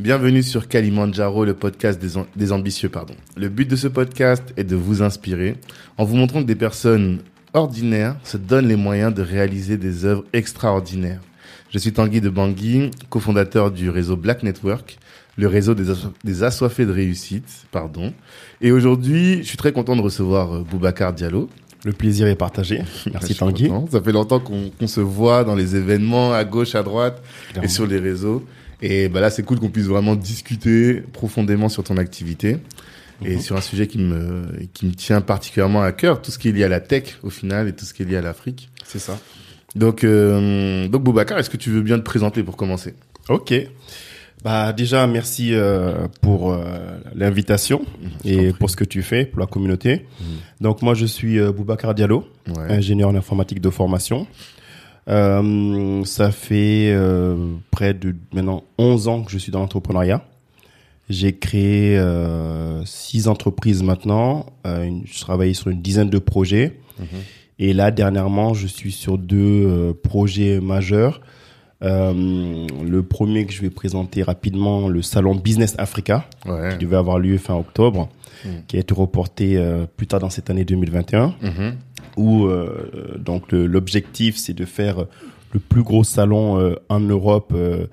Bienvenue sur Kalimandjaro, le podcast des, des ambitieux. Pardon. Le but de ce podcast est de vous inspirer en vous montrant que des personnes ordinaires se donnent les moyens de réaliser des œuvres extraordinaires. Je suis Tanguy de Bangui, cofondateur du réseau Black Network, le réseau des, des assoiffés de réussite, pardon. Et aujourd'hui, je suis très content de recevoir euh, Boubacar Diallo. Le plaisir est partagé. Merci Tanguy. Ça fait longtemps qu'on se voit dans les événements à gauche, à droite et sur les réseaux. Et bah là, c'est cool qu'on puisse vraiment discuter profondément sur ton activité et mhm. sur un sujet qui me, qui me tient particulièrement à cœur, tout ce qui est lié à la tech au final et tout ce qui est lié à l'Afrique. C'est ça. Donc, euh, donc Boubacar, est-ce que tu veux bien te présenter pour commencer? Ok. Bah déjà merci euh, pour euh, l'invitation mhm, et pour ce que tu fais pour la communauté. Mhm. Donc moi je suis euh, Boubacar Diallo, ingénieur en informatique de formation. Euh, ça fait euh, près de maintenant 11 ans que je suis dans l'entrepreneuriat. J'ai créé euh, six entreprises maintenant. Euh, je travaille sur une dizaine de projets. Mhm. Et là, dernièrement, je suis sur deux projets majeurs. le premier que je vais présenter rapidement, le salon Business Africa, ouais. qui devait avoir lieu fin octobre, mhm. qui a été reporté plus tard dans cette année 2021 où euh, donc l'objectif c'est de faire le plus gros salon euh, en Europe euh,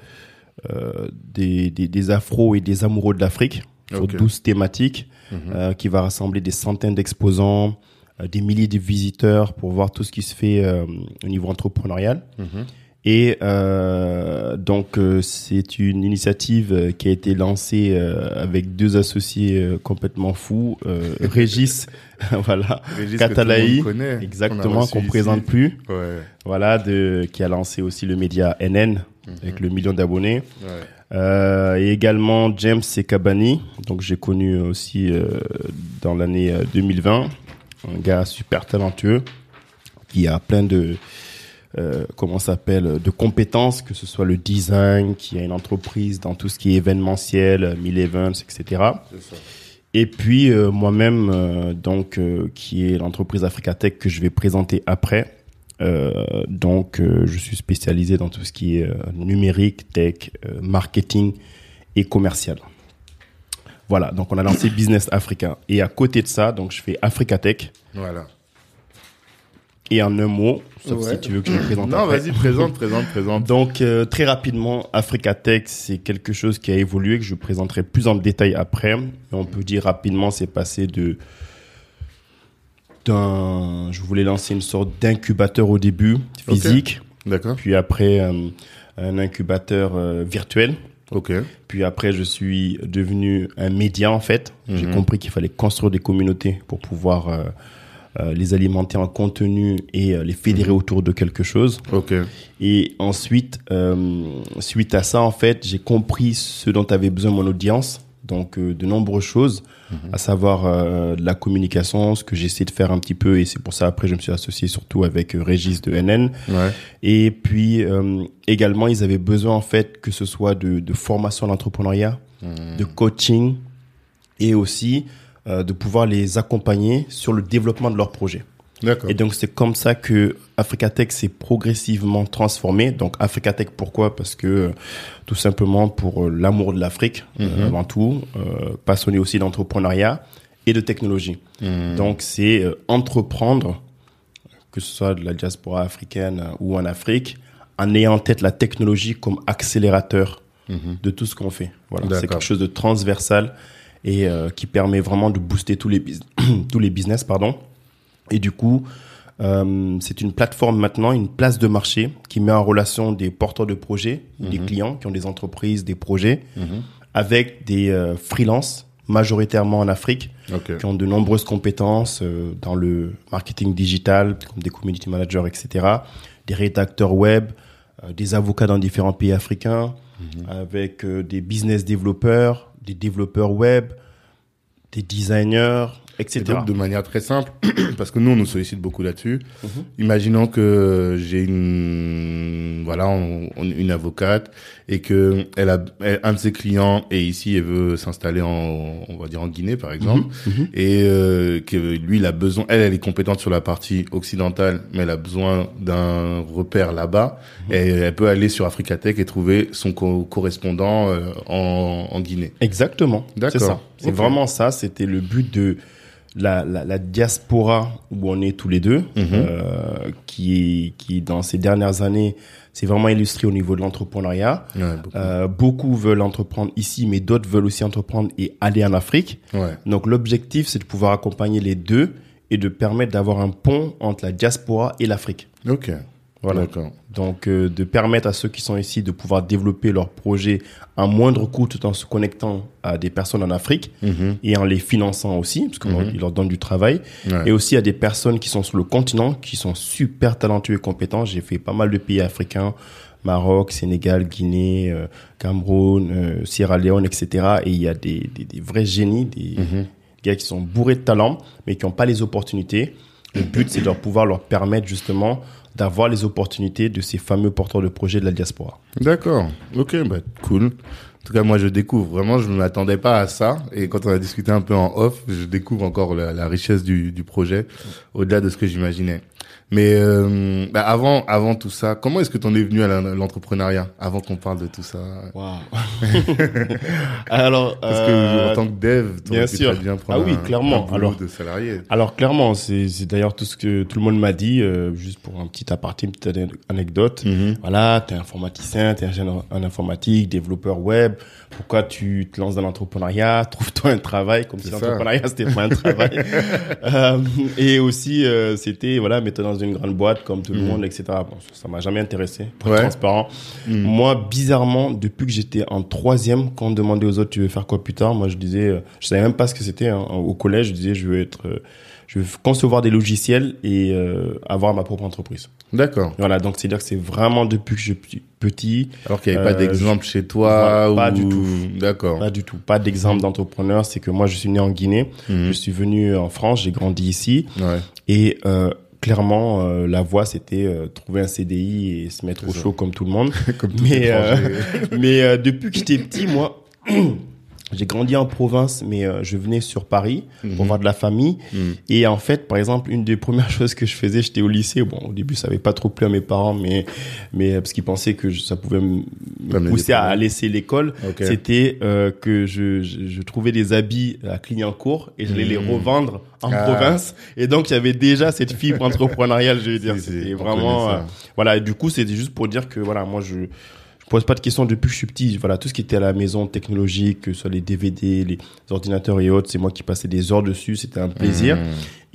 des, des, des afros et des amoureux de l'Afrique sur 12 thématiques mhm. qui va rassembler des centaines d'exposants, des milliers de visiteurs pour voir tout ce qui se fait au niveau entrepreneurial. Mhm. Et euh, donc euh, c'est une initiative euh, qui a été lancée euh, avec deux associés complètement fous, Régis, voilà, Régis Catalaï, exactement qu'on présente plus, ouais. voilà, de qui a lancé aussi le média NN mhm. avec le million d'abonnés. Ouais. et également James Sekabani, donc j'ai connu aussi dans l'année 2020, un gars super talentueux qui a plein de euh, comment s'appelle de compétences, que ce soit le design, qui a une entreprise dans tout ce qui est événementiel, mille events, etc. Et puis euh, moi-même, euh, donc euh, qui est l'entreprise Africatech que je vais présenter après. donc je suis spécialisé dans tout ce qui est numérique, tech, marketing et commercial. Voilà, donc on a lancé Business Africa. Et à côté de ça, donc je fais Africatech. Voilà. Et en un mot, sauf si tu veux que je me présente. Non, vas-y, présente, présente, présente. Donc, euh, très rapidement, Africa Tech, c'est quelque chose qui a évolué, que je présenterai plus en détail après. Mais on peut dire rapidement, c'est passé de d'un, je voulais lancer une sorte d'incubateur au début, physique. D'accord. Puis après, euh, un incubateur euh, virtuel. Ok. Puis après, je suis devenu un média en fait. J'ai mhm. compris qu'il fallait construire des communautés pour pouvoir euh, les alimenter en contenu et euh, les fédérer mhm. autour de quelque chose. Ok. Et ensuite, euh, suite à ça, en fait, j'ai compris ce dont avait besoin mon audience. Donc, de nombreuses choses, mhm. à savoir de la communication, ce que j'essaie de faire un petit peu, et c'est pour ça après je me suis associé surtout avec Régis de NN. Ouais. Et puis également, ils avaient besoin en fait que ce soit de, de formation à l'entrepreneuriat, mhm. de coaching, et aussi euh, de pouvoir les accompagner sur le développement de leur projet. Et donc c'est comme ça que Africatech s'est progressivement transformé. Donc Africatech pourquoi? Parce que euh, tout simplement pour euh, l'amour de l'Afrique mhm. avant tout, passionné aussi d'entrepreneuriat et de technologie. Mhm. Donc c'est entreprendre, que ce soit de la diaspora africaine ou en Afrique, en ayant en tête la technologie comme accélérateur mhm. de tout ce qu'on fait. Voilà, c'est quelque chose de transversal et euh, qui permet vraiment de booster tous les, tous les business. Pardon. Et du coup, euh, c'est une plateforme maintenant, une place de marché qui met en relation des porteurs de projets, des mhm. clients qui ont des entreprises, des projets, mhm. avec des euh, freelances majoritairement en Afrique, okay. qui ont de nombreuses compétences euh, dans le marketing digital, comme des community managers, etc., des rédacteurs web, des avocats dans différents pays africains, mhm. avec des business développeurs, des développeurs web, des designers, etc. donc, de manière très simple, parce que nous, on nous sollicite beaucoup là-dessus. Mhm. Imaginons que j'ai une voilà, une avocate et que elle a un de ses clients et ici elle veut s'installer en, on va dire en Guinée par exemple, mhm, mhm. et euh, que lui il a besoin, elle elle est compétente sur la partie occidentale, mais elle a besoin d'un repère là-bas et elle peut aller sur Africa Tech et trouver son correspondant euh, en, en Guinée. Exactement. C'est ça. C'est vraiment ça. C'était le but de la, la, la, diaspora où on est tous les deux, mhm. euh, qui, qui dans ces dernières années c'est vraiment illustré au niveau de l'entrepreneuriat. beaucoup. Euh, beaucoup. veulent entreprendre ici, mais d'autres veulent aussi entreprendre et aller en Afrique. Ouais. Donc l'objectif, c'est de pouvoir accompagner les deux et de permettre d'avoir un pont entre la diaspora et l'Afrique. Ok. Voilà. Donc, euh, de permettre à ceux qui sont ici de pouvoir développer leur projet à moindre coût tout en se connectant à des personnes en Afrique mhm. et en les finançant aussi, parce qu'ils mhm. leur donnent du travail. Et aussi à des personnes qui sont sur le continent, qui sont super talentueux et compétents. J'ai fait pas mal de pays africains, Maroc, Sénégal, Guinée, euh, Cameroun, euh, Sierra Leone, etc. Et il y a des, des, des vrais génies, des mhm. gars qui sont bourrés de talent, mais qui n'ont pas les opportunités. Le but, c'est de pouvoir leur permettre justement d'avoir les opportunités de ces fameux porteurs de projets de la diaspora. D'accord. Ok, bah, cool. En tout cas, moi, je découvre. Vraiment, je ne m'attendais pas à ça. Et quand on a discuté un peu en off, je découvre encore la, richesse du, du projet, au-delà de ce que j'imaginais. Mais euh, bah avant, avant tout ça, comment est-ce que tu en es venu à l'entrepreneuriat Avant qu'on parle de tout ça? Wow. alors, parce que euh, en tant que dev, bien sûr. bien prendre ah oui, clairement. alors, de salarié. Alors clairement, c'est d'ailleurs tout ce que tout le monde m'a dit, euh, juste pour un petit aparté, une petite anecdote. Mm-hmm. Voilà, t'es informaticien, t'es ingénieur en informatique, développeur web. Pourquoi tu te lances dans l'entrepreneuriat? Trouve-toi un travail, comme si l'entrepreneuriat c'était pas un travail. euh, et aussi, euh, c'était voilà, mets-toi dans une grande boîte comme tout le mm. monde, etc. Bon, ça m'a jamais intéressé, pour être transparent. Mm. Moi, bizarrement, depuis que j'étais en troisième, quand on demandait aux autres tu veux faire quoi plus tard, moi je disais, euh, je savais même pas ce que c'était. Hein. Au collège, je disais je veux être euh, je veux concevoir des logiciels et euh, avoir ma propre entreprise. D'accord. Voilà, donc c'est dire que c'est vraiment depuis que je suis petit. Alors qu'il n'y avait pas d'exemple chez toi Pas du tout. D'accord. Pas du tout. Pas d'exemple d'entrepreneur. C'est que moi, je suis né en Guinée. Je suis venu en France. J'ai grandi ici. Ouais. Et euh, clairement, euh, la voie, c'était euh, trouver un CDI et se mettre au chaud comme tout le monde. comme mais euh, mais depuis que j'étais petit, moi. J'ai grandi en province, mais euh, je venais sur Paris pour mhm. voir de la famille. Mhm. Et en fait, par exemple, une des premières choses que je faisais, j'étais au lycée. Bon, au début, ça avait pas trop plu à mes parents, mais mais parce qu'ils pensaient que ça pouvait me pousser à laisser l'école. C'était euh, que je, je, trouvais des habits à Clignancourt et j'allais les mhm. revendre en ah. province. Et donc, il y avait déjà cette fibre entrepreneuriale, je veux dire. C'était vraiment, euh, voilà. Et du coup, c'était juste pour dire que voilà, moi, je je pose pas de questions depuis que je suis petit. Voilà, tout ce qui était à la maison technologique, que ce soit les DVD, les ordinateurs et autres, c'est moi qui passais des heures dessus. C'était un plaisir. Mmh.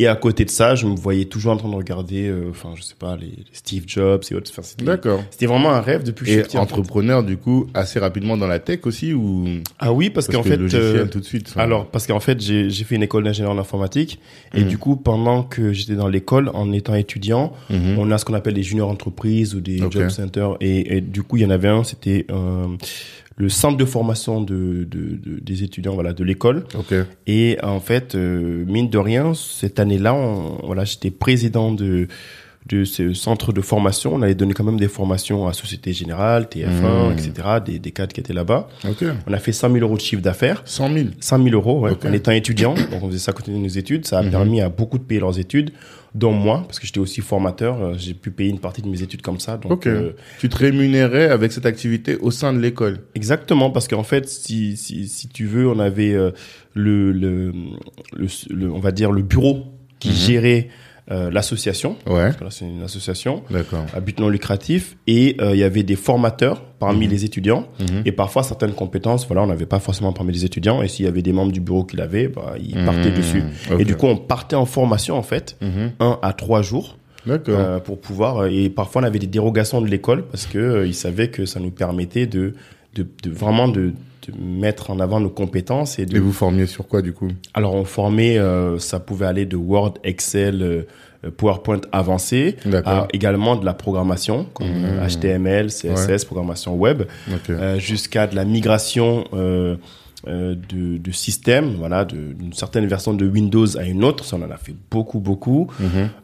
Et à côté de ça, je me voyais toujours en train de regarder, euh, enfin, je sais pas, les, Steve Jobs et autres. D'accord. C'était vraiment un rêve depuis que je suis petit. entrepreneur, du coup, assez rapidement dans la tech aussi ou Ah oui, parce, qu'en fait, euh, tout de suite. Alors, parce qu'en fait, j'ai fait une école d'ingénieur en informatique et mmh. du coup, pendant que j'étais dans l'école, en étant étudiant, mmh. on a ce qu'on appelle des juniors entreprises ou des job centers et, et, du coup, il y en avait un, c'était euh, le centre de formation de, de, de, des étudiants voilà de l'école. Okay. Et en fait, euh, mine de rien, cette année-là, voilà, j'étais président de de ce centre de formation. On avait donné quand même des formations à Société Générale, TF1, etc., des, des cadres qui étaient là-bas. Okay. On a fait 100 000 euros de chiffre d'affaires. 100 000 100 000 euros, ouais, en étant étudiant. Donc, on faisait ça à côté de nos études. Ça a mhm. permis à beaucoup de payer leurs études, dont moi, parce que j'étais aussi formateur. Euh, j'ai pu payer une partie de mes études comme ça. Donc, euh, tu te rémunérais avec cette activité au sein de l'école Exactement, parce qu'en fait, si, si, si tu veux, on avait euh, le, le, le, on va dire, le bureau qui mhm. gérait euh, l'association. Ouais. C'est une association à but non lucratif et euh, il y avait des formateurs parmi mhm. les étudiants mhm. et parfois certaines compétences, voilà, on n'avait pas forcément parmi les étudiants et s'il y avait des membres du bureau qui l'avaient, bah, ils mhm. partaient dessus. Et du coup, on partait en formation en fait, un à trois jours. Euh, pour pouvoir et parfois on avait des dérogations de l'école parce que euh, ils savaient que ça nous permettait de de, de vraiment de, mettre en avant nos compétences et de... Et vous formiez sur quoi du coup? Alors on formait, euh, ça pouvait aller de Word, Excel, euh, PowerPoint avancé, à également de la programmation comme HTML, mmh. CSS, programmation web, euh, jusqu'à de la migration euh, de, de système, voilà, d'une certaine version de Windows à une autre. Ça, on en a fait beaucoup, beaucoup.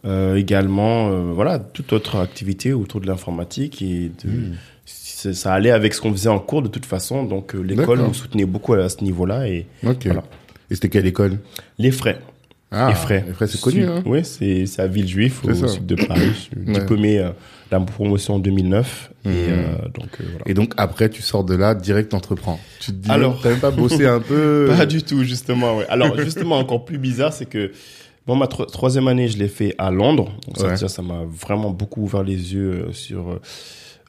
Euh, également, euh, voilà, toute autre activité autour de l'informatique et de, Mhm. Ça allait avec ce qu'on faisait en cours de toute façon. Donc, euh, l'école nous soutenait beaucoup à ce niveau-là et. Voilà. Et c'était quelle école? Les frais. Ah, les frais. Les frais, c'est connu, hein Oui, c'est à Villejuif, au ça. sud de Paris. Je suis Ouais. diplômé euh, de la promotion en 2009. Et Mhm. euh, donc, euh, voilà. Et donc, après, tu sors de là, direct entreprends. Tu te dis, Alors- t'as même pas bossé un peu Pas du tout, justement. Ouais. Alors, justement, encore plus bizarre, c'est que bon, ma tro- troisième année, je l'ai fait à Londres. Donc, ça, Ouais. ça m'a vraiment beaucoup ouvert les yeux sur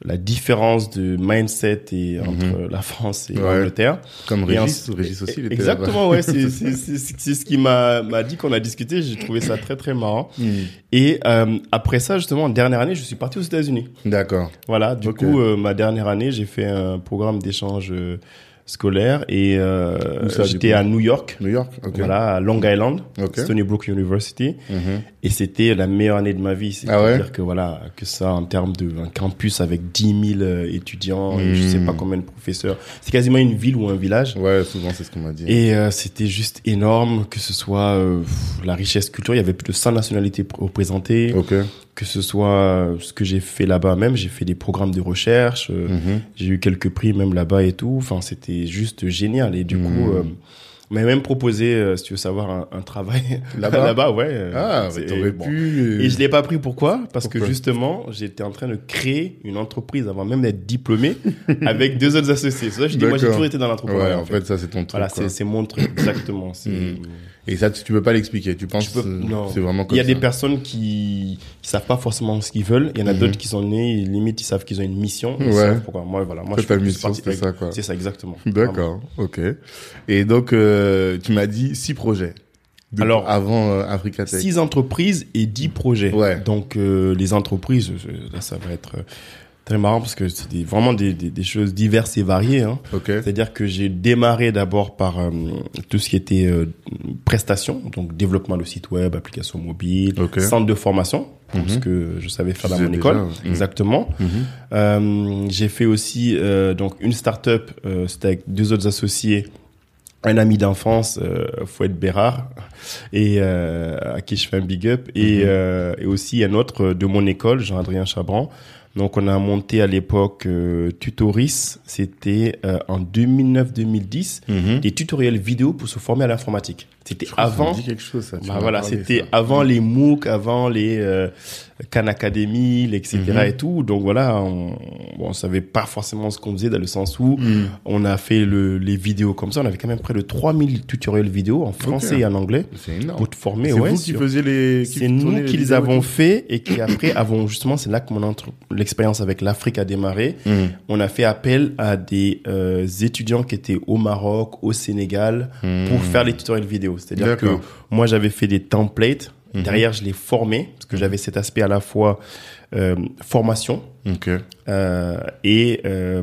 la différence de mindset et entre la France et Mhm. Ouais. l'Angleterre. Comme Et Régis, en- Régis aussi, il était Exactement, ouais. C'est c'est- c'est- c'est ce qui m'a m'a dit qu'on a discuté. J'ai trouvé ça très très marrant. Hmm. Et euh, après ça, justement, en dernière année, je suis parti aux États-Unis. D'accord. Voilà. Du coup, euh, ma dernière année, j'ai fait un programme d'échange euh, scolaire et euh, j'étais à New York. New York, ok. Voilà, à Long Island, Ok. Stony Brook University, Mhm. et c'était la meilleure année de ma vie. C'est-à-dire Ah ouais? Que voilà, que ça en termes de un campus avec 10 000 euh, étudiants, et je sais pas combien de professeurs. C'est quasiment une ville ou un village. Ouais, souvent, c'est ce qu'on m'a dit. Et euh, c'était juste énorme, que ce soit euh, la richesse culturelle, il y avait plus de 100 nationalités pr- représentées, Ok. Que ce soit euh, ce que j'ai fait là-bas même, j'ai fait des programmes de recherche, euh, Mhm. j'ai eu quelques prix même là-bas et tout, enfin c'était juste génial. Et du Mhm. coup, euh, on m'a même proposé, euh, si tu veux savoir, un, un travail Là-bas? là-bas, ouais. euh, Ah, mais t'aurais bon. pu. Et je l'ai pas pris pourquoi? Parce Pourquoi? que justement, j'étais en train de créer une entreprise avant même d'être diplômé avec deux autres associés. Ça je dis, moi j'ai toujours été dans Ouais, l'entrepreneuriat. en fait, ça, c'est ton truc. Voilà, c'est c'est mon truc, exactement. Et ça, tu peux pas l'expliquer. Tu penses Tu peux- c'est vraiment Il comme y a ça. des personnes qui qui savent pas forcément ce qu'ils veulent. Il y en a Mhm. d'autres qui sont nés, limite ils savent qu'ils ont une mission. Ils Ouais. pourquoi. Moi, voilà, moi je plus mission, c'est ça, quoi. C'est ça exactement. D'accord, ok. Et donc, euh, tu m'as dit six projets. De- Alors, avant euh, Africa Tech. Six entreprises et dix projets. Ouais. Donc euh, les entreprises, euh, là ça va être euh, très marrant parce que c'est des- vraiment des, des, des choses diverses et variées. Hein. Ok. C'est-à-dire que j'ai démarré d'abord par euh, tout ce qui était euh, prestations, donc développement de site web, application mobile, Ok. centre de formation, pour Mhm. ce que je savais faire dans mon école. mhm. Exactement. Mhm. Euh, j'ai fait aussi euh, donc une start-up, euh, c'était avec deux autres associés, un ami d'enfance, euh, Fouette Bérard, et euh, à qui je fais un big up, et, Mhm. euh, et aussi un autre de mon école, Jean-Adrien Chabran. Donc on a monté à l'époque euh, Tutoris, c'était euh, en 2009-2010, Mhm. des tutoriels vidéo pour se former à l'informatique. C'était Je crois que ça me avant dit quelque chose, ça. tu bah voilà, c'était avant les MOOC, avant les euh, Khan Academy, etc. Mhm. et tout. Donc voilà, on, bon, on savait pas forcément ce qu'on faisait dans le sens où Mhm. on a fait le, les vidéos comme ça. On avait quand même près de 3000 tutoriels vidéo en français et en anglais C'est énorme. pour te former. C'est ouais, vous qui faisiez les. c'est nous qui les avons fait et qui après avons justement, c'est là que mon entre- l'expérience avec l'Afrique a démarré. Mhm. On a fait appel à des euh, étudiants qui étaient au Maroc, au Sénégal, pour faire les tutoriels vidéo. C'est-à-dire que moi, j'avais fait des templates. Mhm. Derrière, je les formais parce que j'avais cet aspect à la fois euh, formation euh, et euh,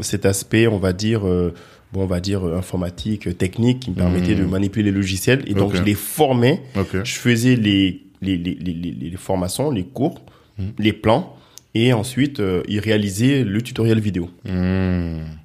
cet aspect, on va dire, bon, on va dire informatique, technique, qui me permettait Mhm. de manipuler les logiciels. Et donc, je les formais. Je faisais les les les les, les, les formations, les cours, Mhm. les plans, et ensuite, ils réalisaient le tutoriel vidéo.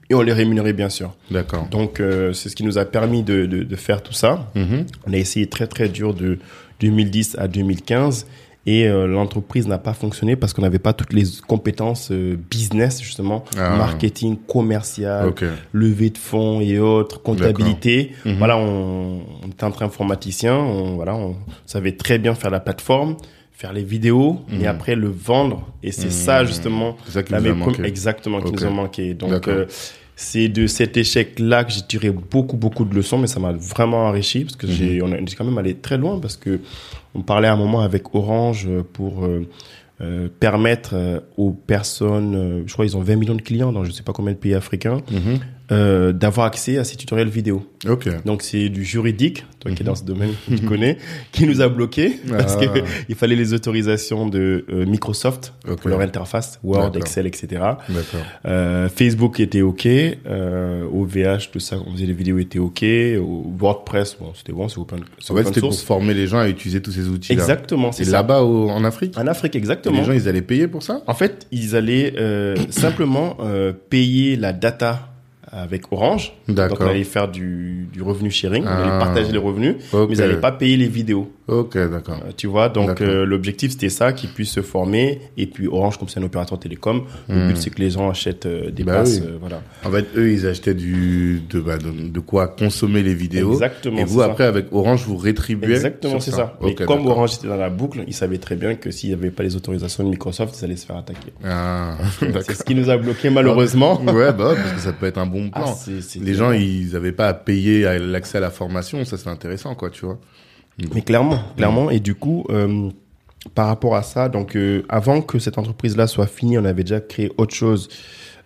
Et on les rémunérait bien sûr. D'accord. Donc, euh, c'est ce qui nous a permis de, de, de faire tout ça. Mhm. On a essayé très très dur de 2010 à 2015 et euh, l'entreprise n'a pas fonctionné parce qu'on n'avait pas toutes les compétences euh, business justement, Ah. marketing, commercial, Ok. levée de fonds et autres, comptabilité. Mhm. Voilà, on, on était entre informaticiens, on, voilà, on savait très bien faire la plateforme, faire les vidéos Mhm. et après le vendre. Et c'est ça Mhm. justement C'est ça qui la vous a exactement qui nous a manqué. Donc euh, c'est de cet échec-là que j'ai tiré beaucoup beaucoup de leçons, mais ça m'a vraiment enrichi parce que j'ai on est quand même allé très loin parce que on parlait à un moment avec Orange pour euh, euh, permettre euh, aux personnes, euh, je crois ils ont 20 millions de clients dans je sais pas combien de pays africains, Mhm. Euh, d'avoir accès à ces tutoriels vidéo. Ok. Donc c'est du juridique, toi qui es Mhm. dans ce domaine, tu connais, qui nous a bloqué parce Ah. que il fallait les autorisations de euh, Microsoft pour leur interface, Word. Excel, etc. Euh, Facebook était ok, euh, OVH, tout ça, on faisait des vidéos était ok, WordPress, bon c'était bon, c'est open, c'est open c'était pour former les gens à utiliser tous ces outils-là. Exactement, c'est là-bas, en Afrique, En Afrique, et exactement. les gens, ils allaient payer pour ça? En fait, ils allaient euh, simplement euh, payer la data avec Orange. Donc on allait faire du, du revenu sharing, on allait ah. partager les revenus, mais ils n'allaient pas payer les vidéos. Ok, d'accord. Euh, tu vois, donc euh, l'objectif c'était ça, qu'ils puissent se former. Et puis Orange, comme c'est un opérateur télécom, le hmm. but c'est que les gens achètent euh, des bah passes. voilà. En fait, eux, ils achetaient du de, bah, de, quoi consommer les vidéos. Exactement. Et vous, après, avec Orange, vous rétribuez. Exactement, c'est ça. Et comme Orange était dans la boucle, ils savaient très bien que s'il n'y avait pas les autorisations de Microsoft, ils allaient se faire attaquer. Ah, c'est ce qui nous a bloqué malheureusement. ouais, bah, parce que ça peut être un bon plan. Ah, les gens, ils n'avaient pas à payer l'accès à la formation, ça c'est intéressant, quoi, tu vois. Mais clairement, clairement. Et du coup, euh, par rapport à ça, donc euh, avant que cette entreprise-là soit finie, on avait déjà créé autre chose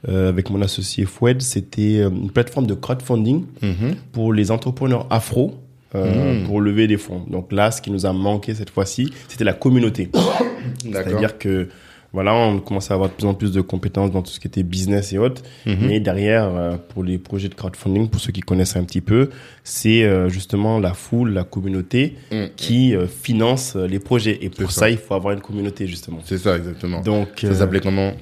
euh, avec mon associé Foued. C'était une plateforme de crowdfunding mm-hmm. pour les entrepreneurs afro. Mm. pour lever des fonds. Donc là, ce qui nous a manqué cette fois-ci, c'était la communauté. C'est-à-dire que voilà, on commençait à avoir de plus en plus de compétences dans tout ce qui était business et autres. Mhm. Mais derrière, euh, pour les projets de crowdfunding, pour ceux qui connaissent un petit peu, c'est euh, justement la foule, la communauté mm. qui euh, finance les projets. Et pour ça. il faut avoir une communauté, justement. C'est ça, exactement. Donc, ça s'appelait comment?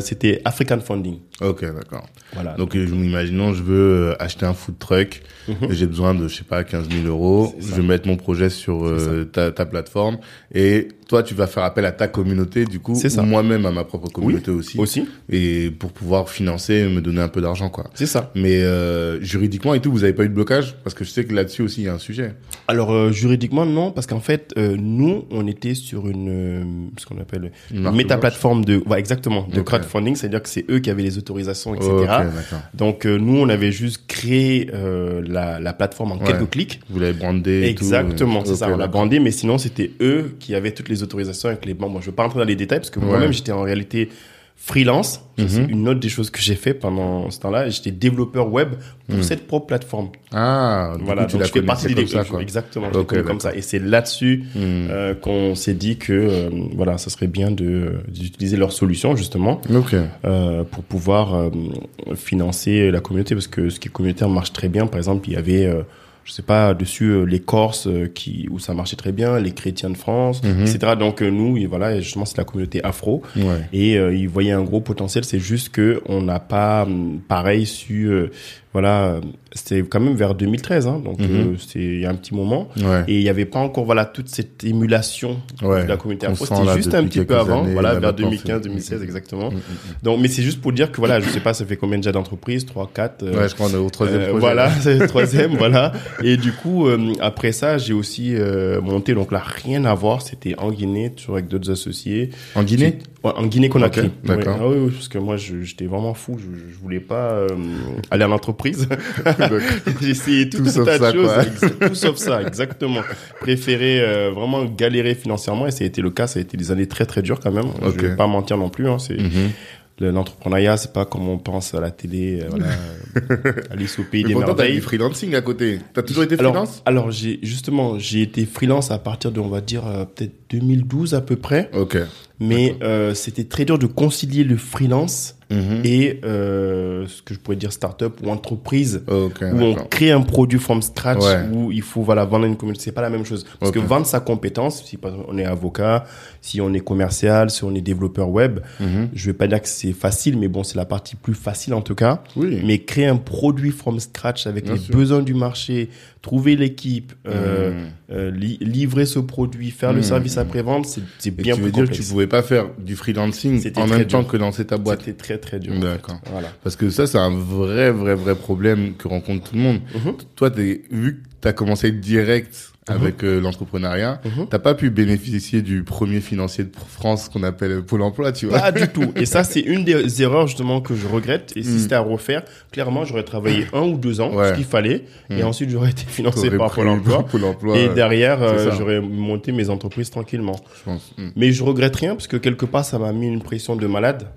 C'était African Funding. Ok, d'accord. Voilà. Donc, imaginons, je veux acheter un food truck. Mhm. J'ai besoin de, je sais pas, 15 000 euros. Je vais mettre mon projet sur ta, ta plateforme. Et toi, tu vas faire appel à ta communauté, du coup, moi-même à ma propre communauté aussi. Aussi. Et pour pouvoir financer, me donner un peu d'argent, quoi. C'est ça. Mais euh, juridiquement et tout, vous n'avez pas eu de blocage? Parce que je sais que là-dessus aussi, il y a un sujet. Alors, euh, juridiquement, non, parce qu'en fait, euh, nous, on était sur une, euh, ce qu'on appelle une méta-plateforme de, ouais, exactement, de crowdfunding, c'est-à-dire que c'est eux qui avaient les etc. Donc, nous, on avait juste créé la, la plateforme en quelques clics. Vous l'avez brandé Exactement, c'est ça, on l'a brandé, mais sinon, c'était eux qui avaient toutes les autorisations avec les banques. Moi, je ne veux pas rentrer dans les détails parce que moi-même, j'étais en réalité freelance. C'est mhm. une autre des choses que j'ai fait pendant ce temps-là. J'étais développeur web pour mhm. cette propre plateforme. Ah, voilà. donc, je fais partie des ça, Exactement. comme ça. Et c'est là-dessus mhm. euh, qu'on s'est dit que euh, voilà, ça serait bien de d'utiliser leur solution justement euh, pour pouvoir euh, financer la communauté parce que ce qui est communautaire marche très bien. Par exemple, il y avait euh, je sais pas dessus euh, les Corses euh, qui où ça marchait très bien, les chrétiens de France, mhm. etc. Donc euh, nous, voilà, justement c'est la communauté afro et ils voyaient un gros potentiel. C'est juste que on n'a pas hum, pareil su voilà, c'était quand même vers 2013, hein, donc euh, c'est il y a un petit moment. Et il n'y avait pas encore voilà toute cette émulation de la communauté afro. C'était juste un petit peu avant, voilà, vers 2015, 2016 exactement. Mm, mm, mm. Donc, mais c'est juste pour dire que voilà, je sais pas, ça fait combien déjà d'entreprises, 3, 4 euh, Ouais, je crois on est au troisième euh, Voilà, c'est le troisième, voilà. Et du coup, après ça, j'ai aussi monté, donc là, rien à voir, c'était en Guinée, toujours avec d'autres associés. En Guinée? En Guinée-Conakry. D'accord. Ah oui, oui, parce que moi, j'étais vraiment fou. Je, je voulais pas aller en entreprise. J'ai essayé tout, tout un tas de choses. Tout sauf ça, exactement. Préféré euh, vraiment galérer financièrement et ça a été le cas. Ça a été des années très très dures quand même. Okay. Je vais pas mentir non plus. Hein, c'est mm-hmm l'entrepreneuriat, c'est pas comme on pense à la télé, euh, voilà, aller au pays des merveilles. T'as du freelancing à côté. T'as toujours été freelance? Alors, j'ai justement, j'ai été freelance à partir de, on va dire, euh, peut-être 2012 à peu près. Ok. Mais euh, c'était très dur de concilier le freelance Mhm. et euh, ce que je pourrais dire start-up ou entreprise où on crée un produit from scratch où il faut voilà vendre une communauté. C'est pas la même chose. Parce que vendre sa compétence si on est avocat si on est commercial si on est développeur web mhm. je vais pas dire que c'est facile mais bon c'est la partie plus facile en tout cas. Oui. mais créer un produit from scratch avec les besoins du marché trouver l'équipe euh, mhm. euh, livrer ce produit faire le service après vente c'est bien tu veux dire que tu pouvais pas faire du freelancing en même temps que lancer ta boîte c'était très très dur. D'accord. Voilà. Parce que ça, c'est un vrai, vrai, vrai problème que rencontre tout le monde. Mhm. Toi, es, vu que tu as commencé direct. Avec euh, l'entrepreneuriat, mhm. t'as pas pu bénéficier du premier financier de France qu'on appelle Pôle Emploi, tu vois. Pas du tout. Et ça, c'est une des erreurs justement que je regrette. Et si mhm. c'était à refaire, clairement, j'aurais travaillé un ou deux ans, ce qu'il fallait, et ensuite j'aurais été financé par Pôle Emploi. Et derrière, euh, j'aurais monté mes entreprises tranquillement. Je pense. Mais je regrette rien parce que quelque part, ça m'a mis une pression de malade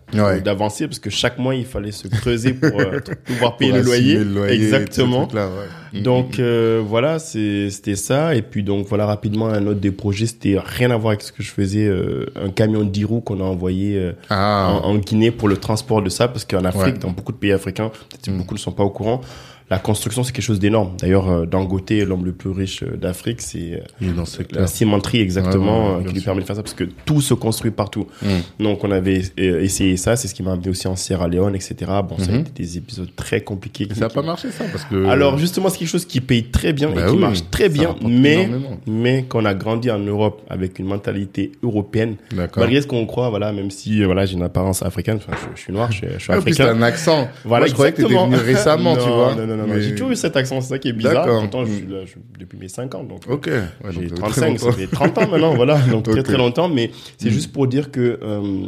d'avancer parce que chaque mois, il fallait se creuser pour euh, pouvoir payer le, loyer. le, loyer. Exactement. Là, Donc voilà, c'était ça. Et puis donc voilà rapidement un autre des projets, c'était rien à voir avec ce que je faisais, euh, un camion de roues qu'on a envoyé euh, ah. en, Guinée pour le transport de ça, parce qu'en Afrique, dans beaucoup de pays africains, peut-être beaucoup ne sont pas au courant, la construction, c'est quelque chose d'énorme. D'ailleurs, euh, Dangote, l'homme le plus riche euh, d'Afrique, c'est dans la cimenterie exactement qui lui permet de faire ça parce que tout se construit partout. Mm. Donc, on avait essayé ça, c'est ce qui m'a amené aussi en Sierra Leone, etc. Bon, ça a mm-hmm. été des épisodes très compliqués. ça n'a pas marché ça parce que. Alors justement, c'est quelque chose qui paye très bien et bah qui marche très bien, mais mais quand on a grandi en Europe avec une mentalité européenne, malgré ce qu'on croit, voilà, même si voilà, j'ai une apparence africaine, enfin, je, suis noir, je, je suis africain. un accent. Voilà, Moi, je croyais que t'étais venu récemment, tu vois. Non, non, non, j'ai toujours eu cet accent, c'est ça qui est bizarre. Pourtant, je suis là depuis mes 5 ans, donc. Ok. j'ai 35, ça fait 30 ans maintenant, voilà, donc très très longtemps, mais c'est mm. juste pour dire que euh,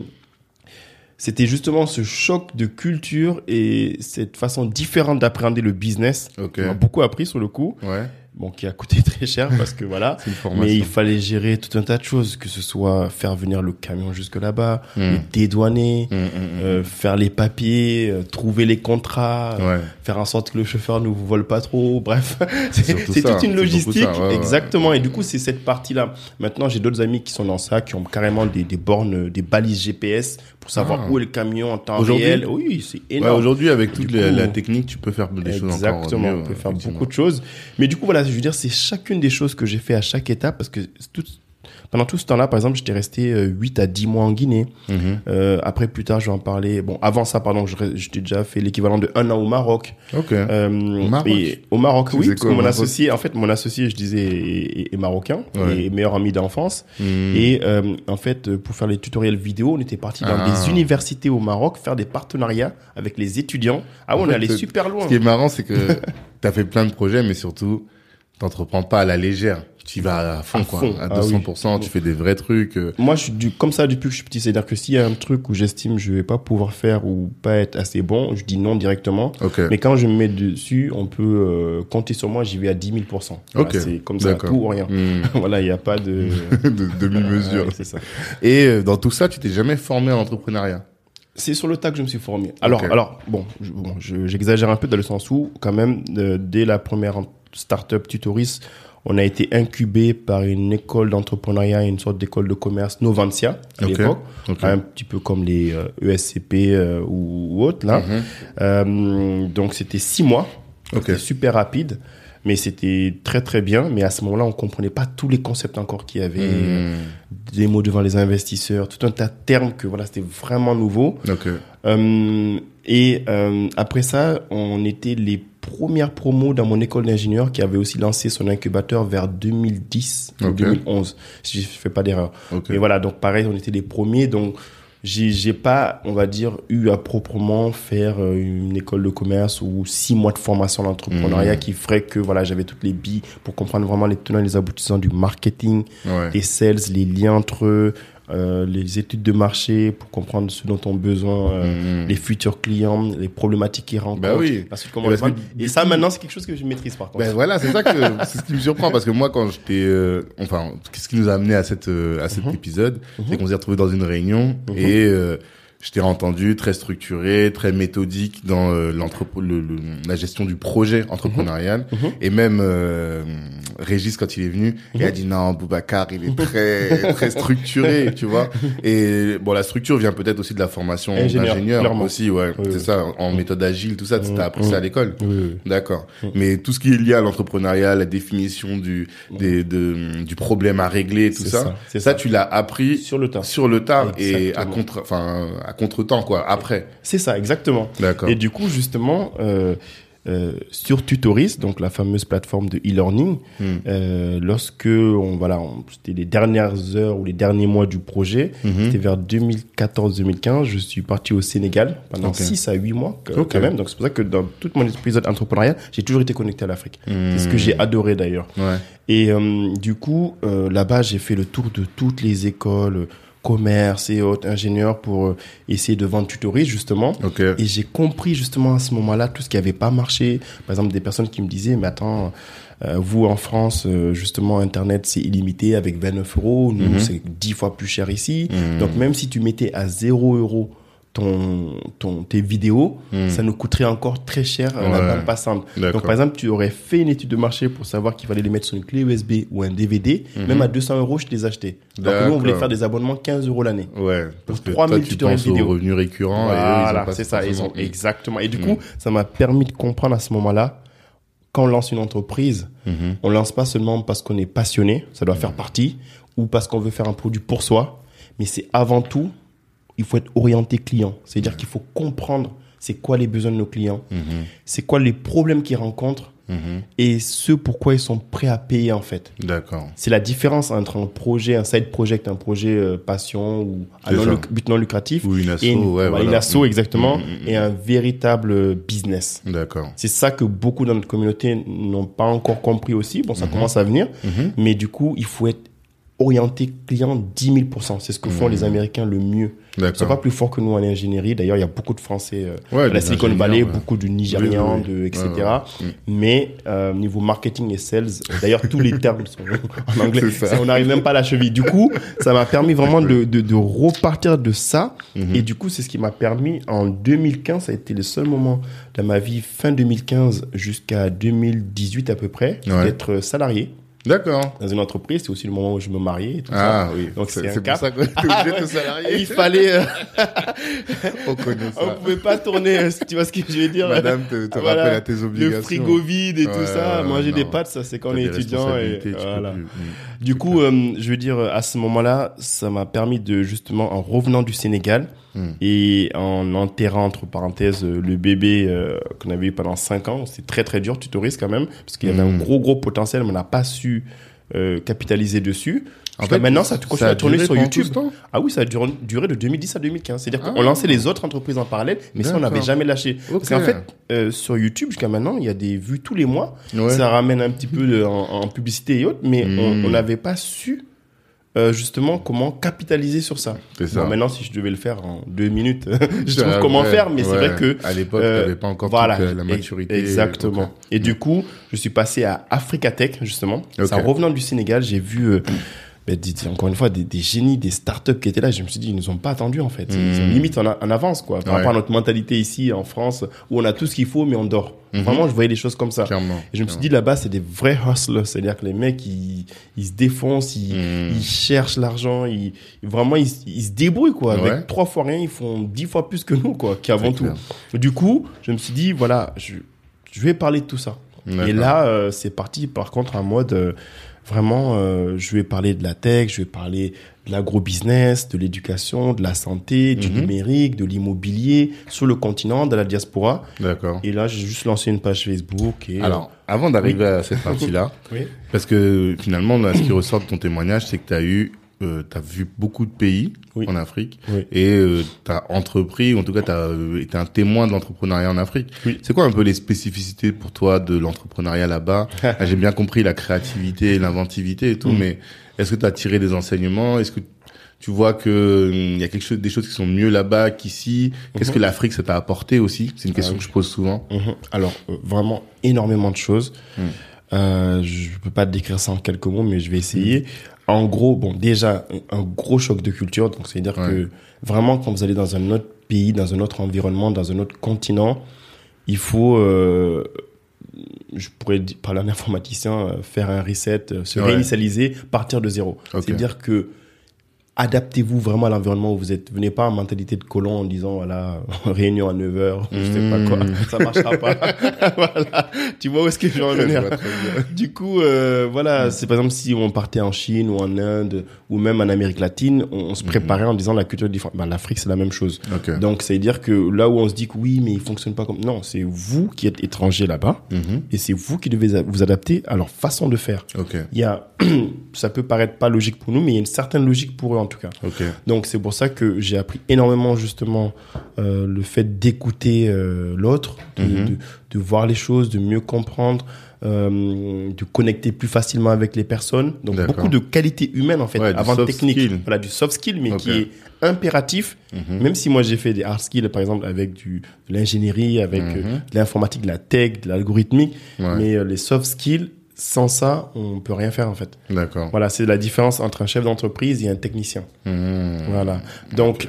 c'était justement ce choc de culture et cette façon différente d'appréhender le business. Okay. On m'a beaucoup appris sur le coup. Ouais bon qui a coûté très cher parce que voilà. Mais il fallait gérer tout un tas de choses que ce soit faire venir le camion jusque là-bas le dédouaner hmm, hmm, euh, faire les papiers euh, trouver les contrats faire en sorte que le chauffeur ne vous vole pas trop bref. C'est toute une logistique exactement. et du coup c'est cette partie là maintenant j'ai d'autres amis qui sont dans ça qui ont carrément des, des bornes des balises GPS pour savoir ah. où est le camion en temps réel. Oui, c'est énorme. Aujourd'hui, avec toute la technique, tu peux faire des choses Exactement, on peut faire beaucoup de choses. Mais du coup, voilà, je veux dire, c'est chacune des choses que j'ai fait à chaque étape parce que tout, pendant tout ce temps-là, par exemple, j'étais resté 8 euh, à 10 mois en Guinée. Mhm. Euh, après, plus tard, je vais en parler. Bon, avant ça, pardon, j'étais déjà fait l'équivalent de un an au Maroc. Ok. Euh, au Maroc. Et au Maroc, oui, parce que mon associé, en fait, mon associé, je disais, est, marocain, et meilleur ami d'enfance. Mhm. Et euh, en fait, pour faire les tutoriels vidéo, on était parti dans des ah. universités au Maroc, faire des partenariats avec les étudiants. Ah ouais, on allait super loin. Ce qui est marrant, c'est que tu as fait plein de projets, mais surtout, t'entreprends pas à la légère tu vas à fond, quoi, à 200%, ah tu fais des vrais trucs. Euh. Moi, je suis du, comme ça depuis que je suis petit. C'est-à-dire que s'il y a un truc où j'estime je vais pas pouvoir faire ou pas être assez bon, je dis non directement. Mais quand je me mets dessus, on peut euh, compter sur moi, j'y vais à 10 000%. c'est comme ça, tout ou rien. Hmm. voilà, il n'y a pas de... de demi-mesure. c'est ça. Et euh, dans tout ça, tu t'es jamais formé en entrepreneuriat? C'est sur le tas que je me suis formé. Alors, alors bon, j'exagère un peu dans le sens où, quand même, dès la première startup Tutoris, on a été incubé par une école d'entrepreneuriat, une sorte d'école de commerce, Novantia, à l'époque, un petit peu comme les ESCP euh, e euh, ou, autres là. Mhm. Euh, donc c'était six mois, c'était super rapide, mais c'était très très bien. Mais à ce moment-là, on comprenait pas tous les concepts encore qu'il y avait, mhm. des mots devant les investisseurs, tout un tas de termes que voilà, c'était vraiment nouveau. et après ça, on était les première promo dans mon école d'ingénieur qui avait aussi lancé son incubateur vers 2010 ou 2011, si je fais pas d'erreur. Et voilà, donc pareil, on était les premiers. Donc, j'ai pas, on va dire, eu à proprement faire euh, une école de commerce ou six mois de formation d'entrepreneuriat mmh. qui ferait que voilà, j'avais toutes les billes pour comprendre vraiment les tenants et les aboutissants du marketing, des sales, les liens entre eux, euh, les études de marché pour comprendre ce dont ont besoin euh, mm-hmm. les futurs clients, les problématiques qu'ils rencontrent. Bah oui. comment et, ça, maintenant, c'est quelque chose que je maîtrise par contre. Ben voilà, c'est ça que c'est ce qui me surprend parce que moi, quand j'étais, euh, enfin, qu'est-ce qui nous a amené à cette à cet mm-hmm. épisode, c'est mm-hmm. qu'on s'est retrouvé dans une réunion et je t'ai entendu très structuré, très méthodique dans euh, le, la gestion du projet entrepreneurial. Mhm. Mhm. Et même euh, Régis, quand il est venu, il a mhm. dit non, Boubacar, il est très très structuré, tu vois. Et bon, la structure vient peut-être aussi de la formation d'ingénieur aussi, ouais. c'est ça, en méthode agile, tout ça, tu as appris ça à l'école. D'accord. Mais tout ce qui est lié à l'entrepreneuriat, la définition du des, de, du problème à régler, tout ça, ça, ça, tu l'as appris sur le tas, sur le et à contre, enfin contre-temps, quoi, après. C'est ça, exactement. D'accord. Et du coup, justement, euh, euh, sur Tutoris, donc la fameuse plateforme de e-learning, hmm. euh, lorsque on voilà, c'était les dernières heures ou les derniers mois du projet, hmm. c'était vers 2014-2015, je suis parti au Sénégal pendant 6 à 8 mois quand même. Donc c'est pour ça que dans tout mon épisode entrepreneurial, j'ai toujours été connecté à l'Afrique. C'est ce que j'ai adoré d'ailleurs. Ouais. Et euh, du coup, là-bas, j'ai fait le tour de toutes les écoles commerce et autres ingénieurs pour euh, essayer de vendre tutoris justement. Et j'ai compris justement à ce moment-là tout ce qui avait pas marché. Par exemple, des personnes qui me disaient, mais attends, euh, vous en France, euh, justement, Internet c'est illimité avec 29 euros. Nous, mhm. c'est 10 fois plus cher ici. Mhm. Donc même si tu mettais à 0 euros ton, ton, tes vidéos, hmm. ça nous coûterait encore très cher euh, la bande passante. Donc, par exemple, tu aurais fait une étude de marché pour savoir qu'il fallait les mettre sur une clé USB ou un DVD, hmm. même à 200 euros, je les achetais. Donc, nous, on voulait faire des abonnements 15 euros l'année. Ouais. Parce que 3000 tu penses aux revenus récurrents. Voilà, c'est ça. Ils ont, exactement. Et du hmm. coup, ça m'a permis de comprendre à ce moment-là quand on lance une entreprise, Mhm. on lance pas seulement parce qu'on est passionné, ça doit faire partie, ou parce qu'on veut faire un produit pour soi, mais c'est avant tout, il faut être orienté client. C'est-à-dire qu'il faut comprendre c'est quoi les besoins de nos clients, Mhm. c'est quoi les problèmes qu'ils rencontrent Mhm. et ce pourquoi ils sont prêts à payer en fait. D'accord. C'est la différence entre un projet, un side project, un projet euh, passion ou C'est non luc- but non lucratif. Ou une asso, et une, ouais, voilà, une asso, exactement, Mm, mm, mm. et un véritable business. D'accord. C'est ça que beaucoup dans notre communauté n'ont pas encore compris aussi. Bon, ça commence à venir, mais du coup, il faut être orienté client 10 000% C'est ce que font les Américains le mieux. Ils sont D'accord. pas plus forts que nous en ingénierie. D'ailleurs, il y a beaucoup de Français euh, Ouais, à la Silicon Valley, ouais. beaucoup de Nigérians, Oui, oui, oui. de, etc. Ouais, ouais. Mm. Mais euh, niveau marketing et sales, d'ailleurs, tous les termes sont en anglais. Ça. On n'arrive même pas à la cheville. Du coup, ça m'a permis vraiment de, de, de repartir de ça. Mhm. Et du coup, c'est ce qui m'a permis en 2015, ça a été le seul moment de ma vie, fin 2015 jusqu'à 2018 à peu près, d'être salarié D'accord. dans une entreprise. C'est aussi le moment où je me mariais et tout ça. Ah oui. Donc, c'est pour cap. ça est Ah, obligé de ouais. te salarier. Il fallait, euh, On connaît on pouvait pas tourner, euh, tu vois ce que je veux dire. Madame te, te Voilà. rappelle à tes le obligations. frigo vide et tout ça, manger non. des pâtes, ça c'est quand on est étudiant et voilà. plus. Du coup, euh, je veux dire, à ce moment-là, ça m'a permis de justement, en revenant du Sénégal Mm. et en enterrant entre parenthèses euh, le bébé euh, qu'on avait eu pendant cinq ans, c'est très très dur, tutorise quand même, parce qu'il y avait Mm. un gros gros potentiel, mais on n'a pas su euh, capitaliser dessus. En fait, maintenant, ça continue a à tourner sur YouTube. Ah oui, ça a duré, duré de 2010 à 2015. C'est-à-dire Ah. qu'on lançait les autres entreprises en parallèle, mais ça, on n'avait jamais lâché. Parce qu'en fait, euh, sur YouTube, jusqu'à maintenant, il y a des vues tous les mois. Ouais. Ça ramène un petit peu de- en, en publicité et autres, mais Mm. on n'avait pas su euh, justement comment capitaliser sur ça. C'est ça. Bon, maintenant, si je devais le faire en deux minutes, je trouve comment ouais, faire, mais c'est vrai que À l'époque, euh, t'avais pas encore voilà, toute la, maturité. Exactement. Et du coup, je suis passé à Africatech, justement. Ok. C'est en revenant du Sénégal, j'ai vu, euh, ben, des- des- encore une fois, des, des génies, des startups qui étaient là. Je me suis dit, ils nous ont pas attendus, en fait. Ils sont Mhm. limite en, avance, quoi. Par Ouais. rapport à notre mentalité ici, en France, où on a tout ce qu'il faut, mais on dort. Mhm. Vraiment, je voyais les choses comme ça. Clairement. Et je me suis dit, là-bas, c'est des vrais hustlers. C'est-à-dire que les mecs, ils, ils se défoncent, ils, Mhm. ils cherchent l'argent, ils, vraiment, ils, ils se débrouillent, quoi. Ouais. Avec trois fois rien, ils font dix fois plus que nous, quoi, C'est tout. clair. Du coup, je me suis dit, voilà, je, je vais parler de tout ça. Et là, euh, c'est parti, par contre, en mode, euh, vraiment, euh, je vais parler de la tech, je vais parler de l'agro-business, de l'éducation, de la santé, du Mhm. numérique, de l'immobilier, sur le continent, de la diaspora. D'accord. Et là, j'ai juste lancé une page Facebook. Et, Alors, avant d'arriver à cette partie-là, Oui. parce que finalement, là, ce qui ressort de ton témoignage, c'est que tu as eu, euh, tu as vu beaucoup de pays Oui. en Afrique Oui. et euh, tu as entrepris, ou en tout cas, tu as été un témoin de l'entrepreneuriat en Afrique. Oui. C'est quoi un peu les spécificités pour toi de l'entrepreneuriat là-bas Ah, J'ai bien compris la créativité, l'inventivité et tout, Mm. mais est-ce que tu as tiré des enseignements? Est-ce que tu vois que hum, il y a quelque chose, des choses qui sont mieux là-bas qu'ici? Qu'est-ce Mhm. que l'Afrique ça t'a apporté aussi? C'est une question oui. que je pose souvent. Mhm. Alors, euh, vraiment énormément de choses. Mm. Euh, je peux pas te décrire ça en quelques mots, mais je vais essayer. En gros, bon, déjà, un, gros choc de culture. Donc, c'est-à-dire Ouais. que vraiment, quand vous allez dans un autre pays, dans un autre environnement, dans un autre continent, il faut, euh, je pourrais parler à un informaticien, euh, faire un reset, euh, se Ouais. réinitialiser, partir de zéro. C'est-à-dire que adaptez-vous vraiment à l'environnement où vous êtes. Venez pas en mentalité de colon en disant, voilà, réunion à 9 heures, je sais pas quoi, Mm. ça marchera pas. voilà. Tu vois où est-ce que je veux en venir? du coup, euh, voilà, c'est par exemple si on partait en Chine ou en Inde ou même en Amérique latine, on, on se préparait en disant la culture est différente. Ben, L'Afrique, c'est la même chose. Ok. Donc, c'est dire que là où on se dit que oui, mais il fonctionne pas comme... Non, c'est vous qui êtes étranger là-bas et c'est vous qui devez vous adapter à leur façon de faire. Il y a, ça peut paraître pas logique pour nous, mais il y a une certaine logique pour eux en tout cas. Donc c'est pour ça que j'ai appris énormément justement euh, le fait d'écouter euh, l'autre, de, Mhm. de, de voir les choses, de mieux comprendre, euh, de connecter plus facilement avec les personnes. Donc beaucoup de qualités humaines en fait, Ouais, avant technique. skill. Voilà du soft skill, mais qui est impératif. Mhm. Même si moi j'ai fait des hard skills par exemple avec du de l'ingénierie, avec Mhm. de l'informatique, de la tech, de l'algorithmique, Ouais. mais les soft skills sans ça on peut rien faire en fait. D'accord. Voilà, c'est la différence entre un chef d'entreprise et un technicien. Mhm. Voilà. Donc,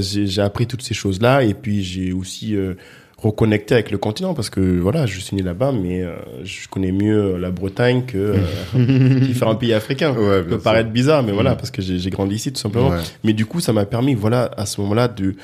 j'ai appris toutes ces choses-là et puis j'ai aussi euh, reconnecté avec le continent parce que voilà, je suis né là-bas, mais euh, je connais mieux la Bretagne que euh, différents pays africains. Ouais, ça peut sûr. paraître bizarre, mais voilà, Mhm. parce que j'ai j'ai grandi ici tout simplement. Ouais. Mais du coup, ça m'a permis, voilà, à ce moment-là, de,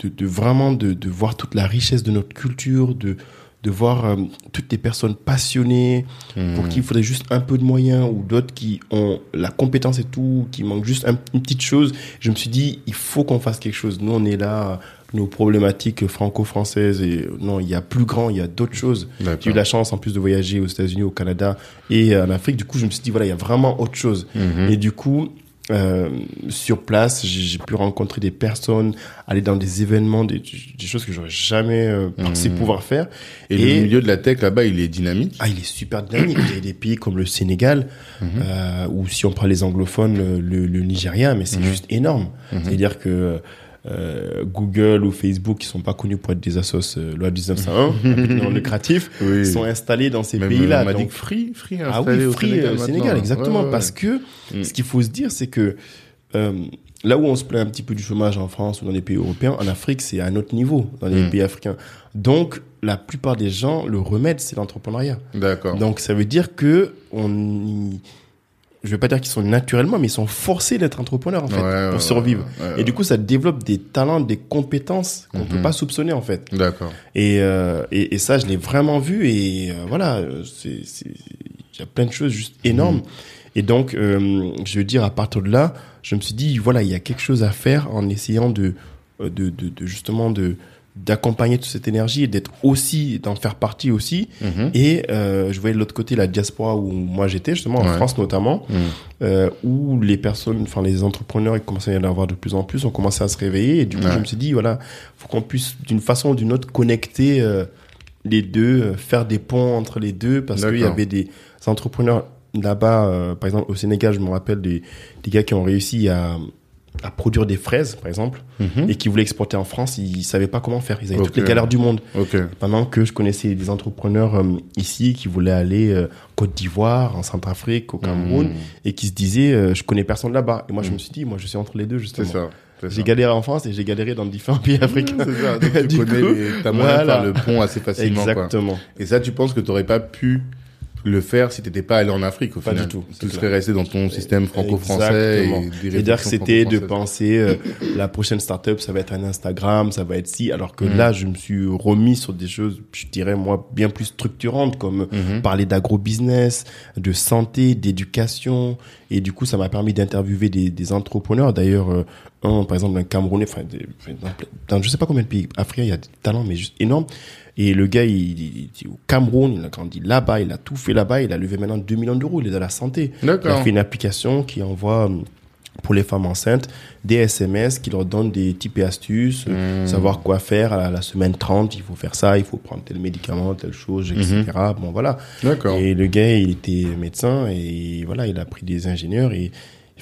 de, de vraiment de, de voir toute la richesse de notre culture, de de voir euh, toutes les personnes passionnées pour Hmm. qui il faudrait juste un peu de moyens ou d'autres qui ont la compétence et tout, qui manquent juste un- une petite chose. Je me suis dit, il faut qu'on fasse quelque chose. Nous, on est là, nos problématiques franco-françaises et non, il y a plus grand, il y a d'autres choses. J'ai eu la chance en plus de voyager aux États-Unis, au Canada et en Afrique. Du coup, je me suis dit, voilà, il y a vraiment autre chose. Mhm. Et du coup, euh, sur place, j'ai pu rencontrer des personnes, aller dans des événements, des, des choses que j'aurais jamais euh, pensé Mhm. pouvoir faire. Et, le milieu de la tech là-bas, il est dynamique? Ah, il est super dynamique. Il y a des pays comme le Sénégal, Mhm. euh, ou si on prend les anglophones, le, le, Nigeria, mais c'est Mhm. juste énorme. C'est-à-dire que euh, Google ou Facebook, qui sont pas connus pour être des assos euh, loi 1901, non lucratifs, Oui. sont installés dans ces pays-là. euh, On m'a dit Donc, que Free, Free ah oui, au Free, Sénégal. maintenant. Sénégal, exactement. Ouais, ouais, Parce que Mm. ce qu'il faut se dire, c'est que euh, là où on se plaint un petit peu du chômage en France ou dans les pays européens, en Afrique, c'est à un autre niveau, dans les Mm. pays africains. Donc, la plupart des gens, le remède, c'est l'entrepreneuriat. D'accord. Donc, ça veut dire que on y- je vais pas dire qu'ils sont naturellement, mais ils sont forcés d'être entrepreneurs, en fait, Ouais, pour survivre. ouais. Et du coup, ça développe des talents, des compétences qu'on Mhm. peut pas soupçonner, en fait. D'accord. Et, euh, et, et ça, je l'ai vraiment vu. Et euh, voilà, euh, c'est, il y a plein de choses juste énormes. Et donc, euh, je veux dire, à partir de là, je me suis dit, voilà, il y a quelque chose à faire en essayant de, de, de, de justement de d'accompagner toute cette énergie et d'être aussi d'en faire partie aussi Mhm. et euh, je voyais de l'autre côté la diaspora où moi j'étais justement en Ouais. France notamment Mhm. euh, où les personnes, enfin les entrepreneurs, ils commençaient à y en avoir de plus en plus, ont commencé à se réveiller. Et du coup, Ouais. je me suis dit, voilà, faut qu'on puisse d'une façon ou d'une autre connecter euh, les deux, euh, faire des ponts entre les deux, parce qu'il y avait des entrepreneurs là-bas, par exemple au Sénégal, je me rappelle des, des gars qui ont réussi à, à produire des fraises, par exemple, Mhm. et qui voulaient exporter en France, ils savaient pas comment faire. Ils avaient toutes les galères du monde. Ok. Pendant que je connaissais des entrepreneurs euh, ici qui voulaient aller euh, Côte d'Ivoire, en Centrafrique, au Cameroun, Mhm. et qui se disaient euh, je connais personne là-bas. Et moi je Mm. me suis dit moi je suis entre les deux C'est justement. ça. c'est J'ai ça. galéré en France et j'ai galéré dans différents pays africains. C'est ça. Donc, tu Du connais coup, les, t'as moyen de voilà. faire le pont assez facilement, quoi. Exactement. Et ça, tu penses que t'aurais pas pu le faire si t'étais pas allé en Afrique, au Pas final. du tout, Tu serais resté dans ton système franco-français. C'est-à-dire que c'était de penser euh, la prochaine startup, ça va être un Instagram, ça va être si, alors que Mhm. là, je me suis remis sur des choses, je dirais moi, bien plus structurantes, comme Mhm. parler d'agro-business, de santé, d'éducation, et du coup, ça m'a permis d'interviewer des, des entrepreneurs. D'ailleurs, euh, un, par exemple, un Camerounais, enfin, je sais pas combien de pays africains, il y a des talents, mais juste énormes. Et le gars, il, il- au Cameroun, il a grandi là-bas, il a tout fait là-bas, il a levé maintenant 2 millions d'euros, il est dans la santé. Il a fait une application qui envoie hum, pour les femmes enceintes des SMS qui leur donnent des tips et astuces, euh, Mmh. savoir quoi faire à la, semaine 30, il faut faire ça, il faut prendre tel médicament, telle chose, etc. Bon voilà. Et le gars, il était médecin et voilà, il a pris des ingénieurs et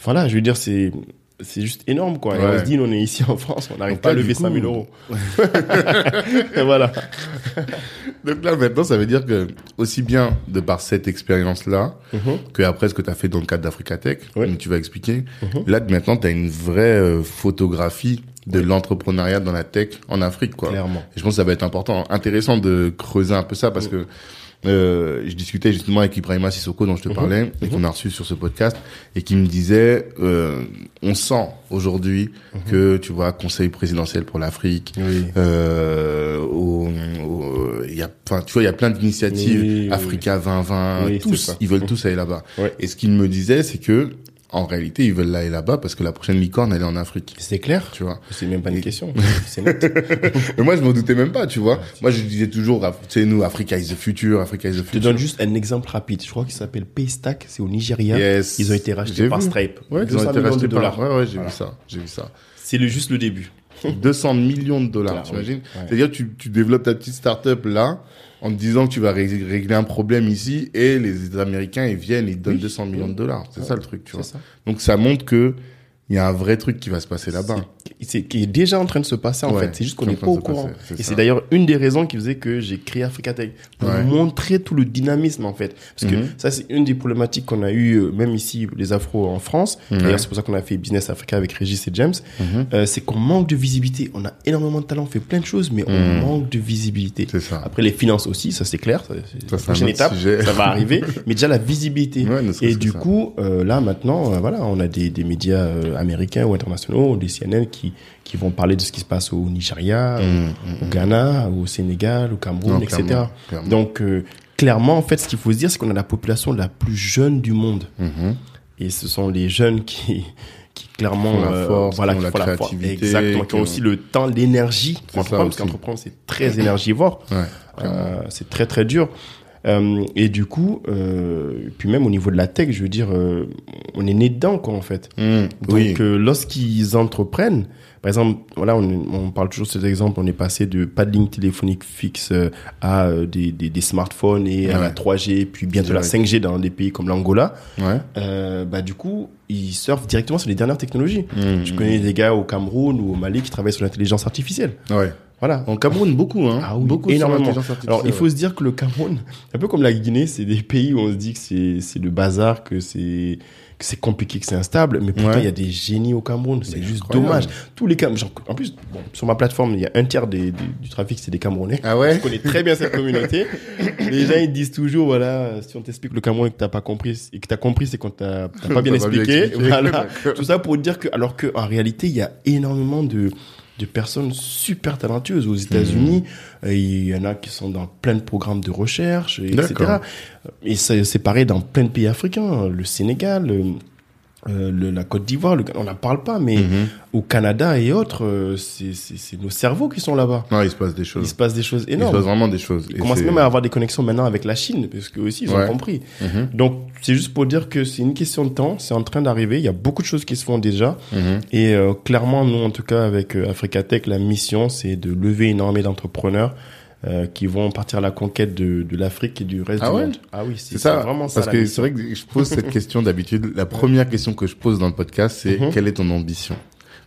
voilà, je veux dire, c'est c'est juste énorme quoi. Et on se dit, on est ici en France, on n'arrive pas à lever coup- 5000 euros. et voilà. Donc là, maintenant, ça veut dire que, aussi bien de par cette expérience-là, Mhm. que après ce que tu as fait dans le cadre d'Africa Tech, dont tu vas expliquer, Mhm. là, maintenant, tu as une vraie euh, photographie de l'entrepreneuriat dans la tech en Afrique, quoi. Clairement. Et je pense que ça va être important, intéressant de creuser un peu ça parce que euh, je discutais justement avec Ibrahima Sissoko dont je te Mhm. parlais et qu'on a reçu sur ce podcast et qui me disait euh, on sent aujourd'hui que tu vois conseil présidentiel pour l'Afrique Oui. euh, au- y a enfin tu vois il y a plein d'initiatives Oui, oui, Africa 2020 Oui, c'est tous ils veulent tous aller là-bas Ouais. et ce qu'il me disait c'est que en réalité ils veulent aller là-bas parce que la prochaine licorne elle est en Afrique C'est clair. tu vois C'est même pas une Et- question. C'est net. mais moi, je m'en doutais même pas, tu vois. Moi, je disais toujours, tu sais, nous, Africa is the future, Africa is the Je te future. donne juste un exemple rapide. Je crois qu'il s'appelle Paystack, c'est au Nigeria. Yes. Ils ont été rachetés par vu. Stripe. Ouais, ils 200 ont été rachetés par, dollars. ouais, ouais, j'ai Voilà. vu ça, j'ai vu ça. C'est le, juste le début. 200 millions de dollars, oui. Ouais. C'est-à-dire, tu, tu développes ta petite start-up là, en te disant que tu vas ré- régler un problème ici, et les Américains, ils viennent, ils te donnent Oui. 200 millions de dollars. C'est Ouais. ça le truc, tu vois. Ça. Donc, ça montre que il y a un vrai truc qui va se passer là-bas. C'est c'est- qui est déjà en train de se passer en Ouais, fait. C'est juste qu'on est n'est pas au courant. passer, Et c'est d'ailleurs une des raisons qui faisait que j'ai créé Africa Tech pour Ouais. montrer tout le dynamisme en fait. Parce Mhm. que ça c'est une des problématiques qu'on a eu euh, même ici les Afros en France. D'ailleurs c'est pour ça qu'on a fait Business Africa avec Régis et James. Mhm. Euh, c'est qu'on manque de visibilité. On a énormément de talent, on fait plein de choses, mais on Mhm. manque de visibilité. C'est ça. Après les finances aussi, ça c'est clair. Ça, c'est la prochaine étape, sujet. ça va arriver. mais déjà la visibilité. Ouais, Et du coup, euh, là maintenant, euh, voilà, on a des, des médias américains ou internationaux, des CNN qui qui, qui vont parler de ce qui se passe au Nigeria, au, Ghana, au Sénégal, au Cameroun, etc. Donc, clairement, en fait, ce qu'il faut se dire, c'est qu'on a la population la plus jeune du monde. Et ce sont les jeunes qui, qui clairement euh, voilà qui font la, force. exactement qui ont aussi le temps l'énergie. Pour entreprendre parce qu'entreprendre c'est très énergivore. Ouais, euh, c'est très très dur euh, et du coup euh, puis même au niveau de la tech je veux dire euh, on est né dedans quoi en fait mmh, donc euh, lorsqu'ils entreprennent par exemple, voilà, on, on parle toujours de cet exemple, on est passé de pas de ligne téléphonique fixe à des, des, des smartphones et à la 3G, puis bientôt la 5G dans des pays comme l'Angola. Ouais. Bah du coup, ils surfent directement sur les dernières technologies. Mmh, Je connais des gars au Cameroun ou au Mali qui travaillent sur l'intelligence artificielle. Ouais. Voilà. En Cameroun, beaucoup, hein. Ah oui, beaucoup énormément. Alors, il faut se dire que le Cameroun, un peu comme la Guinée, c'est des pays où on se dit que c'est, c'est le bazar, que c'est, que c'est compliqué, que c'est instable, mais pourtant il y a des génies au Cameroun. C'est juste dommage. Tous les Camerounais, en plus, bon, sur ma plateforme, il y a un tiers des, du trafic, c'est des Camerounais. Ah ouais? Je connais très bien cette communauté. les gens ils disent toujours, voilà, si on t'explique le Cameroun et que t'as pas compris, et que t'as compris, c'est qu'on t'a pas bien expliqué. voilà. Tout ça pour dire que, alors que en réalité, il y a énormément de de personnes super talentueuses aux États-Unis. Mmh. Il y en a qui sont dans plein de programmes de recherche, etc. Et c'est pareil dans plein de pays africains, le Sénégal, euh, le, la Côte d'Ivoire, on n'en parle pas, mais mhm. au Canada et autres, euh, c'est nos cerveaux qui sont là-bas. Non, il se passe des choses. Il se passe des choses énormes. Il se passe vraiment des choses. On commence même à avoir des connexions maintenant avec la Chine, parce que aussi ils ont compris. Mhm. Donc c'est juste pour dire que c'est une question de temps, c'est en train d'arriver. Il y a beaucoup de choses qui se font déjà, mhm. et euh, clairement nous en tout cas avec Africa Tech, la mission c'est de lever une armée d'entrepreneurs euh, qui vont partir à la conquête de, de l'Afrique et du reste ah du ouais monde. Ah oui, c'est ça. Vraiment ça. Parce que c'est vrai que je pose cette question d'habitude. La première question que je pose dans le podcast, c'est mhm. quelle est ton ambition?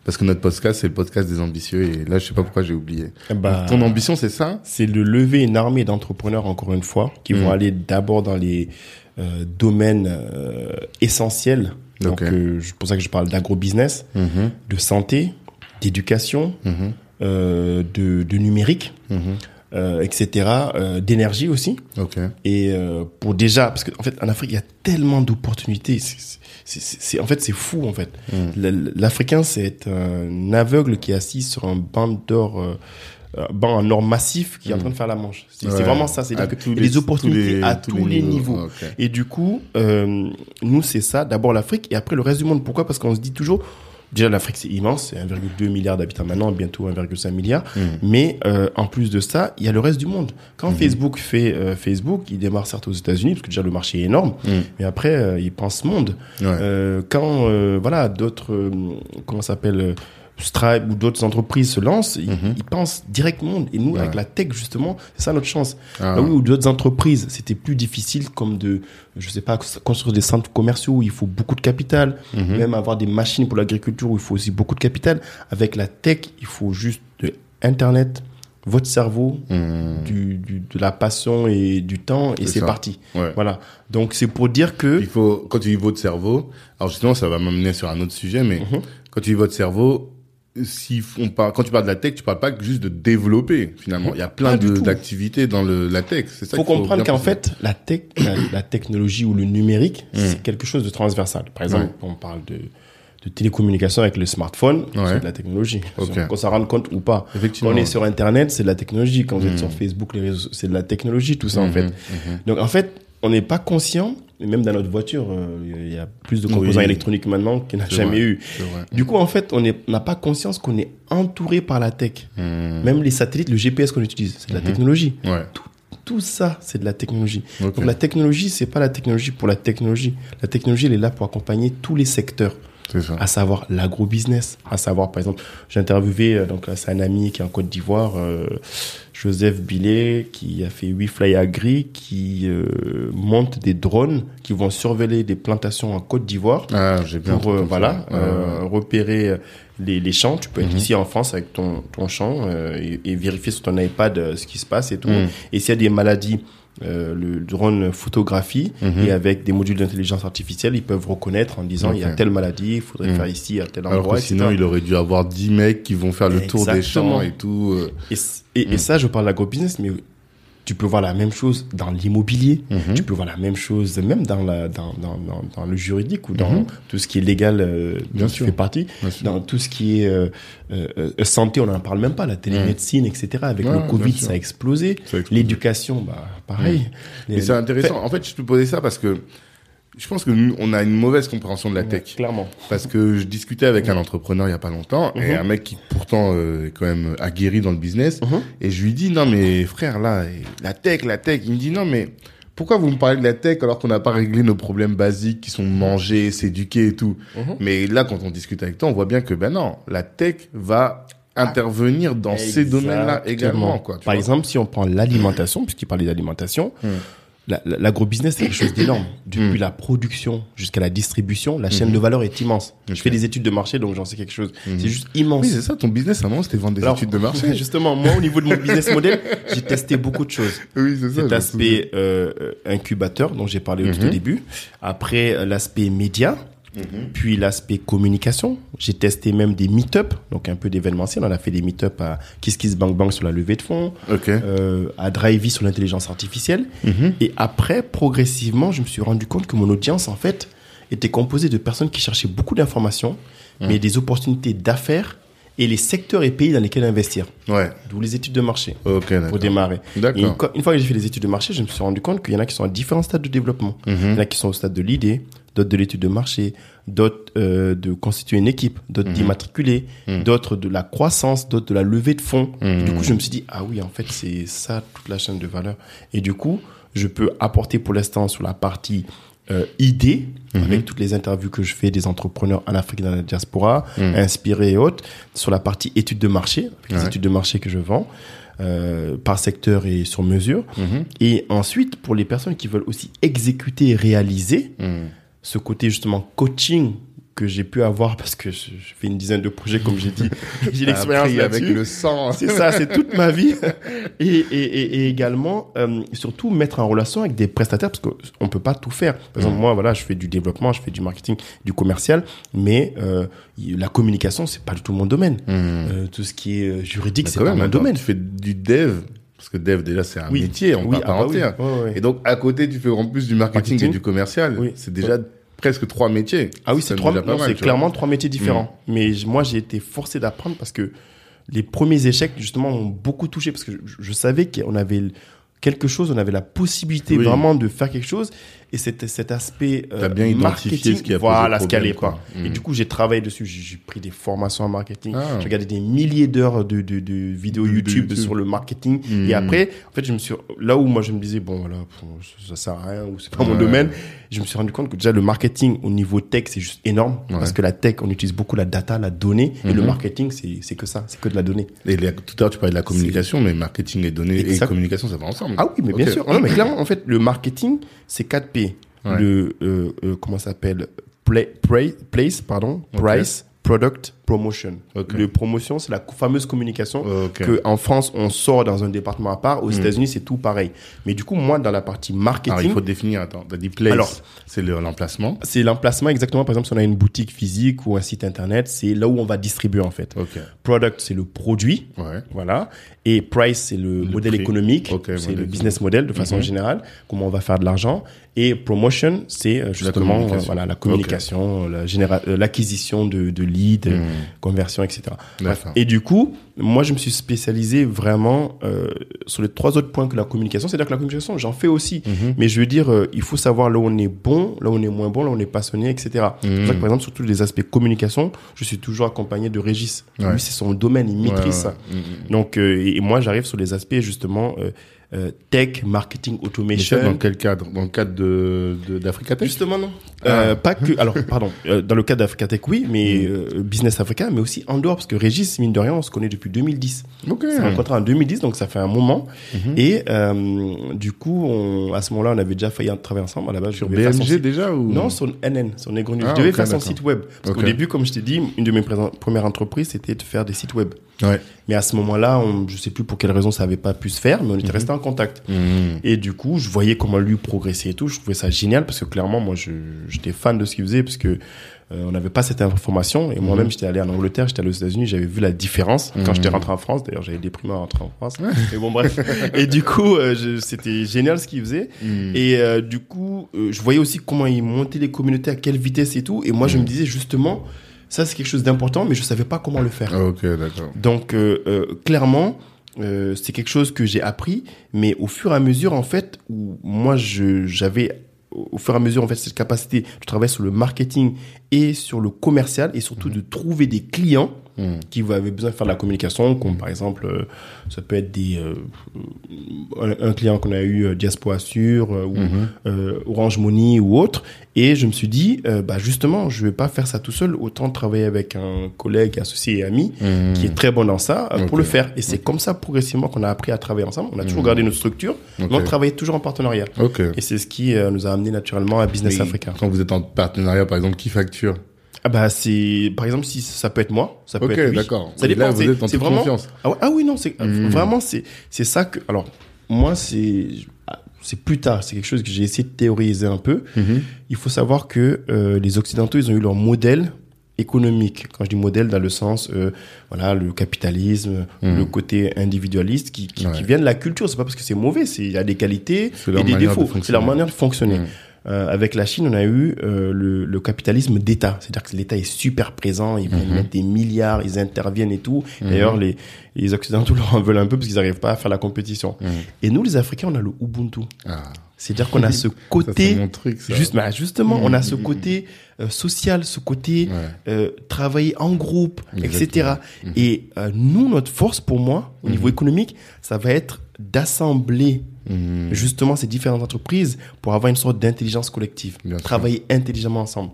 Parce que notre podcast, c'est le podcast des ambitieux et là, je sais pas pourquoi j'ai oublié. Bah, ton ambition, c'est ça? C'est de lever une armée d'entrepreneurs, encore une fois, qui vont mhm. aller d'abord dans les euh, domaines euh, essentiels. Donc, euh, c'est pour ça que je parle d'agro-business, mhm. de santé, d'éducation, de, de numérique euh, etc., euh, d'énergie aussi. Okay. Et euh, pour déjà, parce qu'en en fait, en Afrique, il y a tellement d'opportunités. C'est, en fait, c'est fou, en fait. Mm. L'Africain, c'est un aveugle qui est assis sur un banc d'or, euh, banc en or massif qui est en mm. train de faire la manche. C'est vraiment ça. C'est que les, les opportunités à tous les, niveaux. Okay. Et du coup, euh, nous, c'est ça. D'abord l'Afrique et après le reste du monde. Pourquoi? Parce qu'on se dit toujours, Déjà, l'Afrique, c'est immense, c'est 1,2 milliard d'habitants maintenant, bientôt 1,5 milliard. Mm. Mais euh, en plus de ça, il y a le reste du monde. Quand mm-hmm. Facebook fait euh, Facebook, il démarre certes aux États-Unis, parce que déjà le marché est énorme, mm. mais après, euh, il pense monde. Ouais. quand, voilà, d'autres, comment s'appelle Stripe ou d'autres entreprises se lancent, ils, mhm. pensent directement. Et nous, avec la tech, justement, c'est ça notre chance. Ah Là où d'autres entreprises, c'était plus difficile, comme de, je sais pas, construire des centres commerciaux où il faut beaucoup de capital, mhm. même avoir des machines pour l'agriculture où il faut aussi beaucoup de capital. Avec la tech, il faut juste de Internet, votre cerveau, mhm. du, du, de la passion et du temps, et c'est parti. Voilà. Donc c'est pour dire que il faut quand tu dis votre cerveau. Alors justement, ça va m'amener sur un autre sujet, mais quand tu dis votre cerveau, si on parle, quand tu parles de la tech, tu parles pas juste de développer finalement. Il y a plein d'activités dans le, la tech. C'est ça. Faut comprendre qu'en fait, la tech, la, technologie ou le numérique, hmm. c'est quelque chose de transversal. Par exemple, on parle de de télécommunication avec le smartphone, c'est de la technologie. Okay. Qu'on s'en rende compte ou pas. Quand on est sur Internet, c'est de la technologie. Quand vous êtes hmm. sur Facebook, les réseaux, c'est de la technologie, tout ça en hmm, fait. Donc en fait, on n'est pas conscient même dans notre voiture, euh, il y a plus de composants électroniques maintenant qu'il n'a jamais eu. Du coup, en fait, on n'a pas conscience qu'on est entouré par la tech. Hmm. Même les satellites, le GPS qu'on utilise, c'est de la hmm. technologie. Tout, tout, ça, c'est de la technologie. Donc la technologie, c'est pas la technologie pour la technologie. La technologie, elle est là pour accompagner tous les secteurs. Ça. à savoir l'agro-business, à savoir par exemple, j'ai interviewé euh, donc c'est un ami qui est en Côte d'Ivoire, euh, Joseph Billet, qui a fait fly Agri, qui euh, monte des drones qui vont surveiller des plantations en Côte d'Ivoire ah, pour voilà repérer les, les, champs. Tu peux être mhm. ici en France avec ton ton champ et, et, vérifier sur ton iPad ce qui se passe et tout. Mhm. Et s'il y a des maladies euh, le drone photographie mhm. et avec des modules d'intelligence artificielle, ils peuvent reconnaître en disant il y a telle maladie, il faudrait mhm. faire ici à tel endroit. Alors que sinon, il aurait dû avoir 10 mecs qui vont faire le tour des champs et tout. Euh. Et, et, et, mhm. ça, je parle d'agro-business, mais Tu peux voir la même chose dans l'immobilier. Mhm. Tu peux voir la même chose même dans, la, dans, dans, dans, le juridique ou dans mhm. tout ce qui est légal euh, dont tu fais partie. Dans tout ce qui est euh, euh, santé, on n'en parle même pas. La télémédecine, etc. Avec le Covid, ça a explosé. L'éducation, bah, pareil. Mais c'est intéressant. En fait, je te posais ça parce que je pense que nous, on a une mauvaise compréhension de la tech. clairement. Parce que je discutais avec un entrepreneur il y a pas longtemps et mhm. un mec qui pourtant euh, est quand même aguerri dans le business mhm. et je lui dis non mais frère là la tech la tech il me dit non mais pourquoi vous me parlez de la tech alors qu'on n'a pas réglé nos problèmes basiques qui sont manger, s'éduquer et tout. Mhm. Mais là quand on discute avec toi, on voit bien que ben non, la tech va intervenir dans ces domaines-là également quoi. Par exemple, si on prend l'alimentation puisqu'il parlait d'alimentation, hmm l'agrobusiness, c'est quelque chose d'énorme. Depuis hmm. la production jusqu'à la distribution, la chaîne hmm. de valeur est immense. Je fais des études de marché, donc j'en sais quelque chose. Hmm. C'est juste immense. Oui, c'est ça, ton business, avant, c'était vendre des études de marché. Justement, moi, au niveau de mon business model, j'ai testé beaucoup de choses. Oui, c'est ça. Cet aspect euh, incubateur dont j'ai parlé au tout début. Après, euh, l'aspect média. Mhm. Puis l'aspect communication, j'ai testé même des meet-up, donc un peu d'événementiel. On a fait des meet-up à Kiss Kiss Bang Bang sur la levée de fonds, euh, à Drivey sur l'intelligence artificielle. Mhm. Et après, progressivement, je me suis rendu compte que mon audience, en fait, était composée de personnes qui cherchaient beaucoup d'informations, mhm. mais des opportunités d'affaires et les secteurs et pays dans lesquels investir. Ouais. D'où les études de marché. Ok, Pour démarrer. D'accord. Une, fois que j'ai fait les études de marché, je me suis rendu compte qu'il y en a qui sont à différents stades de développement. Il y en a qui sont au stade de l'idée, d'autres de l'étude de marché, d'autres euh, de constituer une équipe, d'autres mhm. d'immatriculer, mhm. d'autres de la croissance, d'autres de la levée de fonds. Mhm. Du coup, je me suis dit, ah oui, en fait, c'est ça toute la chaîne de valeur. Et du coup, je peux apporter pour l'instant sur la partie euh, idée, avec toutes les interviews que je fais des entrepreneurs en Afrique dans la diaspora, inspirés et autres, sur la partie études de marché, les études de marché que je vends. Euh, par secteur et sur mesure. Et ensuite, pour les personnes qui veulent aussi exécuter et réaliser, ce côté justement coaching que j'ai pu avoir parce que je, fais une dizaine de projets comme j'ai dit. J'ai l'expérience avec le sang. C'est ça c'est toute ma vie. Et, et, et, également euh, surtout mettre en relation avec des prestataires parce qu'on peut pas tout faire. Par exemple mm. moi voilà je fais du développement je fais du marketing du commercial mais euh, la communication c'est pas du tout mon domaine. Mm. euh, tout ce qui est juridique c'est pas mon domaine. tu fais du dev parce que dev, déjà, c'est un métier en oui, part ah bah Et donc, à côté, tu fais en plus du marketing, et du commercial. C'est déjà presque trois métiers. Ah oui, c'est trois, c'est clairement trois métiers différents. Mm. Mais moi, j'ai été forcé d'apprendre parce que les premiers échecs, justement, m'ont beaucoup touché parce que je, je savais qu'on avait quelque chose, on avait la possibilité vraiment de faire quelque chose et cet, cet aspect euh, bien marketing, ce qui a voilà ce qui pas. Et mm. du coup, j'ai travaillé dessus, j'ai pris des formations en marketing, ah. j'ai regardé des milliers d'heures de, de, de, vidéos YouTube, sur le marketing et mm. après, en fait, je me suis là où moi je me disais bon voilà, ça sert à rien ou c'est pas mon domaine, je me suis rendu compte que déjà le marketing au niveau tech c'est juste énorme. Parce que la tech on utilise beaucoup la data, la donnée. Et le mm-hmm. marketing c'est c'est que ça, c'est que de la donnée. Et tout à l'heure tu parlais de la communication, mais marketing et données et communication ça va ensemble. Ah oui, mais bien sûr. Non mais clairement en fait le marketing c'est 4 P. Le euh, euh, comment s'appelle? Place pardon. Price product promotion. Le promotion, c'est la fameuse communication que en France on sort dans un département à part. Aux hmm. États-Unis, c'est tout pareil. Mais du coup, moi, dans la partie marketing, Alors, il faut définir. Attends, t'as dit place. Alors, c'est l'emplacement. c'est l'emplacement exactement. Par exemple, si on a une boutique physique ou un site internet, c'est là où on va distribuer en fait. Product, c'est le produit. Ouais. Voilà. Et price, c'est le, modèle économique. c'est le business model de façon mhm. générale. Comment on va faire de l'argent. Et promotion, c'est euh, justement la voilà la communication, euh, l'acquisition de, de leads. Mhm conversion, etc. Et du coup, moi, je me suis spécialisé vraiment euh, sur les trois autres points que la communication. C'est-à-dire que la communication, j'en fais aussi. Mhm. Mais je veux dire, euh, il faut savoir là où on est bon, là où on est moins bon, là où on est passionné, etc. Mhm. par exemple, sur tous les aspects communication, je suis toujours accompagné de Régis. Lui, c'est son domaine, il maîtrise ça. Donc, euh, et moi, j'arrive sur les aspects, justement, euh, tech, marketing, automation. dans quel cadre? Dans le cadre de d'Africa Tech? Justement non. Euh, ah. pas que. Alors pardon. Euh, dans le cadre d'Africa Tech, oui, mais mm. business Africa, mais aussi en dehors, parce que Régis, mine de rien, on se connaît depuis 2010. Ok. On s'est rencontré en 2010, donc ça fait un moment. Mm-hmm. Et du coup, on, à ce moment-là, on avait déjà failli travailler ensemble. À la base, sur BMG déjà ou? Non, sur NN, sur Negro. Ah, je devais faire son site web. Parce qu'au début, comme je t'ai dit, une de mes premières entreprises, c'était de faire des sites web. Ouais. Mais à ce moment-là, on, je sais plus pour quelle raison ça avait pas pu se faire, mais on était mm-hmm. resté en contact. Mm. Et du coup, je voyais comment lui progressait et tout. Je trouvais ça génial parce que clairement, moi, j'étais fan de ce qu'il faisait parce que euh, on n'avait pas cette information. Et moi-même, mhm. j'étais allé en Angleterre, j'étais allé aux États-Unis, j'avais vu la différence quand j'étais mhm. rentré en France. D'ailleurs, j'avais déprimé en rentrant en France. Mais bon, bref. et du coup, euh, c'était génial ce qu'ils faisaient. Mhm. Et euh, du coup, je voyais aussi comment ils montaient les communautés, à quelle vitesse et tout. Et moi, je me disais justement, ça c'est quelque chose d'important, mais je savais pas comment le faire. Ah, ok, d'accord. Donc, clairement, c'est quelque chose que j'ai appris, mais au fur et à mesure, en fait, où moi, j'avais au fur et à mesure en fait cette capacité de travailler sur le marketing et sur le commercial et surtout de trouver des clients Hmm. qui avaient besoin de faire de la communication, comme par exemple, euh, ça peut être des euh, un, client qu'on a eu, euh, Diaspora Sur ou hmm. Orange Money ou autre. Et je me suis dit, bah justement, je vais pas faire ça tout seul, autant travailler avec un collègue, associé et ami hmm. qui est très bon dans ça pour le faire. Et c'est comme ça progressivement qu'on a appris à travailler ensemble. On a toujours gardé notre structure, mais on travaillait toujours en partenariat. Et c'est ce qui nous a amené naturellement à Business Africa. Quand vous êtes en partenariat, par exemple, qui facture? Ah bah c'est par exemple si ça peut être moi, ça peut être lui. d'accord. Ça dépend. C'est vraiment. Ah, ah, oui non c'est hmm. vraiment c'est c'est ça que alors moi c'est c'est plus tard c'est quelque chose que j'ai essayé de théoriser un peu. Mhm. Il faut savoir que euh, les occidentaux ils ont eu leur modèle économique. Quand je dis modèle dans le sens euh, voilà le capitalisme, mhm. le côté individualiste qui qui, qui, vient de la culture. C'est pas parce que c'est mauvais, c'est il y a des qualités et des défauts. C'est leur manière de fonctionner. Euh, avec la Chine, on a eu euh, le, le, capitalisme d'État. C'est-à-dire que l'État est super présent, ils vont mhm. mettre des milliards, ils interviennent et tout. Mhm. D'ailleurs, les, les Occidentaux leur en veulent un peu parce qu'ils n'arrivent pas à faire la compétition. Mhm. Et nous, les Africains, on a le Ubuntu. Ah. C'est-à-dire qu'on a ce côté, mon truc, ça. Juste, bah, justement, on a ce côté euh, social, ce côté travailler en groupe, etc. Et nous, notre force, pour moi, au niveau économique, ça va être d'assembler Mhm. justement ces différentes entreprises pour avoir une sorte d'intelligence collective, travailler intelligemment ensemble.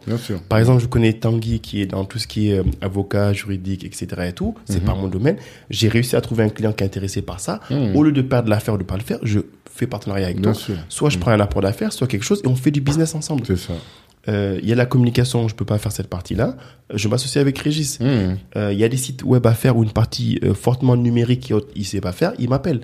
Par exemple, je connais Tanguy qui est dans tout ce qui est euh, avocat, juridique, etc. et tout. C'est mhm. pas mon domaine. J'ai réussi à trouver un client qui est intéressé par ça. Mhm. Au lieu de perdre l'affaire ou de pas le faire, je fais partenariat avec toi. Soit je prends un apport d'affaires, soit quelque chose et on fait du business ensemble. C'est ça. Euh, il y a la communication, je peux pas faire cette partie-là. Euh, je m'associe avec Régis. Hmm. Euh, il y a des sites web à faire ou une partie fortement numérique il sait pas faire, il m'appelle.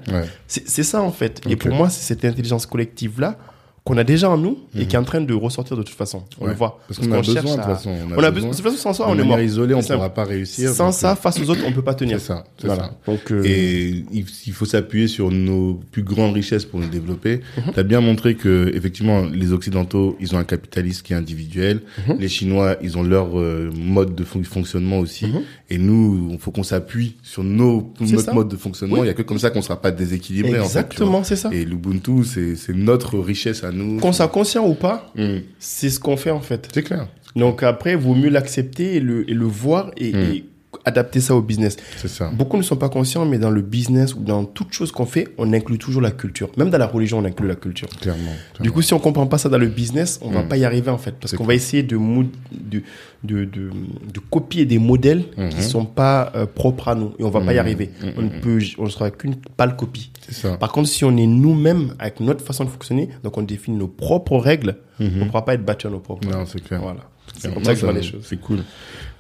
C'est ça en fait. Et pour moi, c'est cette intelligence collective là qu'on a déjà en nous et qui est en train de ressortir de toute façon. On le voit. Parce, qu'on a besoin de toute façon. On a, besoin. De toute façon, sans ça, on est mort. isolé, on ne pourra pas réussir. Sans ça, face aux autres, on peut pas tenir. C'est ça. Voilà. Donc, euh... Et il faut s'appuyer sur nos plus grandes richesses pour nous développer. Mhm. Tu as bien montré que, effectivement, les Occidentaux, ils ont un capitalisme qui est individuel. Mhm. Les Chinois, ils ont leur euh, mode de fonctionnement aussi. Mhm. Et nous, il faut qu'on s'appuie sur nos, notre mode de fonctionnement. Il y a que comme ça qu'on sera pas déséquilibré. Exactement, c'est ça. Et l'Ubuntu, c'est notre richesse à nous. Qu'on soit conscient ou pas, hmm. c'est ce qu'on fait en fait. C'est clair. Donc après, vaut mieux l'accepter et le, et le voir et, hmm. et adapter ça au business. C'est ça. Beaucoup ne sont pas conscients, mais dans le business ou dans toute chose qu'on fait, on inclut toujours la culture. Même dans la religion, on inclut la culture. Clairement. Du coup, si on comprend pas ça dans le business, on va hmm. pas y arriver en fait, parce qu'on va essayer de, de, de, de, de, copier des modèles qui mhm. sont pas euh, propres à nous et on va pas y arriver. Mhm. On ne peut, on sera qu'une pâle copie. Ça. Par contre, si on est nous-mêmes avec notre façon de fonctionner, donc on définit nos propres règles, on ne pourra pas être battu à nos propres. Non, c'est clair. Voilà. C'est comme ça que je vois les choses. C'est cool.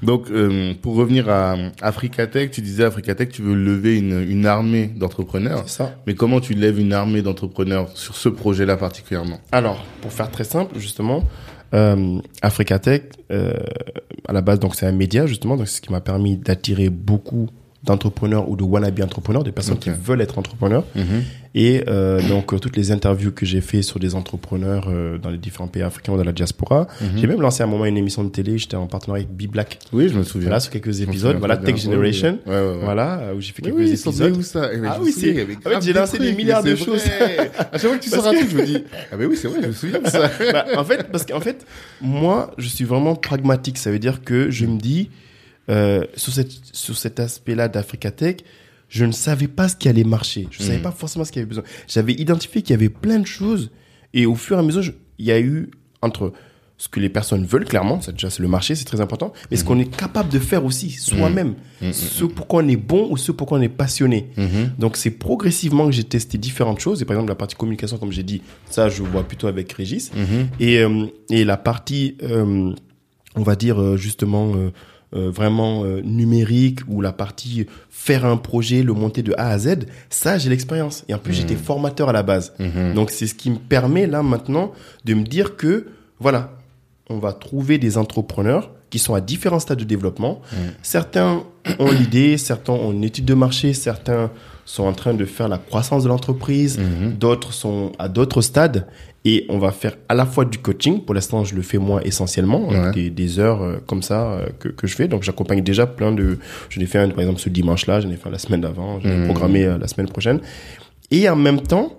Donc, euh, pour revenir à Africatech, tu disais Africatech, tu veux lever une, une armée d'entrepreneurs. C'est ça. Mais comment tu lèves une armée d'entrepreneurs sur ce projet-là particulièrement? Alors, pour faire très simple, justement, euh, Africatech, euh, à la base, donc c'est un média justement, donc c'est ce qui m'a permis d'attirer beaucoup d'entrepreneurs ou de wannabe entrepreneurs, des personnes qui veulent être entrepreneurs. Mhm. Et euh, donc, euh, toutes les interviews que j'ai fait sur des entrepreneurs euh, dans les différents pays africains ou dans la diaspora. Mhm. J'ai même lancé à un moment une émission de télé. J'étais en partenariat avec B-Black. Oui, je me souviens. Voilà, sur quelques épisodes. Voilà, Tech Generation. Ouais, ouais, voilà, où j'ai fait quelques oui, épisodes. Où ça ah oui, c'est. En fait, j'ai lancé des milliards de choses. à chaque fois que tu sors un truc, je me dis, ah ben oui, c'est vrai, je me souviens de ça. bah, en fait, parce qu'en fait, moi, je suis vraiment pragmatique. Ça veut dire que je me dis, euh, sur, cette, sur cet aspect-là d'Africatech, je ne savais pas ce qui allait marcher. Je ne savais hmm. pas forcément ce qu'il y avait besoin. J'avais identifié qu'il y avait plein de choses. Et au fur et à mesure, il y a eu entre ce que les personnes veulent, clairement, c'est déjà c'est le marché, c'est très important, mais ce hmm. qu'on est capable de faire aussi soi-même, hmm. ce pourquoi on est bon ou ce pourquoi on est passionné. Donc c'est progressivement que j'ai testé différentes choses. Et par exemple, la partie communication, comme j'ai dit, ça, je vois plutôt avec Régis. Et, euh, et la partie, euh, on va dire justement euh, vraiment euh, numérique ou la partie faire un projet, le monter de A à Z, ça j'ai l'expérience. Et en plus j'étais mmh. formateur à la base. Mmh. Donc c'est ce qui me permet là maintenant de me dire que voilà, on va trouver des entrepreneurs qui sont à différents stades de développement. Certains ont l'idée, certains ont une étude de marché, certains sont en train de faire la croissance de l'entreprise, d'autres sont à d'autres stades. Et on va faire à la fois du coaching. Pour l'instant, je le fais moi essentiellement, avec des, des heures euh, comme ça euh, que, que je fais. Donc, j'accompagne déjà plein de. Je l'ai fait un, par exemple ce dimanche-là, j'en ai fait la semaine d'avant, je l'ai Mhm. programmé euh, la semaine prochaine. Et en même temps,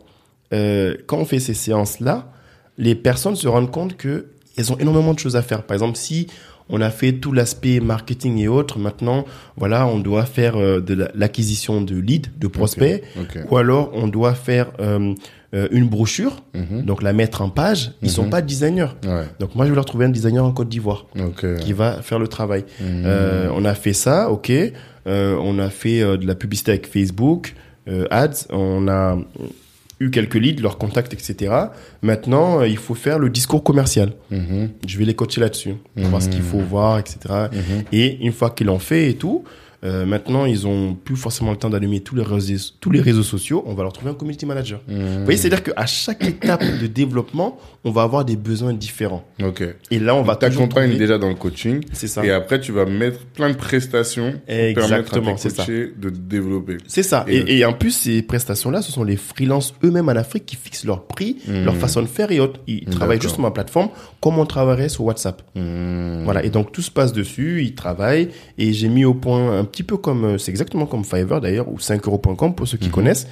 euh, quand on fait ces séances-là, les personnes se rendent compte que elles ont énormément de choses à faire. Par exemple, si on a fait tout l'aspect marketing et autres, maintenant, voilà, on doit faire de la- l'acquisition de leads, de prospects, ou alors on doit faire euh, euh, une brochure, Mhm. donc la mettre en page. Ils sont Mhm. pas designers. Ouais. Donc moi, je vais leur trouver un designer en Côte d'Ivoire qui va faire le travail. Mhm. Euh, on a fait ça, ok. Euh, on a fait de la publicité avec Facebook, ads. On a eu quelques leads, leurs contacts, etc. Maintenant, euh, il faut faire le discours commercial. Je vais les coacher là-dessus, voir ce qu'il faut voir, etc. Et une fois qu'ils l'ont fait et tout, euh, maintenant, ils ont plus forcément le temps d'allumer tous les réseaux, tous les réseaux sociaux. On va leur trouver un community manager. Mhm. Vous voyez, c'est-à-dire qu'à chaque étape de développement, on va avoir des besoins différents. Ok. Et là, on va toujours T'accompagnes trouver- déjà dans le coaching. C'est ça. Et après, tu vas mettre plein de prestations pour permettre à Exactement, tes de développer. C'est ça. Et Et, et en plus, ces prestations-là, ce sont les freelances eux-mêmes en Afrique qui fixent leur prix, Mhm. leur façon de faire et autres. Ils travaillent juste sur ma plateforme comme on travaillerait sur WhatsApp. Mhm. Voilà. Et donc, tout se passe dessus, ils travaillent. Et j'ai mis au point un petit peu comme, euh, c'est exactement comme Fiverr d'ailleurs, ou 5euros.com pour ceux qui connaissent.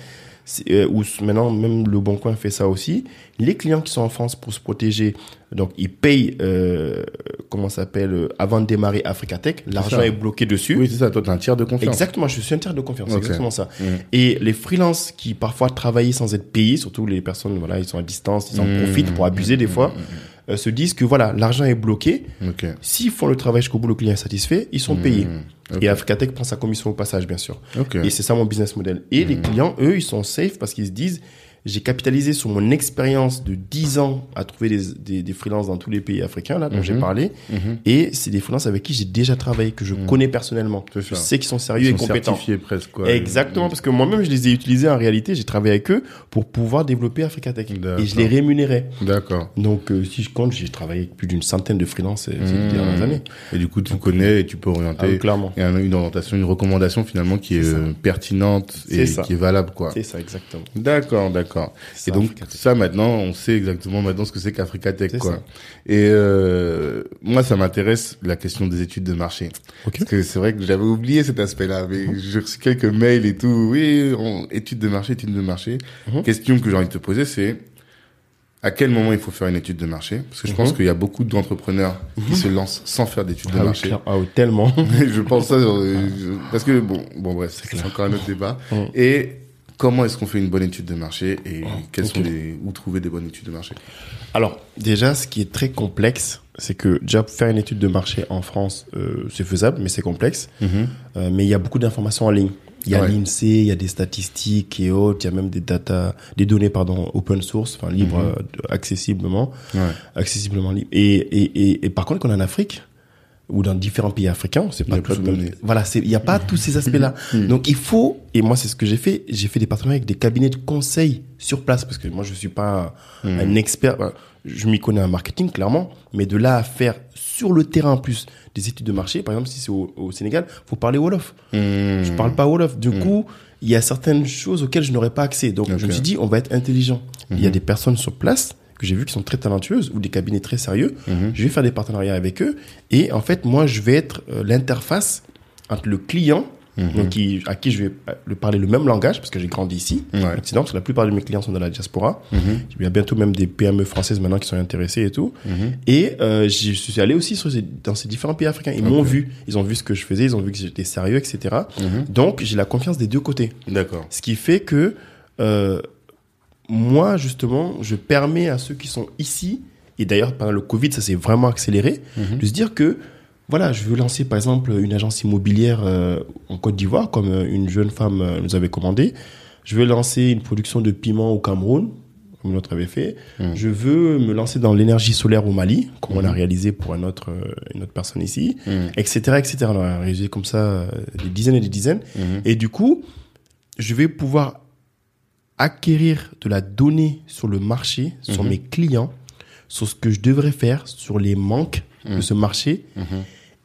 C'est, euh, ou maintenant, même Le Bon Coin fait ça aussi. Les clients qui sont en France pour se protéger, donc ils payent, euh, comment ça s'appelle, euh, avant de démarrer Africa Tech. L'argent est bloqué dessus. Oui, c'est ça. Toi, t'as un tiers de confiance. Exactement, je suis un tiers de confiance, c'est exactement ça. Mhm. Et les freelances qui parfois travaillaient sans être payés, surtout les personnes, voilà, ils sont à distance, ils en Mhm. profitent pour abuser des fois, euh, se disent que voilà, l'argent est bloqué. S'ils font le travail jusqu'au bout, le client est satisfait, ils sont payés. Mhm. Ok. Et Africatech prend sa commission au passage, bien sûr. Et c'est ça mon business model. Et les clients, eux, ils sont safe parce qu'ils se disent, j'ai capitalisé sur mon expérience de 10 ans à trouver des, des, des freelances dans tous les pays africains, là, dont j'ai Mhm. parlé. Mhm. Et c'est des freelances avec qui j'ai déjà travaillé, que je connais personnellement. C'est Je sais qu'ils sont sérieux Ils et sont compétents. certifiés presque, quoi. Exactement, parce que moi-même, je les ai utilisés en réalité. J'ai travaillé avec eux pour pouvoir développer Africatech. D'accord. Et je les rémunérais. D'accord. Donc, euh, si je compte, j'ai travaillé avec plus d'une centaine de freelances ces, ces dernières années. Et du coup, tu connais et tu peux Ah orienter. oui, clairement. Et un- une orientation, une recommandation finalement qui est, C'est ça. euh, pertinente et qui est valable, quoi. C'est ça, exactement. D'accord, d'accord. Et donc ça maintenant, on sait exactement maintenant ce que c'est qu'Africa Tech, quoi. ça. Et euh, moi, ça m'intéresse la question des études de marché. Parce que c'est vrai que j'avais oublié cet aspect-là, mais j'ai reçu quelques mails et tout. Oui, on- études de marché, études de marché. Mhm. Question que j'ai envie de te poser, c'est à quel moment il faut faire une étude de marché? Parce que je pense Mhm. qu'il y a beaucoup d'entrepreneurs qui se lancent sans faire d'études de Ah oui, marché. clair- ah oui, tellement. je pense ça euh, je- parce que bon bon bref c'est encore un autre débat Mm. et comment est-ce qu'on fait une bonne étude de marché et quelles ok. sont les où trouver des bonnes études de marché? Alors, déjà, ce qui est très complexe, c'est que déjà faire une étude de marché en France, euh, c'est faisable, mais c'est complexe. Euh, mais il y a beaucoup d'informations en ligne. Il y a Ouais. l'INSEE, il y a des statistiques et autres, il y a même des data, des données pardon open source, enfin libre, Mhm. euh, accessiblement, ouais accessiblement libre. Et, et, et, et par contre, quand on est en Afrique ou dans différents pays africains, c'est pas données. Voilà, il y a pas tous ces aspects-là. Mhm. Donc il faut et moi c'est ce que j'ai fait. J'ai fait des partenariats avec des cabinets de conseil sur place parce que moi je suis pas Mhm. un expert. Je m'y connais en marketing clairement, mais de là à faire sur le terrain en plus des études de marché, par exemple si c'est au, au Sénégal, faut parler wolof. Mmh. Je parle pas wolof. Du coup, il y a certaines choses auxquelles je n'aurais pas accès. Donc, je me suis dit, on va être intelligent. Il y a des personnes sur place que j'ai vu qui sont très talentueuses ou des cabinets très sérieux. Mhm. Je vais faire des partenariats avec eux. Et en fait, moi, je vais être euh, l'interface entre le client, Mhm. donc qui, à qui je vais euh, le parler le même langage, parce que j'ai grandi ici, Ouais. en Occident, parce que la plupart de mes clients sont dans la diaspora. Mhm. Il y a bientôt même des PME françaises maintenant qui sont intéressées et tout. Et euh, je suis allé aussi sur ces- dans ces différents pays africains. Ils m'ont vu. Ils ont vu ce que je faisais. Ils ont vu que j'étais sérieux, etc. Donc, j'ai la confiance des deux côtés. d'accord Ce qui fait que euh, moi, justement, je permets à ceux qui sont ici, et d'ailleurs pendant le Covid, ça s'est vraiment accéléré, Mhm. de se dire que, voilà, je veux lancer par exemple une agence immobilière euh, en Côte d'Ivoire, comme euh, une jeune femme euh, nous avait commandé. Je veux lancer une production de piment au Cameroun, comme l'autre avait fait. Mhm. Je veux me lancer dans l'énergie solaire au Mali, comme on a Mhm. réalisé pour un autre, une autre personne ici, etc., etc. On a réalisé comme ça des dizaines et des dizaines. Et du coup, je vais pouvoir acquérir de la donnée sur le marché, sur Mhm. mes clients, sur ce que je devrais faire, sur les manques de Mhm. ce marché. Mhm.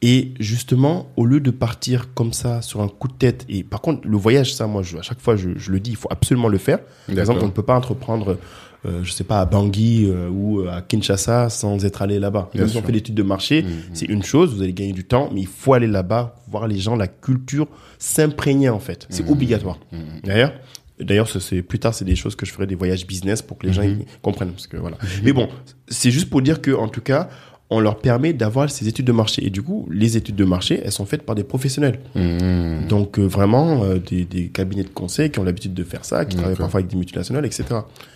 Et justement, au lieu de partir comme ça sur un coup de tête, et par contre, le voyage, ça, moi, je, à chaque fois, je, je, le dis, il faut absolument le faire. Par exemple, on ne peut pas entreprendre, euh, je sais pas, à Bangui euh, ou à Kinshasa sans être allé là-bas. Même si on fait l'étude de marché, mmh, c'est une chose, vous allez gagner du temps, mais il faut aller là-bas, voir les gens, la culture, s'imprégner en fait. C'est mmh, obligatoire. D'ailleurs, D'ailleurs, c'est plus tard, c'est des choses que je ferai des voyages business pour que les gens comprennent, parce que voilà. Mais bon, c'est juste pour dire que, en tout cas, on leur permet d'avoir ces études de marché. Et du coup, les études de marché, elles sont faites par des professionnels. Mmh. Donc, euh, vraiment, euh, des, des, cabinets de conseil qui ont l'habitude de faire ça, qui travaillent parfois avec des multinationales, etc.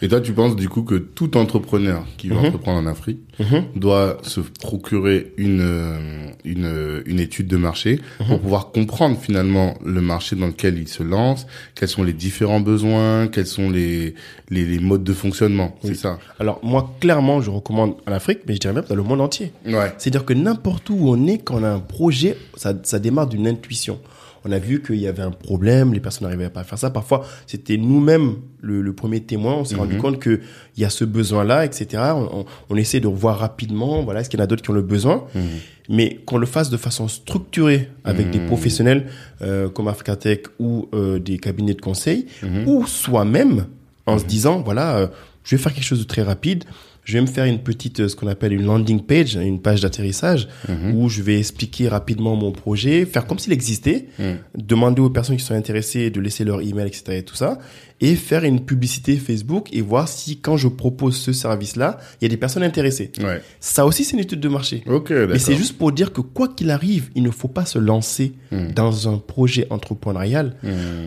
Et toi, tu penses du coup que tout entrepreneur qui veut entreprendre en Afrique mmh. doit se procurer une, euh, une, une étude de marché pour pouvoir comprendre finalement le marché dans lequel il se lance, quels sont les différents besoins, quels sont les, les, les modes de fonctionnement. C'est ça. Alors, moi, clairement, je recommande en Afrique, mais je dirais même dans le monde entier. C'est-à-dire que n'importe où on est, quand on a un projet, ça, ça démarre d'une intuition. On a vu qu'il y avait un problème, les personnes n'arrivaient pas à faire ça. Parfois, c'était nous-mêmes le, le, premier témoin. On s'est rendu mhm. compte qu'il y a ce besoin-là, etc. On, on, essaie de revoir rapidement. Voilà, est-ce qu'il y en a d'autres qui ont le besoin mhm. Mais qu'on le fasse de façon structurée avec des mhm. professionnels euh, comme Africatech ou euh, des cabinets de conseil, ou soi-même en se disant voilà, euh, je vais faire quelque chose de très rapide je vais me faire une petite, ce qu'on appelle une landing page, une page d'atterrissage, mhm. où je vais expliquer rapidement mon projet, faire comme s'il existait, mhm. demander aux personnes qui sont intéressées de laisser leur email, etc. et tout ça, et faire une publicité Facebook et voir si quand je propose ce service-là, il y a des personnes intéressées. Ouais. Ça aussi, c'est une étude de marché. Okay, Mais c'est juste pour dire que quoi qu'il arrive, il ne faut pas se lancer mhm. dans un projet entrepreneurial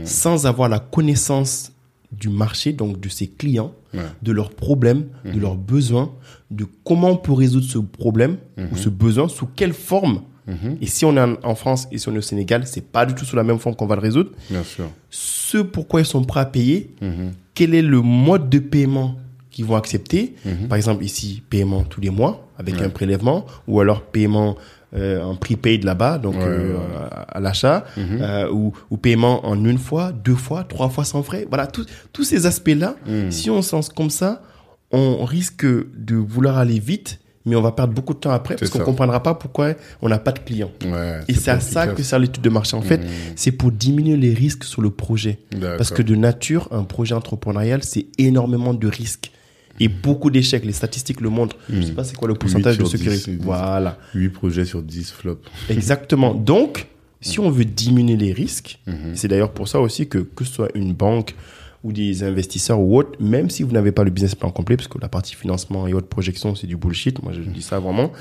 sans avoir la connaissance du marché, donc de ses clients, de leurs problèmes, de mhm. leurs besoins, de comment on peut résoudre ce problème ou mhm. ce besoin, sous quelle forme. Mhm. Et si on est en France et si on est au Sénégal, c'est pas du tout sous la même forme qu'on va le résoudre. Bien sûr. Ce pourquoi ils sont prêts à payer, quel est le mode de paiement qu'ils vont accepter? Par exemple, ici, paiement tous les mois avec un prélèvement ou alors paiement en prepaid là-bas, donc euh, à l'achat, mhm. euh, ou, ou, paiement en une fois, deux fois, trois fois sans frais. Voilà, tous ces aspects-là, mhm. si on sens comme ça, on risque de vouloir aller vite, mais on va perdre beaucoup de temps après parce qu'on comprendra pas pourquoi on n'a pas de clients. Ouais, et c'est à ça que sert l'étude de marché. En fait, mhm. c'est pour diminuer les risques sur le projet. Parce que de nature, un projet entrepreneurial, c'est énormément de risques et beaucoup d'échecs. Les statistiques le montrent. Je sais hmm. pas c'est quoi le pourcentage de ceux qui réussissent. Voilà. 8 projets sur 10 flop. Exactement. Donc, si on veut diminuer les risques, hmm. c'est d'ailleurs pour ça aussi que que ce soit une banque, ou des investisseurs ou autres, même si vous n'avez pas le business plan complet, parce que la partie financement et autres projections, c'est du bullshit. Moi, je dis ça vraiment.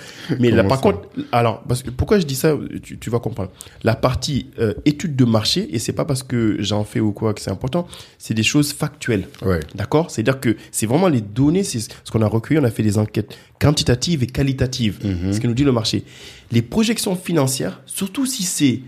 Mais là, par contre, alors, parce que pourquoi je dis ça, tu, tu vas comprendre. La partie euh, étude de marché, et c'est pas parce que j'en fais ou quoi que c'est important, c'est des choses factuelles. Ouais. D'accord? C'est-à-dire que c'est vraiment les données, c'est ce qu'on a recueilli. On a fait des enquêtes quantitatives et qualitatives. Mm-hmm. Ce que nous dit le marché. Les projections financières, surtout si c'est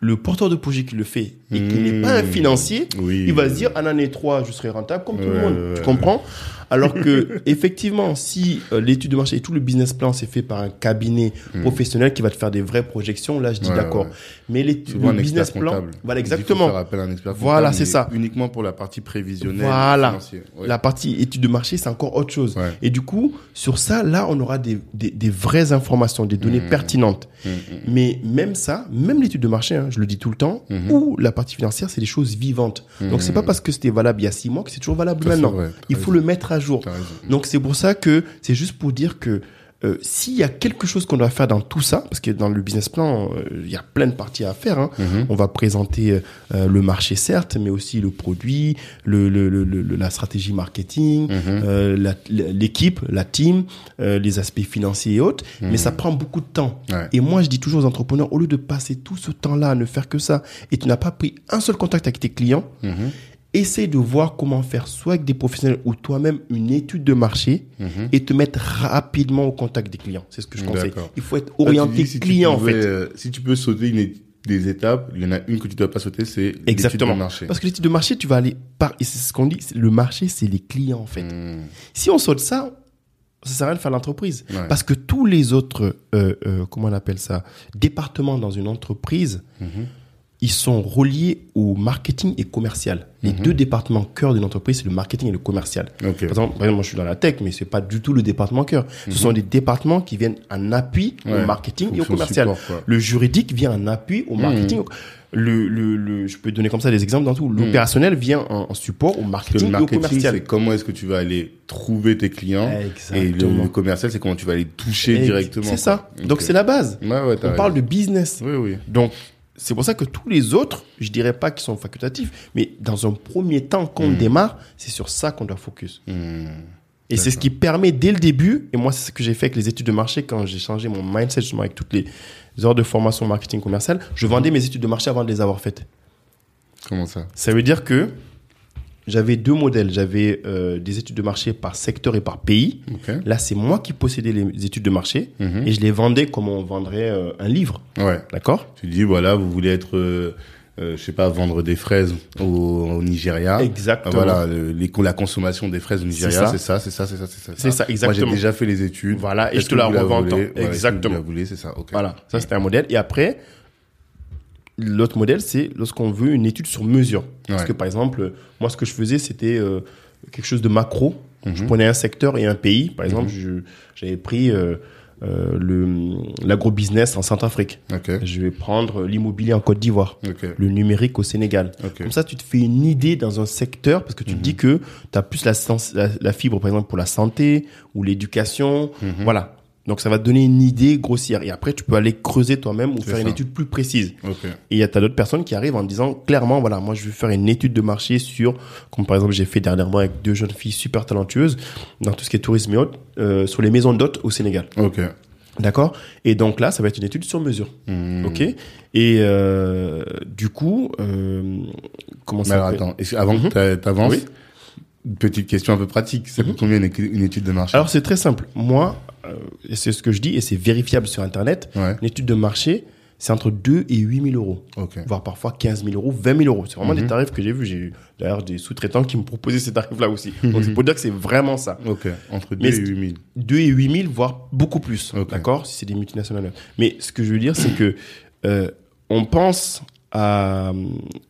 le porteur de projet qui le fait et qui n'est pas un hmm. financier, il va se dire, en année 3, je serai rentable comme tout le monde. tu comprends? Alors que, effectivement, si euh, l'étude de marché et tout le business plan c'est fait par un cabinet hmm. professionnel qui va te faire des vraies projections, là, je dis d'accord. Mais les, le business plan, voilà, exactement. un expert voilà, c'est ça. Uniquement pour la partie prévisionnelle. Voilà. La partie étude de marché, c'est encore autre chose. Et du coup, sur ça, là, on aura des, des, des vraies informations, des données hmm. pertinentes. Hmm, Mais même ça, même l'étude de marché, hein, je le dis tout le temps, ou la partie financière, c'est des choses vivantes. Donc, c'est pas parce que c'était valable il y a six mois que c'est toujours valable maintenant. Il faut le mettre à jour. Donc c'est pour ça que c'est juste pour dire que euh, s'il y a quelque chose qu'on doit faire dans tout ça, parce que dans le business plan, euh, il y a plein de parties à faire. Hein. Mhm. On va présenter euh, le marché certes, mais aussi le produit, le, le, le, la stratégie marketing, mhm. l'équipe, la, team, les aspects financiers et autres. Mais ça prend beaucoup de temps. Et moi, je dis toujours aux entrepreneurs, au lieu de passer tout ce temps-là à ne faire que ça, et tu n'as pas pris un seul contact avec tes clients, essaye de voir comment faire soit avec des professionnels ou toi-même une étude de marché mhm. et te mettre rapidement au contact des clients. C'est ce que je conseille. Il faut être orienté client en fait. Euh, si tu peux sauter une, des étapes, il y en a une que tu dois pas sauter, c'est l'étude de marché. Parce que l'étude de marché, tu vas aller par, et c'est ce qu'on dit, le marché, c'est les clients en fait. Hmm. Si on saute ça, ça sert à rien de faire l'entreprise. Parce que tous les autres, euh, euh, comment on appelle ça, départements dans une entreprise, mhm ils sont reliés au marketing et commercial. Les Mhm. deux départements cœur d'une entreprise, c'est le marketing et le commercial. Ok. Par exemple, par exemple, moi, je suis dans la tech, mais c'est pas du tout le département cœur. Ce sont des départements qui viennent en appui Mhm. Ouais. au marketing et au commercial. support. Mhm. Le juridique vient en appui au marketing. Le, le, le, je peux donner comme ça des exemples dans tout. L'opérationnel vient en, en support au marketing, le et au marketing, commercial. c'est comment est-ce que tu vas aller trouver tes clients. Et le, Exactement. commercial, c'est comment tu vas les toucher directement. C'est ça. Donc c'est la base. Ouais, ouais, On parle de business. Oui, oui. Donc, c'est pour ça que tous les autres, je dirais pas qu'ils sont facultatifs, mais dans un premier temps, quand on démarre, c'est sur ça qu'on doit focus. Hmm. Et c'est ce qui permet dès le début, et moi c'est ce que j'ai fait avec les études de marché quand j'ai changé mon mindset justement avec toutes les heures de formation marketing commercial, je vendais mes études de marché avant de les avoir faites. Comment ça? Ça veut dire que j'avais deux modèles, j'avais euh, des études de marché par secteur et par pays. Ok. Là, c'est moi qui possédais les études de marché Mhm. et je les vendais comme on vendrait euh, un livre, Ouais. d'accord? Tu dis, voilà, vous voulez être, euh, euh, je sais pas, vendre des fraises au, au Nigeria. Exactement. Voilà, le- les, la consommation des fraises au Nigeria, ça. c'est ça, c'est ça, c'est ça, c'est ça. C'est ça, exactement. Moi, j'ai déjà fait les études. Voilà, et je te la revends. Exactement. Voulez, c'est ça. Voilà, ça c'était un modèle. Et après, l'autre modèle, c'est lorsqu'on veut une étude sur mesure. Parce Ouais. que par exemple, moi ce que je faisais, c'était euh, quelque chose de macro. Mhm. Je prenais un secteur et un pays. Par exemple, je- j'avais pris euh, euh, l'agrobusiness en Centrafrique. Je vais prendre l'immobilier en Côte d'Ivoire. Le numérique au Sénégal. Comme ça, tu te fais une idée dans un secteur parce que tu te dis que tu as plus la, sens- la, la fibre, par exemple, pour la santé ou l'éducation. Mhm. Voilà. Donc, ça va te donner une idée grossière. Et après, tu peux aller creuser toi-même ou faire une étude plus précise. Ok. Et il y a d'autres personnes qui arrivent en disant clairement, voilà, moi, je vais faire une étude de marché sur, comme par exemple, j'ai fait dernièrement avec deux jeunes filles super talentueuses dans tout ce qui est tourisme et autres, euh, sur les maisons d'hôtes au Sénégal. Ok. D'accord? Et donc là, ça va être une étude sur mesure. Hmm. OK? Et euh, du coup, euh, comment Mais ça alors attends, avant que Mhm. t'avances, Oui. Petite question un peu pratique. Ça coûte combien une, étude de marché? Alors c'est très simple. Moi, euh, c'est ce que je dis et c'est vérifiable sur Internet. Ouais. Une étude de marché, c'est entre 2 et 8 000 euros. Ok. Voire parfois 15 000 euros, 20 000 euros. C'est vraiment Mhm. des tarifs que j'ai vus. J'ai eu d'ailleurs des sous-traitants qui me proposaient ces tarifs-là aussi. Donc c'est pour dire que c'est vraiment ça. Ok. Entre 2 Mais et ce- 8 000. 2 et 8 000, voire beaucoup plus. Ok. D'accord? Si c'est des multinationales. Mais ce que je veux dire, c'est que euh, on pense à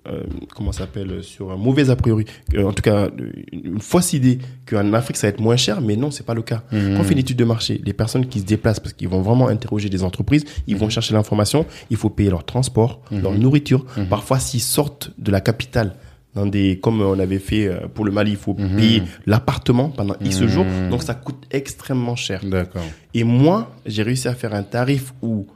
euh, comment ça s'appelle sur un mauvais a priori Euh, en tout cas une fausse idée qu'en Afrique ça va être moins cher mais non c'est pas le cas. Mhm. quand on fait une étude de marché les personnes qui se déplacent parce qu'ils vont vraiment interroger des entreprises ils vont chercher l'information il faut payer leur transport leur nourriture. Parfois s'ils sortent de la capitale dans des comme on avait fait euh, pour le Mali il faut payer l'appartement pendant X jours. Donc ça coûte extrêmement cher. D'accord. et moi, j'ai réussi à faire un tarif où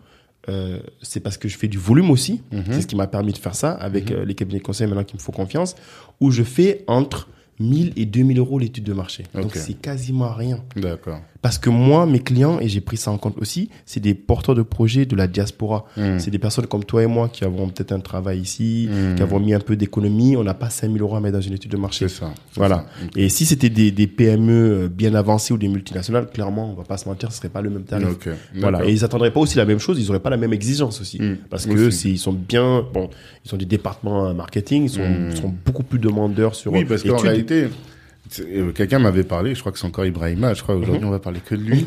euh, c'est parce que je fais du volume aussi. Mhm. C'est ce qui m'a permis de faire ça avec euh, les cabinets de conseil maintenant qui me font confiance. Où je fais entre 1000 et 2000 euros l'étude de marché. Donc c'est quasiment rien. D'accord. Parce que moi, mes clients, et j'ai pris ça en compte aussi, c'est des porteurs de projets de la diaspora. Hmm. C'est des personnes comme toi et moi qui avons peut-être un travail ici, Hmm. qui avons mis un peu d'économie. On n'a pas 5000 euros à mettre dans une étude de marché. C'est ça. Voilà. ça. Et si c'était des, des PME euh, bien avancées ou des multinationales, clairement, on va pas se mentir, ce serait pas le même tarif. Ok. Voilà. Et ils attendraient pas aussi la même chose, ils auraient pas la même exigence aussi. Mm. Parce que ils sont bien, bon, ils ont des départements marketing, ils sont, sont beaucoup plus demandeurs sur Oui, parce qu'en réalité, quelqu'un m'avait parlé, je crois que c'est encore Ibrahima, je crois Mhm. aujourd'hui on va parler que de lui.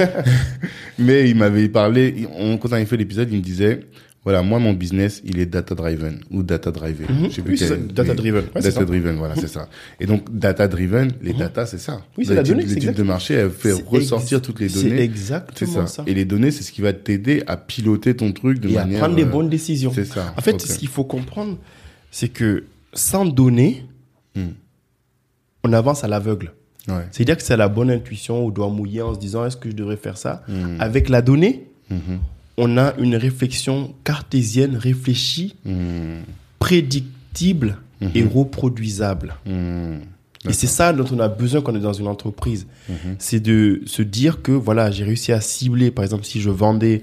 Mais il m'avait parlé, on, quand on avait fait l'épisode, il me disait, voilà, moi mon business, il est data driven ou data driven. Mhm. Je sais plus Oui, c'est quel- data driven. Ouais, data ça. driven, voilà, c'est ça. Et donc, data driven, les data, c'est ça. Oui, c'est la donnée, L'étude de marché, elle fait ressortir toutes les données. C'est exactement ça. ça. Et les données, c'est ce qui va t'aider à piloter ton truc de Et à manière. prendre les euh, bonnes décisions. C'est ça. En fait, ce qu'il faut comprendre, c'est que sans données, Hmm. On avance à l'aveugle. Ouais. C'est-à-dire que c'est la bonne intuition, au doigt mouillé en se disant est-ce que je devrais faire ça? Hmm. Avec la donnée, Mhm. on a une réflexion cartésienne, réfléchie, Hmm. prédictible et reproduisable. Hmm. Et c'est ça dont on a besoin quand on est dans une entreprise. C'est de se dire que voilà, j'ai réussi à cibler, par exemple, si je vendais,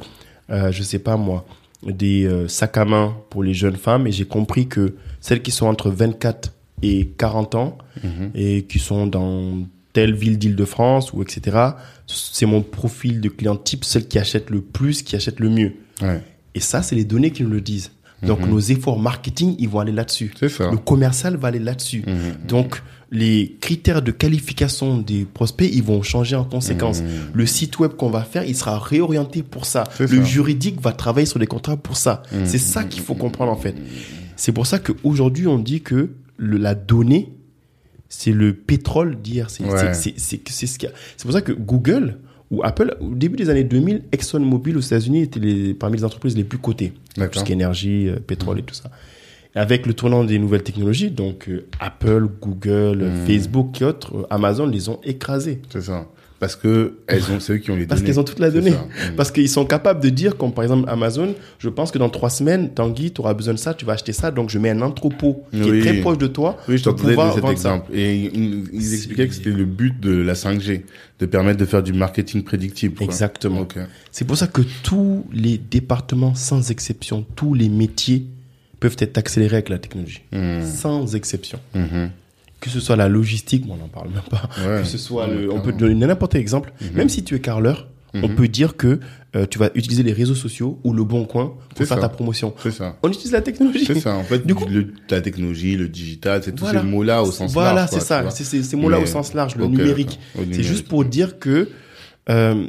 euh, je sais pas moi, des euh, sacs à main pour les jeunes femmes et j'ai compris que celles qui sont entre 24 et 40 ans Mhm. et qui sont dans telle ville d'Île-de-France ou etc., c'est mon profil de client type, celle qui achète le plus, qui achète le mieux. Ouais. Et ça, c'est les données qui nous le disent. Donc nos efforts marketing, ils vont aller là-dessus. Le commercial va aller là-dessus. Mhm. Donc, les critères de qualification des prospects, ils vont changer en conséquence. Mhm. Le site web qu'on va faire, il sera réorienté pour ça. Le ça. juridique va travailler sur les contrats pour ça. Mhm. C'est ça qu'il faut comprendre en fait. C'est pour ça qu'aujourd'hui, on dit que le, la donnée, c'est le pétrole d'hier. C'est Ouais. ce qu'il. C'est pour ça que Google ou Apple, au début des années 2000, ExxonMobil aux États-Unis était les, parmi les entreprises les plus cotées. Tout ce qui est énergie, euh, pétrole et tout ça. Avec le tournant des nouvelles technologies, donc euh, Apple, Google, Hmm. Facebook et autres, euh, Amazon les ont écrasés. C'est ça. Parce que elles ont, c'est eux qui ont les Parce données. qu'elles ont toute la donnée. Mm. Parce qu'ils sont capables de dire, comme par exemple Amazon, je pense que dans trois semaines, Tanguy, tu auras besoin de ça, tu vas acheter ça, donc je mets un entrepôt qui Oui. est très proche de toi. Oui, je pour t'entendais de cet ça. exemple. Et ils, expliquaient que c'était le but de la 5G, de permettre de faire du marketing prédictible. quoi. Exactement. C'est pour ça que tous les départements, sans exception, tous les métiers peuvent être accélérés avec la technologie. Hmm. Sans exception. Mhm. Que ce soit la logistique, bon, on n'en parle même pas. Ouais. Que ce soit Ouais, le, on peut te donner n'importe quel exemple. Mhm. Même si tu es carleur, on Mhm. peut dire que euh, tu vas utiliser les réseaux sociaux ou le bon coin pour faire ça. ta promotion. C'est ça. On utilise la technologie. C'est ça. En fait, Du coup- le- la technologie, le digital, c'est tous Voilà. ces mots-là au sens Voilà, large. c'est ça. vois. C'est c'est- ces mots-là au sens large, le numérique. C'est juste pour dire que euh,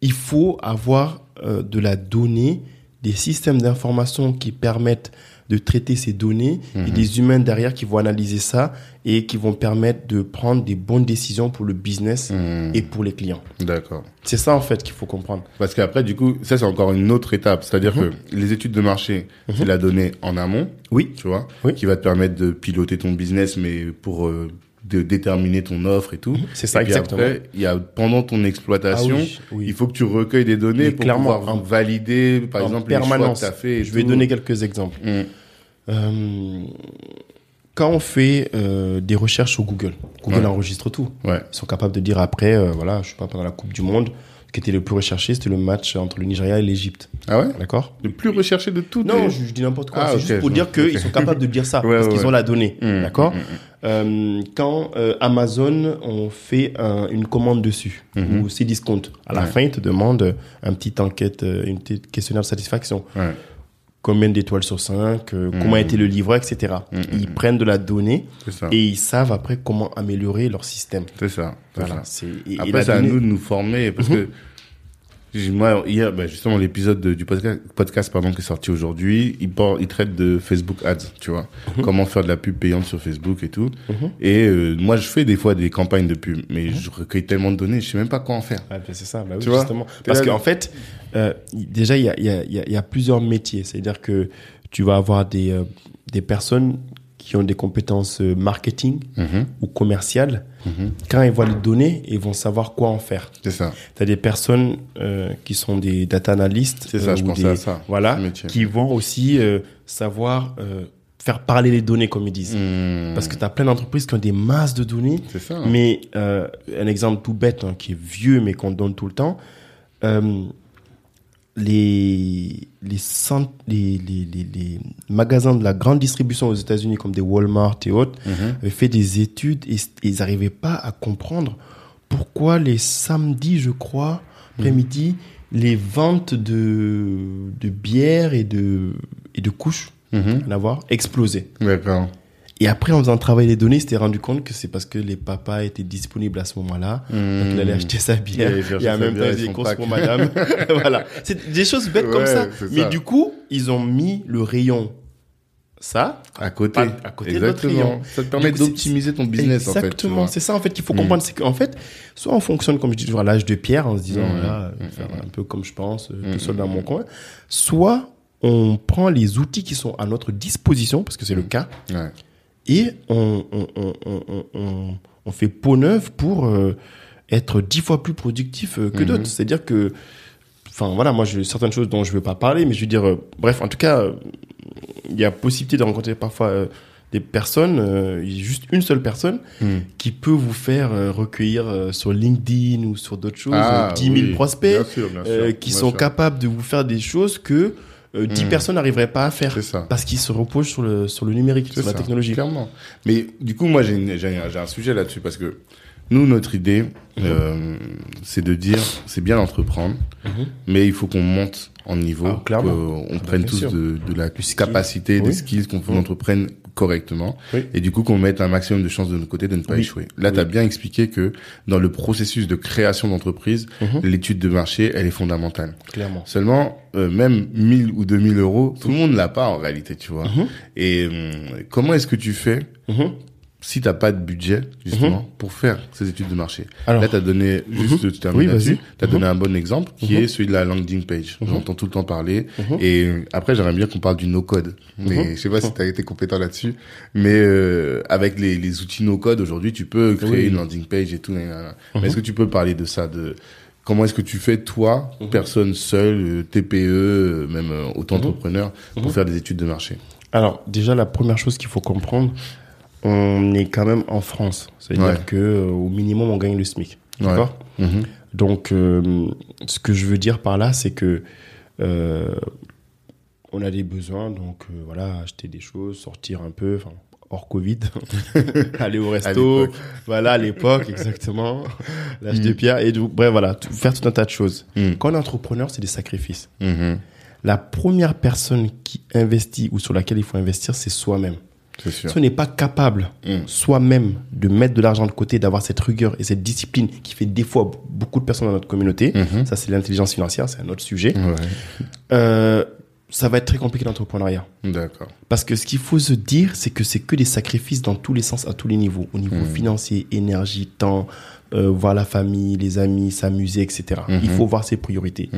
il faut avoir euh, de la donnée, des systèmes d'information qui permettent de traiter ces données et Mhm. des humains derrière qui vont analyser ça et qui vont permettre de prendre des bonnes décisions pour le business Hmm. et pour les clients. D'accord. C'est ça en fait qu'il faut comprendre. Parce qu'après, du coup, ça, c'est encore une autre étape. C'est-à-dire Mhm. que les études de marché, c'est la donnée en amont, Oui, tu vois, Oui. qui va te permettre de piloter ton business, mais pour euh, de déterminer ton offre et tout. c'est ça et puis exactement. après, il y a pendant ton exploitation, Ah oui, oui. il faut que tu recueilles des données Mais pour pouvoir valider, par en exemple, les choix que tu as fait. et Je vais donner quelques exemples. Mm. Euh, quand on fait euh, des recherches sur Google, Google Ouais. enregistre tout. Ouais. Ils sont capables de dire après, euh, voilà, je sais pas, pendant la Coupe du Monde, ce qui était le plus recherché, c'était le match entre le Nigeria et l'Égypte. Ah ouais? D'accord? Le plus recherché de tout. Non, je, je dis n'importe quoi. Ah, c'est juste pour dire qu'ils sont capables de dire ça, Ouais, parce qu'ils ont la donnée. Mm, D'accord? mm, mm. Euh, Quand Amazon, on fait un- une commande dessus, Mhm. ou Cdiscount, à la fin, ils te demandent un petit enquête, une petite questionnaire de satisfaction. Combien d'étoiles sur 5, Mhm. comment a été le livreur, etc. Mhm. Ils prennent de la donnée et ils savent après comment améliorer leur système. C'est ça. Voilà. ça. C'est, et- Après, c'est à nous de nous former parce Mhm. que moi, hier, bah, justement, l'épisode de- du podcast, podcast pardon, qui est sorti aujourd'hui, il, il traite de Facebook Ads, tu vois. Comment faire de la pub payante sur Facebook et tout. Mhm. Et euh, moi, je fais des fois des campagnes de pub, mais je recueille tellement de données, je sais même pas quoi en faire. Ah, ben, c'est ça, bah oui, Tu vois, justement. t'es Parce qu'en fait, euh, déjà, il y a, il y, a, il y a- il y a plusieurs métiers. C'est-à-dire que tu vas avoir des, euh, des personnes qui ont des compétences euh, marketing Mhm, ou commerciales. Mhm. Quand ils voient les données, ils vont savoir quoi en faire. C'est ça. Tu as des personnes euh, qui sont des data analystes. C'est ça, euh, je ou pensais des- à ça. Voilà, qui vont aussi euh, savoir faire parler les données, comme ils disent. Hmm. Parce que tu as plein d'entreprises qui ont des masses de données C'est ça. mais un exemple tout bête, hein, qui est vieux, mais qu'on donne tout le temps, les, les, cent- les, les, les, magasins de la grande distribution aux États-Unis, comme des Walmart et autres, Mhm. avaient fait des études et, ils n'arrivaient pas à comprendre pourquoi les samedis, je crois, après-midi, les ventes de, de bière et de, et de couches, Mhm. à voir, explosaient. D'accord. Et après, en faisant travailler les données, il s'était rendu compte que c'est parce que les papas étaient disponibles à ce moment-là. Donc, il allait acheter sa bière. Et en même temps, il faisait courses pour madame. voilà. C'est des choses bêtes comme ça. Mais ça. du coup, ils ont mis le rayon ça. À côté. À- à côté de notre rayon. Ça te permet d'optimiser ton business, en fait. tu Exactement. C'est ça, en fait, qu'il faut comprendre. C'est qu'en fait, soit on fonctionne, comme je dis toujours, à l'âge de pierre, en se disant, Mm. voilà, Mm. faire un peu comme je pense, euh, tout seul dans mon coin. Soit on prend les outils qui sont à notre disposition, parce que c'est le cas, Ouais. Et on, on, on, on, on- on, on fait peau neuve pour euh, être dix fois plus productif euh, que Mhm. d'autres. C'est-à-dire que, enfin voilà, moi j'ai certaines choses dont je ne veux pas parler, mais je veux dire, euh, bref, en tout cas, il y a possibilité de rencontrer parfois des personnes, juste une seule personne Hmm. qui peut vous faire recueillir sur LinkedIn ou sur d'autres choses Ah, euh, 10 000 oui. prospects Bien sûr, bien sûr, qui bien sont sûr. capables de vous faire des choses que euh, 10 Mhm. personnes n'arriveraient pas à faire ça. parce qu'ils se reposent sur le, sur le numérique, sur la technologie. Clairement. Mais du coup, moi, j'ai j'ai un, j'ai un sujet là-dessus parce que nous, notre idée, euh, c'est de dire, c'est bien d'entreprendre, Mhm. mais il faut qu'on monte en niveau, Ah, clairement. qu'on Ah bah, prenne tous de, de la capacité, des skills, qu'on Mhm. entreprenne correctement et du coup qu'on mette un maximum de chances de notre côté de ne pas échouer. Là, tu as bien expliqué que dans le processus de création d'entreprise, mhm. l'étude de marché, elle est fondamentale. Clairement. Seulement, euh, même 1000 ou 2000 euros, tout le monde l'a pas en réalité, tu vois. Mhm. Et hum, comment est-ce que tu fais si t'as pas de budget justement mhm. pour faire ces études de marché. Alors, là, t'as donné juste, tu oui, t'as donné un bon exemple qui mhm. est celui de la landing page. Mhm. J'entends tout le temps parler. Et après, j'aimerais bien qu'on parle du no code. Mais je sais pas si t'as été compétent là-dessus. Mais euh, avec les, les outils no code aujourd'hui, tu peux créer une landing page et tout. Est-ce que tu peux parler de ça, de Comment est-ce que tu fais, toi, personne seule, euh, TPE, euh, même auto-entrepreneur, pour faire des études de marché? Alors, déjà, la première chose qu'il faut comprendre, on est quand même en France. C'est-à-dire que euh, au minimum, on gagne le SMIC. D'accord? Mhm. Donc, euh, ce que je veux dire par là, c'est que euh, on a des besoins. Donc, voilà, acheter des choses, sortir un peu, hors Covid, aller au resto, voilà, à l'époque, exactement, l'âge de pierre, et bref, voilà, faire tout un tas de choses. Mm. Quand on est entrepreneur, c'est des sacrifices. La première personne qui investit ou sur laquelle il faut investir, c'est soi-même. Si on n'est pas capable mm. soi-même de mettre de l'argent de côté, d'avoir cette rigueur et cette discipline qui fait des fois beaucoup de personnes dans notre communauté, mm-hmm. ça c'est l'intelligence financière, c'est un autre sujet, euh, ça va être très compliqué l'entrepreneuriat. D'accord. Parce que ce qu'il faut se dire, c'est que c'est que des sacrifices dans tous les sens, à tous les niveaux. Au niveau mm. financier, énergie, temps, euh, voir la famille, les amis, s'amuser, etc. Il mhm. faut voir ses priorités.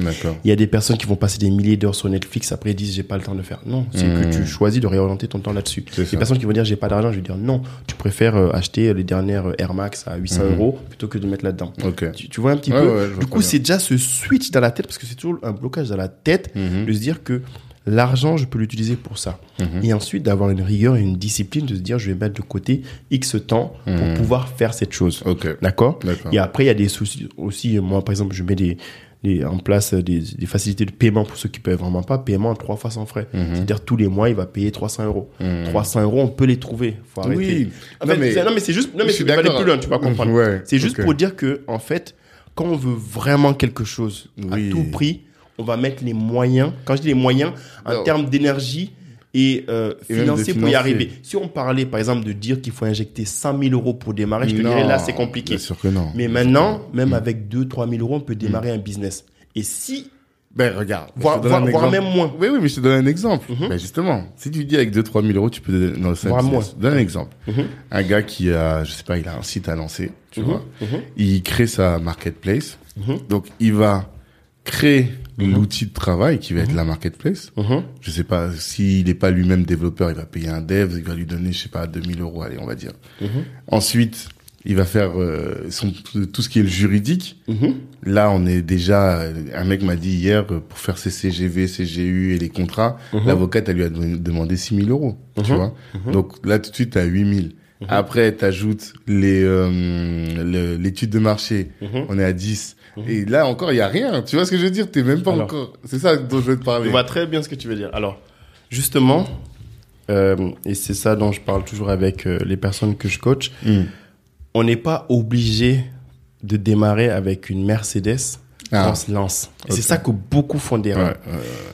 Il y a des personnes qui vont passer des milliers d'heures sur Netflix, après disent j'ai pas le temps de faire. Non, c'est que tu mhm. choisis de réorienter ton temps là-dessus. Des personnes qui vont dire j'ai pas d'argent, je vais dire non, tu préfères euh, acheter les dernières Air Max à 800 mhm. euros plutôt que de mettre là-dedans. Tu, vois un petit peu? du coup, c'est déjà ce switch dans la tête parce que c'est toujours un blocage dans la tête de se dire que l'argent, je peux l'utiliser pour ça. Mhm. Et ensuite, d'avoir une rigueur et une discipline, de se dire, je vais mettre de côté X temps pour mhm. pouvoir faire cette chose. D'accord? Et après, il y a des soucis aussi. Moi, par exemple, je mets des, en place des, facilités de paiement pour ceux qui peuvent vraiment pas, paiement trois fois sans frais. Mhm. C'est-à-dire tous les mois, il va payer 300 euros. 300 euros, on peut les trouver. Faut arrêter. Oui. non, mais, c'est juste, non, mais c'est aller plus loin, tu vas comprendre. c'est juste pour dire que, en fait, quand on veut vraiment quelque chose à tout prix, on va mettre les moyens, quand je dis les moyens, en termes d'énergie et, euh, financier pour y arriver. Si on parlait, par exemple, de dire qu'il faut injecter 100 000 euros pour démarrer, je te dirais là, c'est compliqué. Bien sûr que non. Mais maintenant, même avec 2 3 000 euros, on peut démarrer un business. Et si ben regarde, voire, même moins. Oui oui, mais je te donne un exemple. Mhm. Ben justement, si tu dis avec 2 3 000 euros, tu peux dans le moins. Donne un exemple. Mhm. Un gars qui a, je sais pas, il a un site à lancer, tu mhm. vois. Il crée sa marketplace. Donc il va créer Mhm. l'outil de travail qui va être mhm. la marketplace. Mhm. Je sais pas s'il n'est pas lui-même développeur, il va payer un dev, il va lui donner je sais pas 2000 euros, allez on va dire. Ensuite, il va faire euh, son, tout ce qui est le juridique. Là, on est déjà. Un mec m'a dit hier pour faire ses CGV, CGU et les contrats, l'avocate elle lui a demandé 6000 euros. Tu vois. Donc là tout de suite à 8000. Après, t'ajoutes les euh, l'étude de marché, on est à 10. Et là encore, il y a rien. Tu vois ce que je veux dire? T'es même pas encore. C'est ça dont je veux te parler. Je vois très bien ce que tu veux dire. Alors, justement, euh, et c'est ça dont je parle toujours avec euh, les personnes que je coach. Hmm. On n'est pas obligé de démarrer avec une Mercedes. Ah. On se lance. C'est ça que beaucoup font des Ouais,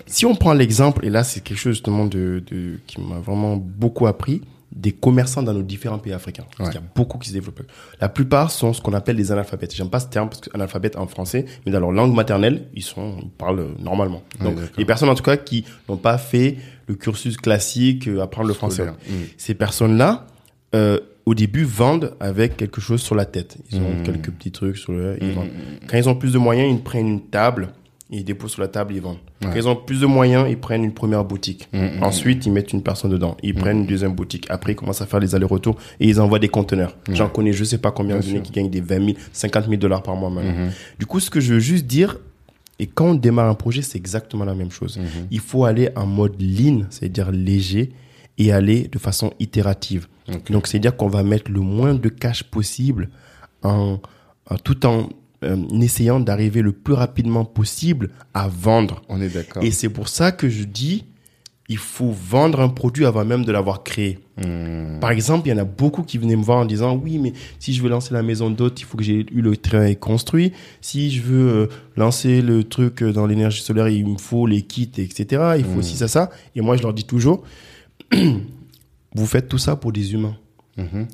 si on prend l'exemple, et là c'est quelque chose justement de, de qui m'a vraiment beaucoup appris des commerçants dans nos différents pays africains. Il y a beaucoup qui se développent. La plupart sont ce qu'on appelle des analphabètes. J'aime pas ce terme parce qu'analphabète en français, mais dans leur langue maternelle, ils sont, ils parlent normalement. Donc, les personnes en tout cas qui n'ont pas fait le cursus classique, euh, apprendre le français. Mm. Ces personnes-là, euh, au début, vendent avec quelque chose sur la tête. Ils ont mm. quelques petits trucs sur le, ils mm, vendent. Quand ils ont plus de moyens, ils prennent une table ils déposent sur la table, ils vendent. Quand ils ont plus de moyens, ils prennent une première boutique. Mm, mm, Ensuite, ils mettent une personne dedans. Ils mm. prennent une deuxième boutique. Après, ils commencent à faire les allers-retours et ils envoient des conteneurs. J'en connais, je sais pas combien de qui gagnent des 20 000, 50 000 dollars par mois maintenant. Mm-hmm. Du coup, ce que je veux juste dire, et quand on démarre un projet, c'est exactement la même chose. Mm-hmm. Il faut aller en mode lean, c'est-à-dire léger, et aller de façon itérative. Donc, c'est-à-dire qu'on va mettre le moins de cash possible en, en tout en euh, en essayant d'arriver le plus rapidement possible à vendre. On est d'accord. Et c'est pour ça que je dis, il faut vendre un produit avant même de l'avoir créé. Hmm. Par exemple, il y en a beaucoup qui venaient me voir en disant, oui, mais si je veux lancer la maison d'hôte, il faut que j'ai eu le train construit. Si je veux euh, lancer le truc dans l'énergie solaire, il me faut les kits, etc. Il faut hmm. aussi ça, ça. Et moi, je leur dis toujours, vous faites tout ça pour des humains. Mhm.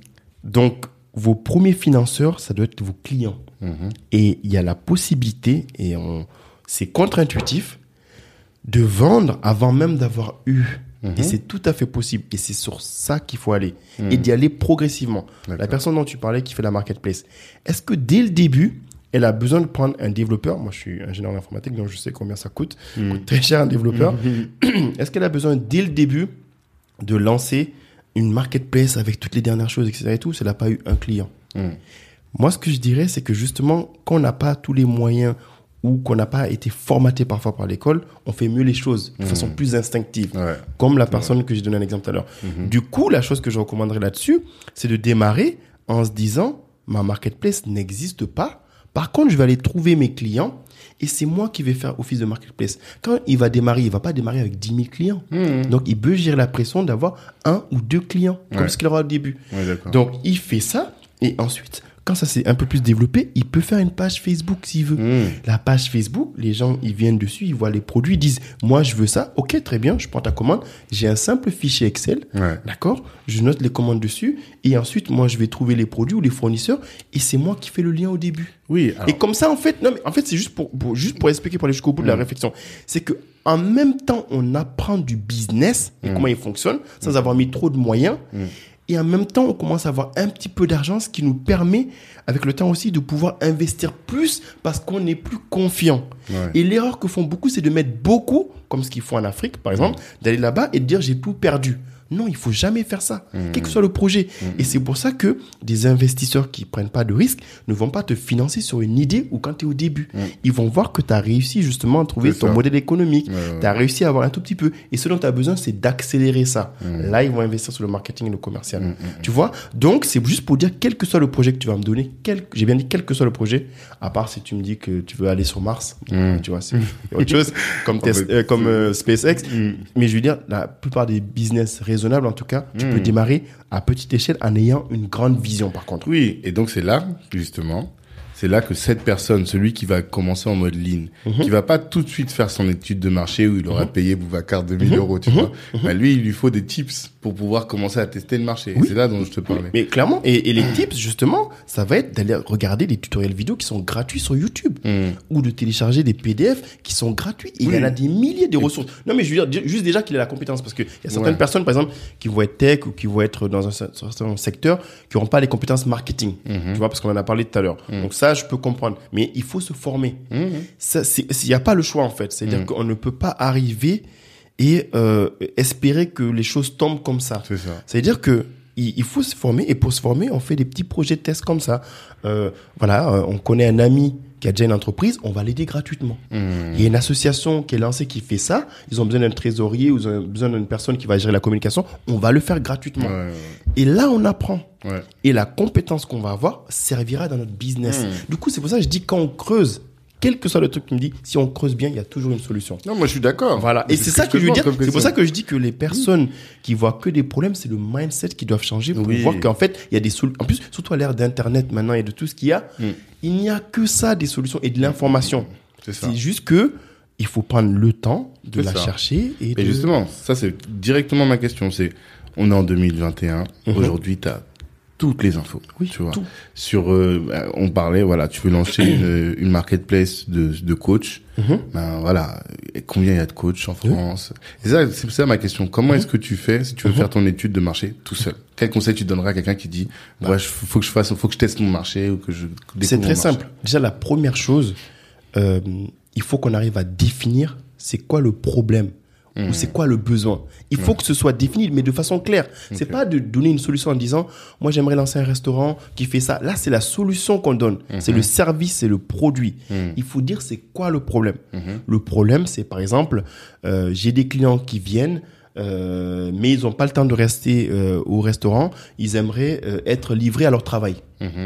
Donc, vos premiers financeurs, ça doit être vos clients. Mhm. Et il y a la possibilité, et c'est contre-intuitif, de vendre avant même d'avoir eu. Et mhm. c'est tout à fait possible. Et c'est sur ça qu'il faut aller. Et d'y aller progressivement. La personne dont tu parlais qui fait la marketplace, est-ce que dès le début, elle a besoin de prendre un développeur? Moi, je suis ingénieur informatique, donc je sais combien ça coûte. Ça coûte très cher un développeur. Est-ce qu'elle a besoin, dès le début, de lancer une marketplace avec toutes les dernières choses, etc. et tout, ça n'a pas eu un client. Hmm. Moi, ce que je dirais, c'est que justement, quand on n'a pas tous les moyens ou qu'on n'a pas été formaté parfois par l'école, on fait mieux les choses de hmm. façon plus instinctive. Comme la personne que j'ai donné un exemple tout à l'heure. Hmm. Du coup, la chose que je recommanderais là-dessus, c'est de démarrer en se disant, ma marketplace n'existe pas. Par contre, je vais aller trouver mes clients et c'est moi qui vais faire office de marketplace. Quand il va démarrer, il va pas démarrer avec 10 000 clients. Hmm. Donc, il peut gérer la pression d'avoir un ou deux clients, comme ce qu'il aura au début. Donc, il fait ça. Et ensuite, quand ça s'est un peu plus développé, il peut faire une page Facebook s'il veut. Hmm. La page Facebook, les gens, ils viennent dessus, ils voient les produits, ils disent, moi, je veux ça. Ok, très bien, je prends ta commande. J'ai un simple fichier Excel. D'accord? Je note les commandes dessus. Et ensuite, moi, je vais trouver les produits ou les fournisseurs. Et c'est moi qui fais le lien au début. Oui. Et comme ça, en fait, non, mais en fait, c'est juste pour, juste pour expliquer, pour aller jusqu'au bout de la hmm. réflexion. C'est que, en même temps, on apprend du business et hmm. comment il fonctionne sans avoir mis trop de moyens et en même temps, on commence à avoir un petit peu d'argent, ce qui nous permet, avec le temps aussi, de pouvoir investir plus parce qu'on est plus confiant. Et l'erreur que font beaucoup, c'est de mettre beaucoup, comme ce qu'ils font en Afrique, par exemple, d'aller là-bas et de dire j'ai tout perdu. Non, il faut jamais faire ça, mmh. quel que soit le projet. Mmh. Et c'est pour ça que des investisseurs qui prennent pas de risques ne vont pas te financer sur une idée ou quand tu es au début. Mmh. Ils vont voir que tu as réussi justement à trouver ton modèle économique, tu as réussi à avoir un tout petit peu. Et ce dont tu as besoin, c'est d'accélérer ça. Là, ils vont investir sur le marketing et le commercial. Tu vois? Donc, c'est juste pour dire, quel que soit le projet que tu vas me donner, quel... j'ai bien dit quel que soit le projet, à part si tu me dis que tu veux aller sur Mars, tu vois, c'est autre chose, comme, euh, comme euh, SpaceX. Mais je veux dire, la plupart des business raisonnable en tout cas. Tu peux hmm. démarrer à petite échelle en ayant une grande vision par contre. Oui, et donc c'est là justement c'est là que cette personne, celui qui va commencer en mode lean, mhm. qui va pas tout de suite faire son étude de marché où il aura mhm. payé Boubacar 2000 mhm. euros, tu vois, bah, lui, il lui faut des tips pour pouvoir commencer à tester le marché. C'est là dont je te parlais. Mais, clairement, et, les tips, justement, ça va être d'aller regarder des tutoriels vidéo qui sont gratuits sur YouTube ou de télécharger des PDF qui sont gratuits. il y en a des milliers de ressources. Non, mais je veux dire, juste déjà qu'il a la compétence parce que il y a certaines personnes, par exemple, qui vont être tech ou qui vont être dans un certain secteur qui n'auront pas les compétences marketing. Tu vois, parce qu'on en a parlé tout à l'heure. Donc ça, je peux comprendre. Mais il faut se former. Mmh. Il n'y a pas le choix, en fait. C'est-à-dire mmh. qu'on ne peut pas arriver et euh, espérer que les choses tombent comme ça. C'est ça. C'est-à-dire que il, faut se former et pour se former, on fait des petits projets de test comme ça. Euh, voilà, euh, on connaît un ami qui a déjà une entreprise, on va l'aider gratuitement. Mmh. Il y a une association qui est lancée qui fait ça. Ils ont besoin d'un trésorier ou ils ont besoin d'une personne qui va gérer la communication. On va le faire gratuitement. Et là, on apprend. Et la compétence qu'on va avoir servira dans notre business. Mmh. Du coup, c'est pour ça que je dis quand on creuse, quel que soit le truc qui me dit, si on creuse bien, il y a toujours une solution. Non, moi je suis d'accord. Voilà. Et c'est ça que, je veux dire. C'est pour ça que je dis que les personnes qui voient que des problèmes, c'est le mindset qui doivent changer pour voir qu'en fait, il y a des solutions. En plus, surtout à l'ère d'Internet maintenant et de tout ce qu'il y a, mm. il n'y a que ça, des solutions et de l'information. C'est juste que il faut prendre le temps de la chercher. Et Mais justement, ça c'est directement ma question. C'est, on est en 2021. Mhm. Aujourd'hui, tu as toutes les infos. Oui, tu vois. Tout. Sur, euh, on parlait, voilà, tu veux lancer une, une marketplace de, de coach. Mhm. Ben voilà, combien il y a de coachs en France? C'est ça, c'est ça ma question. Comment est-ce mhm. que tu fais si tu veux mhm. faire ton étude de marché tout seul? Quel conseil tu donneras à quelqu'un qui dit, bah. ouais, faut que je fasse, faut que je teste mon marché ou que je C'est très simple. Déjà, la première chose, euh, il faut qu'on arrive à définir c'est quoi le problème ou c'est quoi le besoin? Il faut que ce soit défini, mais de façon claire. C'est pas de donner une solution en disant, moi j'aimerais lancer un restaurant qui fait ça. Là, c'est la solution qu'on donne. Mhm. C'est le service, c'est le produit. Mhm. Il faut dire c'est quoi le problème? Mhm. Le problème, c'est par exemple, euh, j'ai des clients qui viennent. Euh, mais ils n'ont pas le temps de rester euh, au restaurant. Ils aimeraient euh, être livrés à leur travail.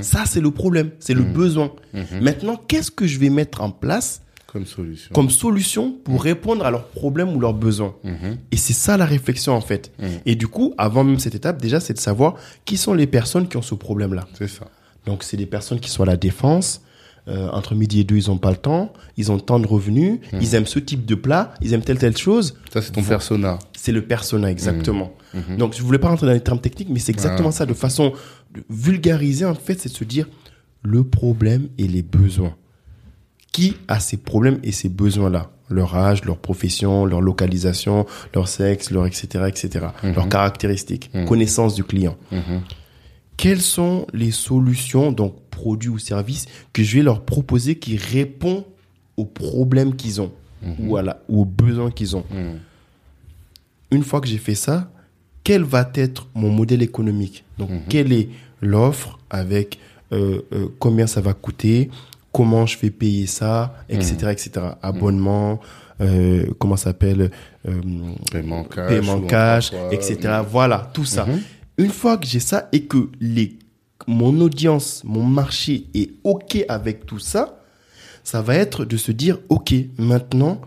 Ça, c'est le problème, c'est le besoin. Maintenant, qu'est-ce que je vais mettre en place comme solution. Comme solution pour mmh. répondre à leurs problèmes ou leurs besoins. Mmh. Et c'est ça la réflexion en fait. Mmh. Et du coup, avant même cette étape, déjà, c'est de savoir qui sont les personnes qui ont ce problème-là. C'est ça. Donc, c'est des personnes qui sont à la défense, euh, entre midi et deux, ils ont pas le temps, ils ont tant de revenus, Mhm. ils aiment ce type de plat, ils aiment telle telle chose. Ça, c'est ton persona. C'est le persona exactement. Mhm. Donc je voulais pas rentrer dans les termes techniques, mais c'est exactement Ah. ça, de façon vulgarisée en fait, c'est de se dire le problème et les besoins. Qui a ces problèmes et ces besoins-là? Leur âge, leur profession, leur localisation, leur sexe, leur etc. etc. Mhm. Leurs caractéristiques, Mhm. connaissance du client. Mhm. Quelles sont les solutions, donc produits ou services, que je vais leur proposer qui répondent aux problèmes qu'ils ont Mhm. ou, à la- ou aux besoins qu'ils ont? Mhm. une fois que j'ai fait ça, quel va être mon modèle économique? Donc, quelle est l'offre avec euh, euh, combien ça va coûter, comment je fais payer ça, etc., Mhm. etc. Abonnement, euh, comment ça s'appelle, euh, Paiement cash. paiement ou cash, encore quoi. etc. Voilà, tout ça. Mhm. Une fois que j'ai ça et que les, mon audience, mon marché est OK avec tout ça, ça va être de se dire, OK, maintenant,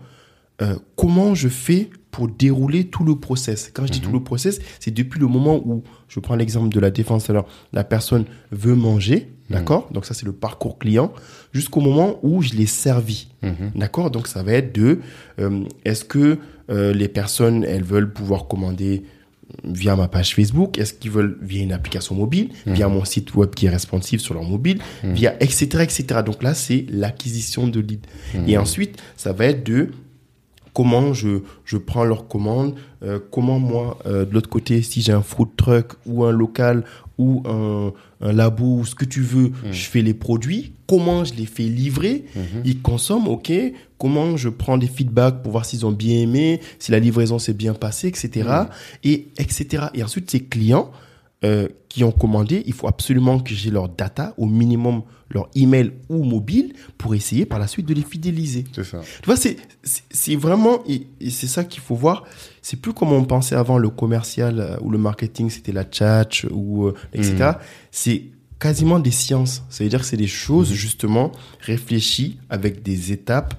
euh, comment je fais pour dérouler tout le process? Quand je dis tout le process, c'est depuis le moment où, je prends l'exemple de la défense, alors la personne veut manger, d'accord? Donc ça, c'est le parcours client, jusqu'au moment où je l'ai servi. Mhm. D'accord? Donc ça va être de euh, est-ce que euh, les personnes elles veulent pouvoir commander via ma page Facebook? Est-ce qu'ils veulent via une application mobile? Via mon site web qui est responsive sur leur mobile Via etc etc. Donc là c'est l'acquisition de lead. Et ensuite ça va être de comment je, je prends leurs commandes, euh, comment moi, euh, de l'autre côté, si j'ai un food truck ou un local ou un, un labo ou ce que tu veux, je fais les produits, comment je les fais livrer, ils consomment, ok, comment je prends des feedbacks pour voir s'ils ont bien aimé, si la livraison s'est bien passée, etc. Et etc. Et ensuite, ces clients euh, qui ont commandé, il faut absolument que j'ai leur data, au minimum leur email ou mobile, pour essayer par la suite de les fidéliser. C'est ça. Tu vois, c'est, vraiment, et, et c'est ça qu'il faut voir. C'est plus comme on pensait avant le commercial euh, ou le marketing, c'était la tchatch ou euh, etc. C'est quasiment des sciences. Ça veut dire que c'est des choses justement réfléchies avec des étapes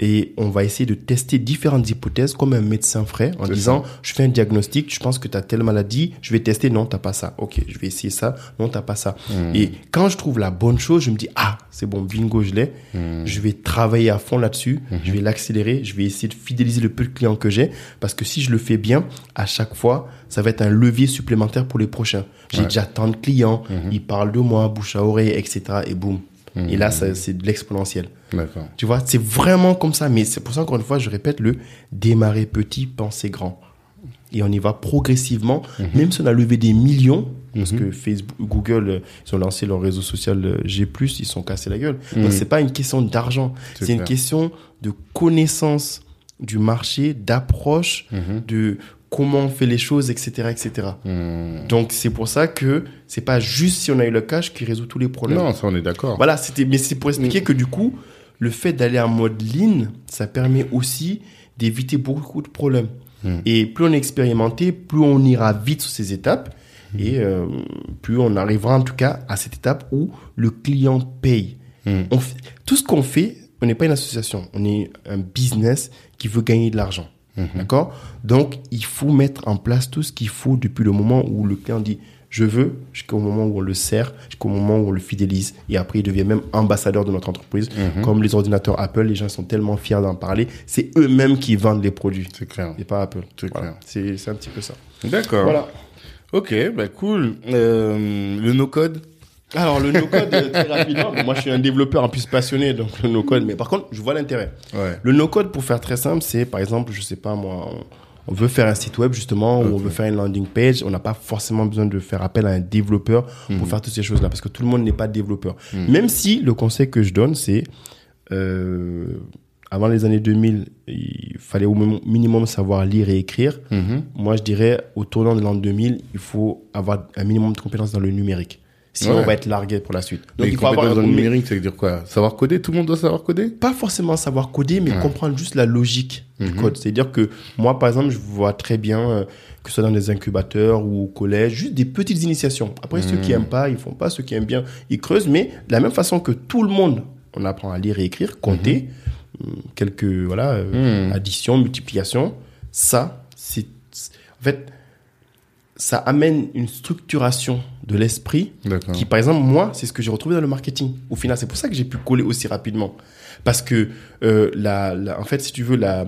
et on va essayer de tester différentes hypothèses comme un médecin ferait en disant je fais un diagnostic, je pense que tu as telle maladie, je vais tester, non, t'as pas ça. Ok, je vais essayer ça, non, t'as pas ça. Et quand je trouve la bonne chose, je me dis ah, c'est bon, bingo, je l'ai. Je vais travailler à fond là-dessus, je vais l'accélérer, je vais essayer de fidéliser le peu de clients que j'ai parce que si je le fais bien, à chaque fois, ça va être un levier supplémentaire pour les prochains. J'ai Ouais. déjà tant de clients, ils parlent de moi, bouche à oreille, etc. Et boum. Et là, ça, c'est de l'exponentiel. D'accord. Tu vois, c'est vraiment comme ça. Mais c'est pour ça, encore une fois, je répète le démarrer petit, penser grand. Et on y va progressivement, même si on a levé des millions, parce que Facebook, Google, ils ont lancé leur réseau social euh, G+, ils sont cassés la gueule. Donc, c'est pas une question d'argent. C'est une question de connaissance du marché, d'approche, Mhm. de comment on fait les choses, etc., etc. Mhm. Donc, c'est pour ça que c'est pas juste si on a eu le cash qui résout tous les problèmes. Non, ça, on est d'accord. Voilà, c'était, mais c'est pour expliquer que du coup, le fait d'aller en mode lean, ça permet aussi d'éviter beaucoup de problèmes. Mm. Et plus on est expérimenté, plus on ira vite sur ces étapes, et euh, plus on arrivera en tout cas à cette étape où le client paye. On fait- tout ce qu'on fait, on n'est pas une association, on est un business qui veut gagner de l'argent. Mhm. D'accord? Donc, il faut mettre en place tout ce qu'il faut depuis le moment où le client dit je veux, jusqu'au moment où on le sert, jusqu'au moment où on le fidélise. Et après, il devient même ambassadeur de notre entreprise. Mhm. Comme les ordinateurs Apple, les gens sont tellement fiers d'en parler. C'est eux-mêmes qui vendent les produits. C'est clair. Et pas Apple. C'est Voilà. clair. C'est c'est un petit peu ça. D'accord. Voilà. Ok, bah cool. Euh, le no-code? Alors, le no-code, euh, très rapidement. Bon, moi, je suis un développeur en plus passionné, donc le no-code. Mais par contre, je vois l'intérêt. Ouais. Le no-code, pour faire très simple, c'est par exemple, je sais pas moi, on, on veut faire un site web justement, ou on veut faire une landing page. On n'a pas forcément besoin de faire appel à un développeur pour faire toutes ces choses-là, parce que tout le monde n'est pas développeur. Même si le conseil que je donne, c'est euh, avant les années 2000, il fallait au min- minimum savoir lire et écrire. Mhm. Moi, je dirais, au tournant de l'an 2000, il faut avoir un minimum de compétences dans le numérique. Sinon, Ouais. on va être largué pour la suite. Donc, Mais il faut avoir dans le numérique, ça veut dire quoi? Savoir coder Tout le monde doit savoir coder? Pas forcément savoir coder, mais Ouais. comprendre juste la logique du Mhm. code. C'est-à-dire que moi, par exemple, je vois très bien euh, que ce soit dans des incubateurs ou au collège, juste des petites initiations. Après, ceux Mhm. qui aiment pas, ils font pas. Ceux qui aiment bien, ils creusent. Mais de la même façon que tout le monde, on apprend à lire et écrire, compter, hum, quelques voilà, euh, Mhm. additions, multiplications. Ça, c'est c'est- en fait ça amène une structuration de l'esprit qui, par exemple, moi, c'est ce que j'ai retrouvé dans le marketing. Au final, c'est pour ça que j'ai pu coller aussi rapidement. Parce que, euh, la, en fait, si tu veux, la,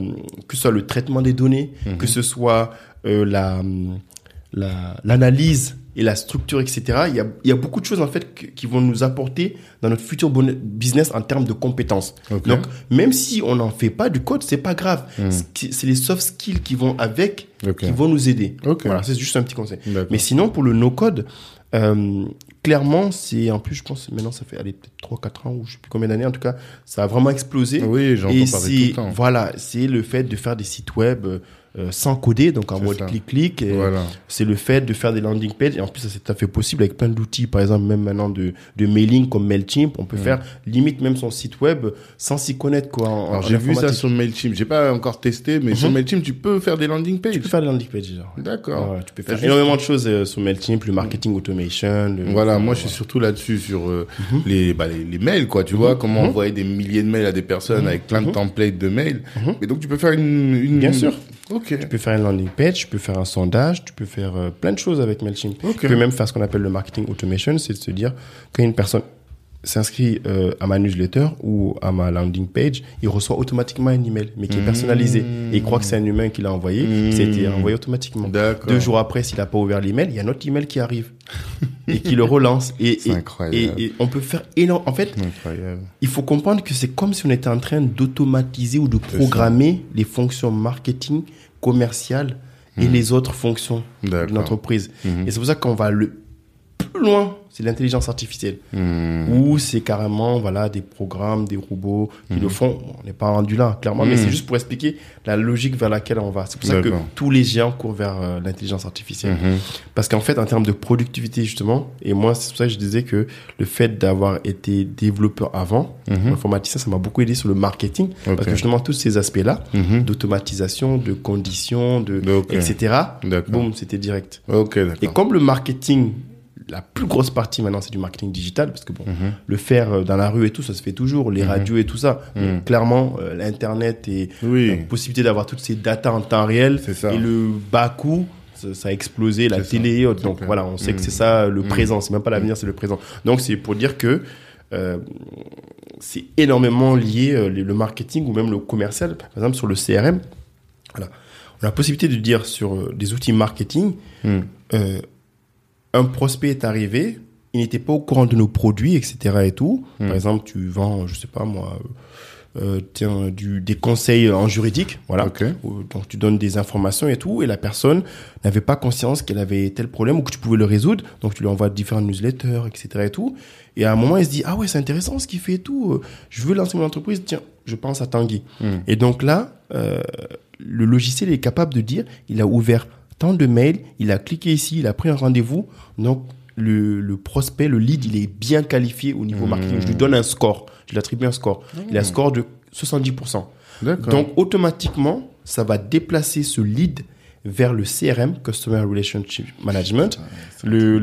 que ce soit le traitement des données, mhm. que ce soit euh, la l'analyse et la structure, etc. Il y a, il y a beaucoup de choses en fait qui vont nous apporter dans notre futur business en termes de compétences. Donc même si on n'en fait pas du code, c'est pas grave. Hmm. C'est les soft skills qui vont avec, qui vont nous aider. Voilà, c'est juste un petit conseil. Mais sinon pour le no code, euh, clairement, c'est en plus, je pense, maintenant ça fait peut-être 3-4 ans ou je sais plus combien d'années, en tout cas, ça a vraiment explosé. Oui, j'entends parler tout le temps. Voilà, c'est le fait de faire des sites web euh, sans coder, donc en mode clic-clic. Voilà. C'est le fait de faire des landing pages. Et en plus, ça c'est tout à fait possible avec plein d'outils, par exemple, même maintenant de, de mailing comme MailChimp. On peut faire limite même son site web sans s'y connaître, quoi. Alors, j'ai vu ça sur MailChimp. J'ai pas encore testé, mais sur mhm. MailChimp, tu peux faire des landing pages. Tu peux faire des landing pages, D'accord. tu peux faire énormément de choses euh, sur MailChimp, le marketing automation. voilà, moi, je suis surtout là-dessus sur euh, mhm. les, bah, les, mails, quoi. Tu vois, mhm. comment envoyer des milliers de mails à des personnes avec plein de templates de mails. Et donc, tu peux faire une, une... Bien sûr. Tu peux faire une landing page, tu peux faire un sondage, tu peux faire euh, plein de choses avec MailChimp. Tu peux même faire ce qu'on appelle le marketing automation, c'est de se dire quand une personne s'inscrit euh, à ma newsletter ou à ma landing page, il reçoit automatiquement un email, mais qui est personnalisé. Et il croit que c'est un humain qui l'a envoyé. Mmh. C'était envoyé automatiquement. Deux jours après, s'il n'a pas ouvert l'email, il y a un autre email qui arrive et qui le relance. Et, et, et, et, on peut faire énorme. En fait, il faut comprendre que c'est comme si on était en train d'automatiser ou de programmer les fonctions marketing, commerciales et mmh. les autres fonctions d'une entreprise. Mmh. Et c'est pour ça qu'on va le plus loin c'est l'intelligence artificielle. Hmm. Ou c'est carrément voilà des programmes, des robots qui le hmm. font. On n'est pas rendu là, clairement, mais hmm. c'est juste pour expliquer la logique vers laquelle on va. C'est pour ça que tous les géants courent vers euh, l'intelligence artificielle. Parce qu'en fait, en termes de productivité, justement, et moi, c'est pour ça que je disais que le fait d'avoir été développeur avant, informaticien, ça m'a beaucoup aidé sur le marketing. Parce que justement, tous ces aspects-là, d'automatisation, de conditions, de, etc., boum, c'était direct. et comme le marketing la plus grosse partie maintenant, c'est du marketing digital, parce que bon, mhm. le faire euh, dans la rue et tout, ça se fait toujours, les mhm. radios et tout ça. Mhm. clairement, euh, l'Internet et la possibilité d'avoir toutes ces datas en temps réel et le bas coût, ça, a explosé, la télé et autres. Donc voilà, on sait que c'est ça le présent, c'est même pas l'avenir, c'est le présent. Donc c'est pour dire que euh, c'est énormément lié le marketing ou même le commercial, par exemple sur le CRM. Voilà. On a la possibilité de dire sur des outils marketing, un prospect est arrivé, il n'était pas au courant de nos produits, etc. et tout. Hmm. Par exemple, tu vends, je sais pas moi, euh, tiens, du, des conseils en juridique, voilà. Donc tu donnes des informations et tout, et la personne n'avait pas conscience qu'elle avait tel problème ou que tu pouvais le résoudre. Donc tu lui envoies différentes newsletters, etc. et tout. Et à un moment, il se dit ah ouais, c'est intéressant ce qu'il fait et tout. Je veux lancer mon entreprise. Tiens, je pense à Tanguy. Hmm. Et donc là, euh, le logiciel est capable de dire, il a ouvert tant de mails, il a cliqué ici, il a pris un rendez-vous. Donc, le, prospect, le lead, il est bien qualifié au niveau marketing. Je lui donne un score. Je lui attribue un score. Il a un score de 70%. Donc, automatiquement, ça va déplacer ce lead vers le CRM, Customer Relationship Management, le,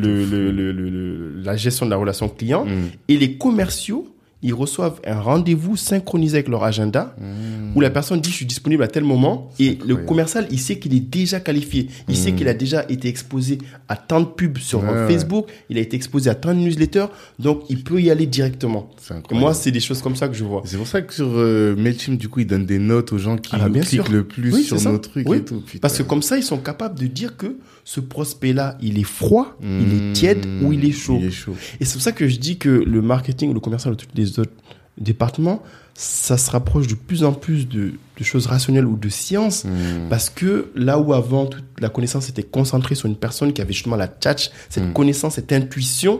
la gestion de la relation client, mm. et les commerciaux ils reçoivent un rendez-vous synchronisé avec leur agenda mmh. où la personne dit je suis disponible à tel moment et le commercial il sait qu'il est déjà qualifié. Il sait mmh. qu'il a déjà été exposé à tant de pubs sur Facebook il a été exposé à tant de newsletters donc il peut y aller directement. Moi c'est des choses comme ça que je vois. C'est pour ça que sur euh, Mailchimp du coup ils donnent des notes aux gens qui ah, cliquent le plus sur nos trucs et tout parce que comme ça ils sont capables de dire que ce prospect-là, il est froid, il est tiède ou il est chaud. Et c'est pour ça que je dis que le marketing, le commercial, tous les autres départements, ça se rapproche de plus en plus de, choses rationnelles ou de science, hmm. parce que là où avant toute la connaissance était concentrée sur une personne qui avait justement la tchatch, cette hmm. connaissance, cette intuition,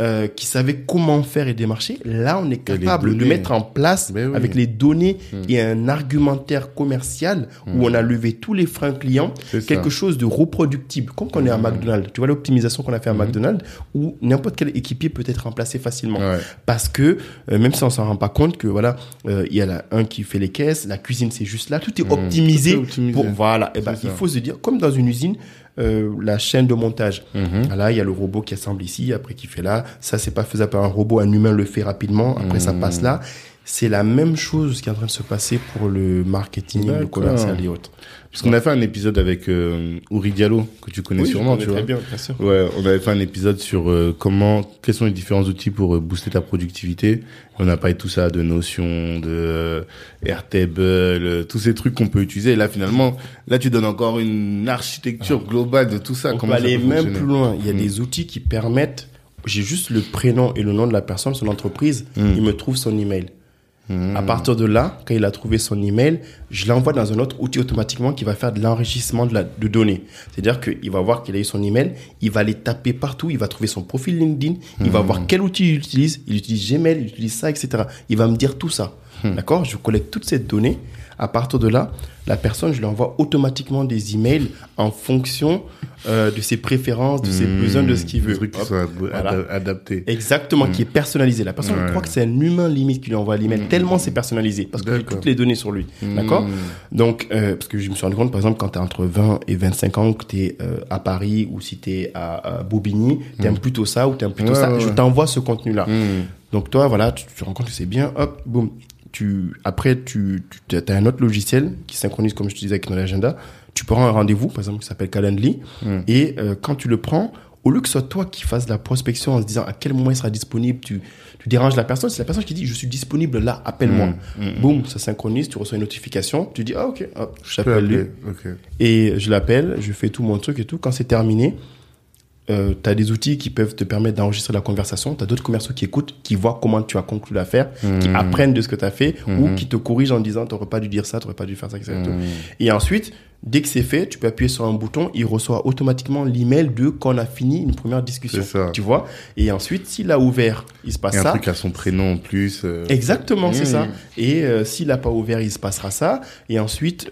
euh, qui savait comment faire et démarcher. Là, on est capable de mettre en place ben avec les données hmm. et un argumentaire commercial où hmm. on a levé tous les freins clients, quelque chose de reproductible, comme qu'on est à hmm. McDonald's. Tu vois l'optimisation qu'on a fait à McDonald's, où n'importe quel équipier peut être remplacé facilement. Parce que euh, même si on s'en rend pas compte que voilà, euh, il y a un qui fait les caisses, la cuisine c'est juste là, tout est optimisé, pour voilà. Et eh ben, il faut se dire, comme dans une usine, euh, la chaîne de montage. Mhm. Là, il y a le robot qui assemble ici, après qui fait là. Ça, c'est pas faisable par un robot, un humain le fait rapidement. Après, ça mhm. passe là. c'est la même chose qui est en train de se passer pour le marketing, le commercial et autres. Parce qu'on a fait un épisode avec euh, Uri Diallo, que tu connais sûrement, tu vois. Bien, bien sûr. Ouais, on avait fait un épisode sur euh, comment, quels sont les différents outils pour euh, booster ta productivité. On a parlé de tout ça, de notions, de euh, Airtable, tous ces trucs qu'on peut utiliser. Et là, finalement, là, tu donnes encore une architecture globale de tout ça. On comment peut aller même plus loin. Il y a hmm. des outils qui permettent, j'ai juste le prénom et le nom de la personne, son entreprise, hmm. il me trouve son email. À partir de là, quand il a trouvé son email, je l'envoie dans un autre outil automatiquement qui va faire de l'enrichissement de, la, de données. C'est-à-dire qu'il va voir qu'il a eu son email, il va les taper partout, il va trouver son profil LinkedIn, il va voir quel outil il utilise, il utilise Gmail, il utilise ça, etc. Il va me dire tout ça. Hmm. D'accord? Je collecte toutes ces données à partir de là, la personne, je lui envoie automatiquement des emails en fonction euh, de ses préférences, de ses hmm. besoins, de ce qu'il veut. Truc qui soit adapté. Exactement, qui est hmm. personnalisé. La personne croit que c'est un humain limite qui lui envoie l'email, tellement c'est personnalisé, parce que j'ai toutes les données sur lui. D'accord? Donc, euh, parce que je me suis rendu compte, par exemple, quand tu es entre 20 et 25 ans, que tu es euh, à Paris ou si tu es à, Bobigny, tu aimes plutôt ça ou tu aimes plutôt ça, je t'envoie ce contenu-là. Donc toi, voilà, tu, tu rends compte que c'est bien, hop, boum tu, après, tu, tu as un autre logiciel qui synchronise, comme je te disais, avec ton agenda. Tu prends un rendez-vous, par exemple, qui s'appelle Calendly. Hmm. Et euh, quand tu le prends, au lieu que ce soit toi qui fasses la prospection en se disant à quel moment il sera disponible, tu, tu déranges la personne. C'est la personne qui dit je suis disponible là, appelle-moi. Hmm. Hmm. Boum, ça synchronise, tu reçois une notification, tu dis ah ok, je t'appelle lui. Et je l'appelle, je fais tout mon truc et tout. Quand c'est terminé, euh, tu as des outils qui peuvent te permettre d'enregistrer la conversation. Tu as d'autres commerciaux qui écoutent, qui voient comment tu as conclu l'affaire, qui mmh. apprennent de ce que tu as fait ou mmh. qui te corrigent en disant tu n'aurais pas dû dire ça, tu n'aurais pas dû faire ça, etc. Mmh. Et ensuite, dès que c'est fait, tu peux appuyer sur un bouton, il reçoit automatiquement l'email de quand on a fini une première discussion. Ça. Tu vois? Et ensuite, s'il a ouvert, il se passe ça. Un truc à son prénom en plus. Euh. Exactement, c'est ça. Et euh, s'il n'a pas ouvert, il se passera ça. Et ensuite,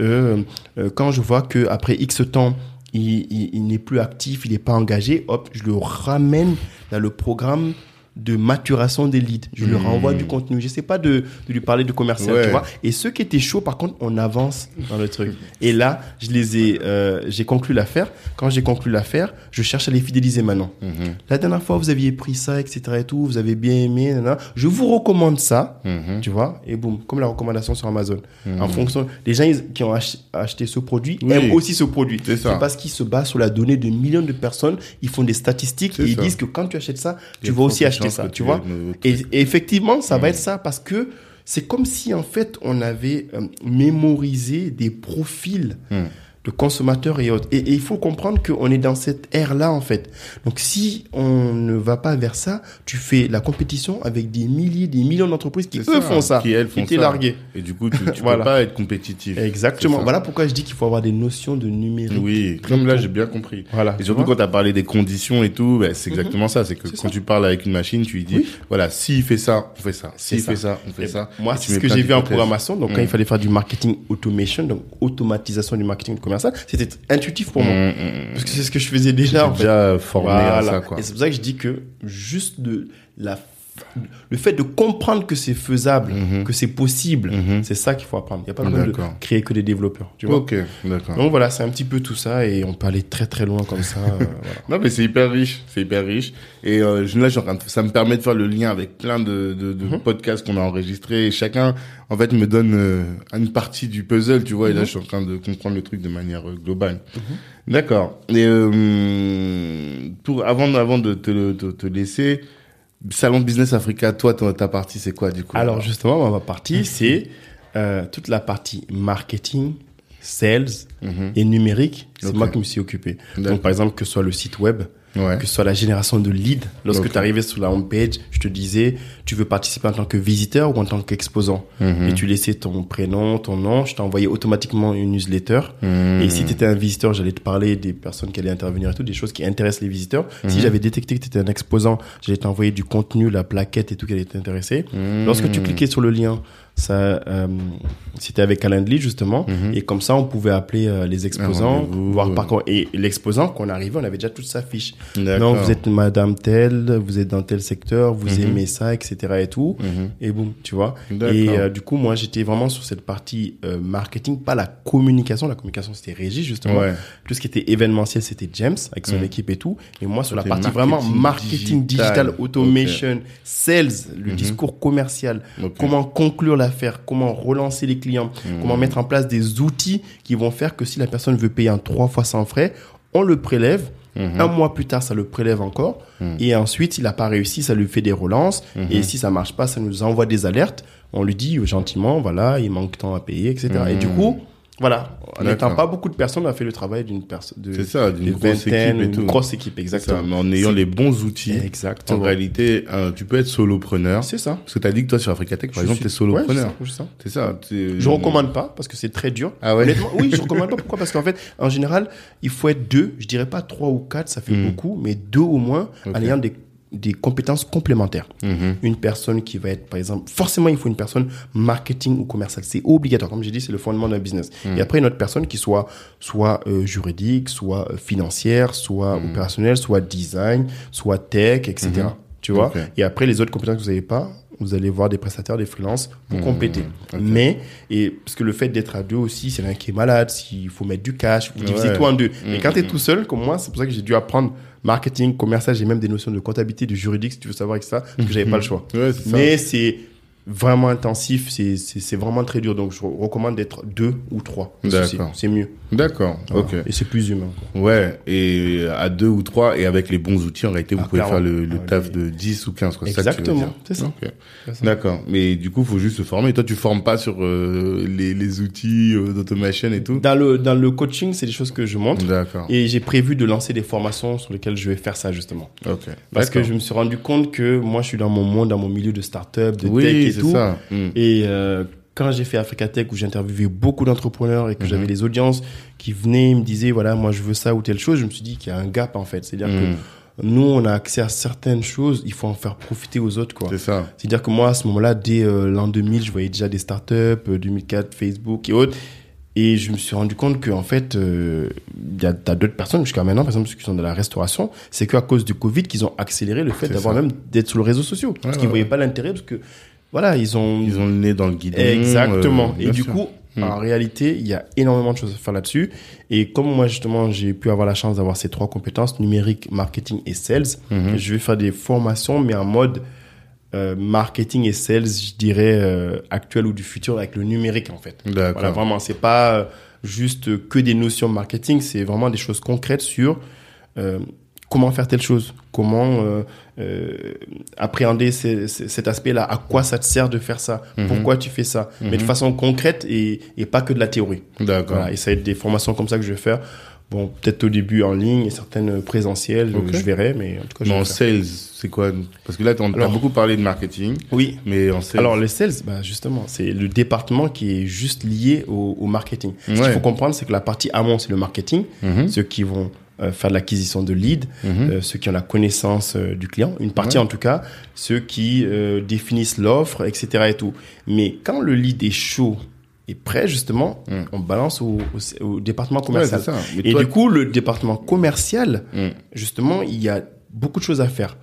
quand je vois que après X temps, il, n'est plus actif, il n'est pas engagé, hop, je le ramène dans le programme de maturation des leads. Je lui renvoie du hmm. contenu. Je sais pas de, lui parler de commercial, tu vois. Et ceux qui étaient chauds, par contre, on avance dans le truc. Et là, je les ai, euh, j'ai conclu l'affaire. Quand j'ai conclu l'affaire, je cherche à les fidéliser maintenant. Hmm. La dernière fois, vous aviez pris ça, etc. et tout, vous avez bien aimé, je vous recommande ça, hmm. tu vois. Et boum, comme la recommandation sur Amazon. En fonction, les gens qui ont acheté ce produit aiment aussi ce produit. C'est parce qu'ils se basent sur la donnée de millions de personnes. Ils font des statistiques et ils disent que quand tu achètes ça, tu vas aussi acheter ça, tu vois. Et, effectivement, ça va être ça parce que c'est comme si en fait on avait euh, mémorisé des profils. Hmm de consommateurs et autres. Et, il faut comprendre qu'on est dans cette ère-là, en fait. Donc, si on ne va pas vers ça, tu fais la compétition avec des milliers, des millions d'entreprises qui, eux, font ça. Qui, elles, font ça. largué. Et du coup, tu, tu peux pas être compétitif. Exactement. Voilà pourquoi je dis qu'il faut avoir des notions de numérique. Oui, comme là, j'ai bien compris. Voilà. Et surtout quand tu as parlé des conditions et tout, ben, c'est exactement ça. C'est que quand tu parles avec une machine, tu lui dis, voilà, s'il fait ça, on fait ça. S'il fait ça, on fait ça. Moi, c'est ce que j'ai vu en programmation. Donc, quand il mm. fallait faire du marketing automation, donc automatisation du marketing commercial, c'était intuitif pour moi. Mm, mm, mm. Parce que c'est ce que je faisais déjà. En fait. Déjà formé à ça, quoi. Et c'est pour ça que je dis que juste de la le fait de comprendre que c'est faisable, mhm. que c'est possible, mhm. c'est ça qu'il faut apprendre. Il n'y a pas besoin de créer que des développeurs. Tu vois ok, d'accord. Donc voilà, c'est un petit peu tout ça et on peut aller très très loin comme ça. Euh, non, mais c'est hyper riche, c'est hyper riche. Et euh, là, ça me permet de faire le lien avec plein de, de, de mhm. podcasts qu'on a enregistrés. Et chacun, en fait, me donne euh, une partie du puzzle, tu vois. Et là, je suis en train de comprendre le truc de manière euh, globale. D'accord. Et pour avant, avant de te, te, te laisser Salon Business Africa, toi, ta partie, c'est quoi du coup Alors justement, ma partie, c'est euh, toute la partie marketing, sales mhm. et numérique. C'est moi qui me suis occupé. Donc par exemple, que ce soit le site web, que ce soit la génération de leads. Lorsque tu arrivais sur la home page, je te disais, tu veux participer en tant que visiteur ou en tant qu'exposant. Mhm. Et tu laissais ton prénom, ton nom, je t'envoyais automatiquement une newsletter. Mhm. Et si tu étais un visiteur, j'allais te parler des personnes qui allaient intervenir et tout, des choses qui intéressent les visiteurs. Si mhm. j'avais détecté que tu étais un exposant, j'allais t'envoyer du contenu, la plaquette et tout qui allait t'intéresser. Lorsque tu cliquais sur le lien, ça, euh, c'était avec Calendly justement, Mhm. et comme ça, on pouvait appeler euh, les exposants, voir par contre. Et l'exposant, quand on arrivait, on avait déjà toute sa fiche. Non, vous êtes Madame telle, vous êtes dans tel secteur, vous Mhm. aimez ça, etc. et tout. Mhm. Et boum, tu vois. Et euh, du coup, moi, j'étais vraiment sur cette partie euh, marketing, pas la communication. La communication, c'était Régis, justement. Ouais. Tout ce qui était événementiel, c'était James, avec son équipe et tout. Et moi, sur la partie vraiment marketing digital. digital, automation, sales, le discours commercial, comment conclure l'affaire, comment relancer les clients, Mhm. comment mettre en place des outils qui vont faire que si la personne veut payer un trois fois sans frais, on le prélève. Mhm. Un mois plus tard, ça le prélève encore. Mhm. Et ensuite, s'il n'a pas réussi, ça lui fait des relances. Et si ça marche pas, ça nous envoie des alertes. On lui dit gentiment, voilà, il manque tant à payer, etc. Et du coup, voilà, en D'accord. n'étant pas beaucoup de personnes, on a fait le travail d'une personne, de C'est ça, d'une grosse vingtaine, équipe et une tout. grosse équipe, C'est ça, exactement. mais en ayant les bons outils. En Exactement. réalité, euh, tu peux être solopreneur. C'est ça. Parce que tu as dit que toi, sur Africatech, par Je exemple, tu es suis- ouais, solopreneur. c'est ça, C'est ça. Je recommande pas parce que c'est très dur. Ah ouais Honnêtement, oui, je recommande pas. Pourquoi? Parce qu'en fait, en général, il faut être deux. Je dirais pas trois ou quatre, ça fait Mhm. beaucoup, mais deux au moins Ok. en ayant des, des compétences complémentaires. Mhm. Une personne qui va être, par exemple, forcément, il faut une personne marketing ou commercial. C'est obligatoire. Comme j'ai dit, c'est le fondement d'un business. Mhm. Et après, une autre personne qui soit soit euh, juridique, soit euh, financière, soit Mhm. opérationnelle, soit design, soit tech, etc. Tu vois? Et après, les autres compétences que vous n'avez pas, vous allez voir des prestataires, des freelances pour compléter. Mais, et parce que le fait d'être à deux aussi, c'est rien qui est malade, s'il faut mettre du cash, vous divisez Ouais. tout en deux. Et quand tu es tout seul, comme moi, c'est pour ça que j'ai dû apprendre marketing, commercial, j'ai même des notions de comptabilité, de juridique, si tu veux savoir, etc. Parce que j'avais pas le choix. Ouais, c'est ça. Mais c'est vraiment intensif, c'est- vraiment très dur. Donc, je re- recommande d'être deux ou trois. D'accord. C'est mieux. D'accord. Voilà. Ok. Et c'est plus humain. quoi. Ouais. Et à deux ou trois, et avec les bons outils, en réalité, vous Ah, pouvez faire le, le Ah, taf de 10 ou 15. quoi. Exactement. C'est ça. Ok. C'est ça. D'accord. Mais du coup, faut juste se former. Et toi, tu formes pas sur euh, les, les outils euh, d'automation et tout? Dans le, dans le coaching, c'est des choses que je montre. D'accord. Et j'ai prévu de lancer des formations sur lesquelles je vais faire ça, justement. Ok. Parce que je me suis rendu compte que moi, je suis dans mon monde, dans mon milieu de start-up, de tech et tout. ça. Mm. Et euh, quand j'ai fait Africa Tech, où j'ai interviewé beaucoup d'entrepreneurs et que Mhm. j'avais des audiences qui venaient, ils me disaient, voilà, moi, je veux ça ou telle chose, je me suis dit qu'il y a un gap, en fait. C'est-à-dire Mm. que nous, on a accès à certaines choses, il faut en faire profiter aux autres, quoi. C'est ça. C'est-à-dire que moi, à ce moment-là, dès euh, l'an 2000, je voyais déjà des startups, euh, 2004, Facebook et autres. Et je me suis rendu compte qu'en fait, euh, il y a d'autres personnes jusqu'à maintenant, par exemple ceux qui sont dans la restauration, c'est qu'à cause du Covid qu'ils ont accéléré le fait d'avoir même d'être sur les réseaux sociaux. parce Ouais, qu'ils ouais, voyaient ouais. pas l'intérêt, parce que voilà, ils ont... Ils ont le nez dans le guidon. Exactement. euh, et du sûr. coup, Mm. en réalité, il y a énormément de choses à faire là-dessus. Et comme moi, justement, j'ai pu avoir la chance d'avoir ces trois compétences, numérique, marketing et sales, Mhm. je vais faire des formations, mais en mode euh, marketing et sales, je dirais, euh, actuel ou du futur, avec le numérique, en fait. Voilà, vraiment, c'est pas juste que des notions de marketing, c'est vraiment des choses concrètes sur comment faire telle chose, comment euh, euh, appréhender ces- ces- cet aspect-là, à quoi ça te sert de faire ça, Mhm. pourquoi tu fais ça, mais de Mhm. façon concrète et, et pas que de la théorie. D'accord. Voilà, et ça va être des formations comme ça que je vais faire. Bon, peut-être au début en ligne et certaines présentielles, Ok. je verrai, mais en tout cas, je Mais en sales, c'est quoi? Parce que là, on a beaucoup parlé de marketing, Oui. mais en sales. Alors, les sales, bah, justement, c'est le département qui est juste lié au, au marketing. Ce qu'il faut comprendre, c'est que la partie amont, c'est le marketing, Mhm, ceux qui vont euh, faire de l'acquisition de leads, mhm. euh, ceux qui ont la connaissance euh, du client, une partie Ouais. en tout cas, ceux qui définissent l'offre, etc. et tout. Mais quand le lead est chaud et prêt, justement, Mm. on balance au, au- au département commercial. et toi- du coup, le département commercial, Mm, justement, il y a beaucoup de choses à faire.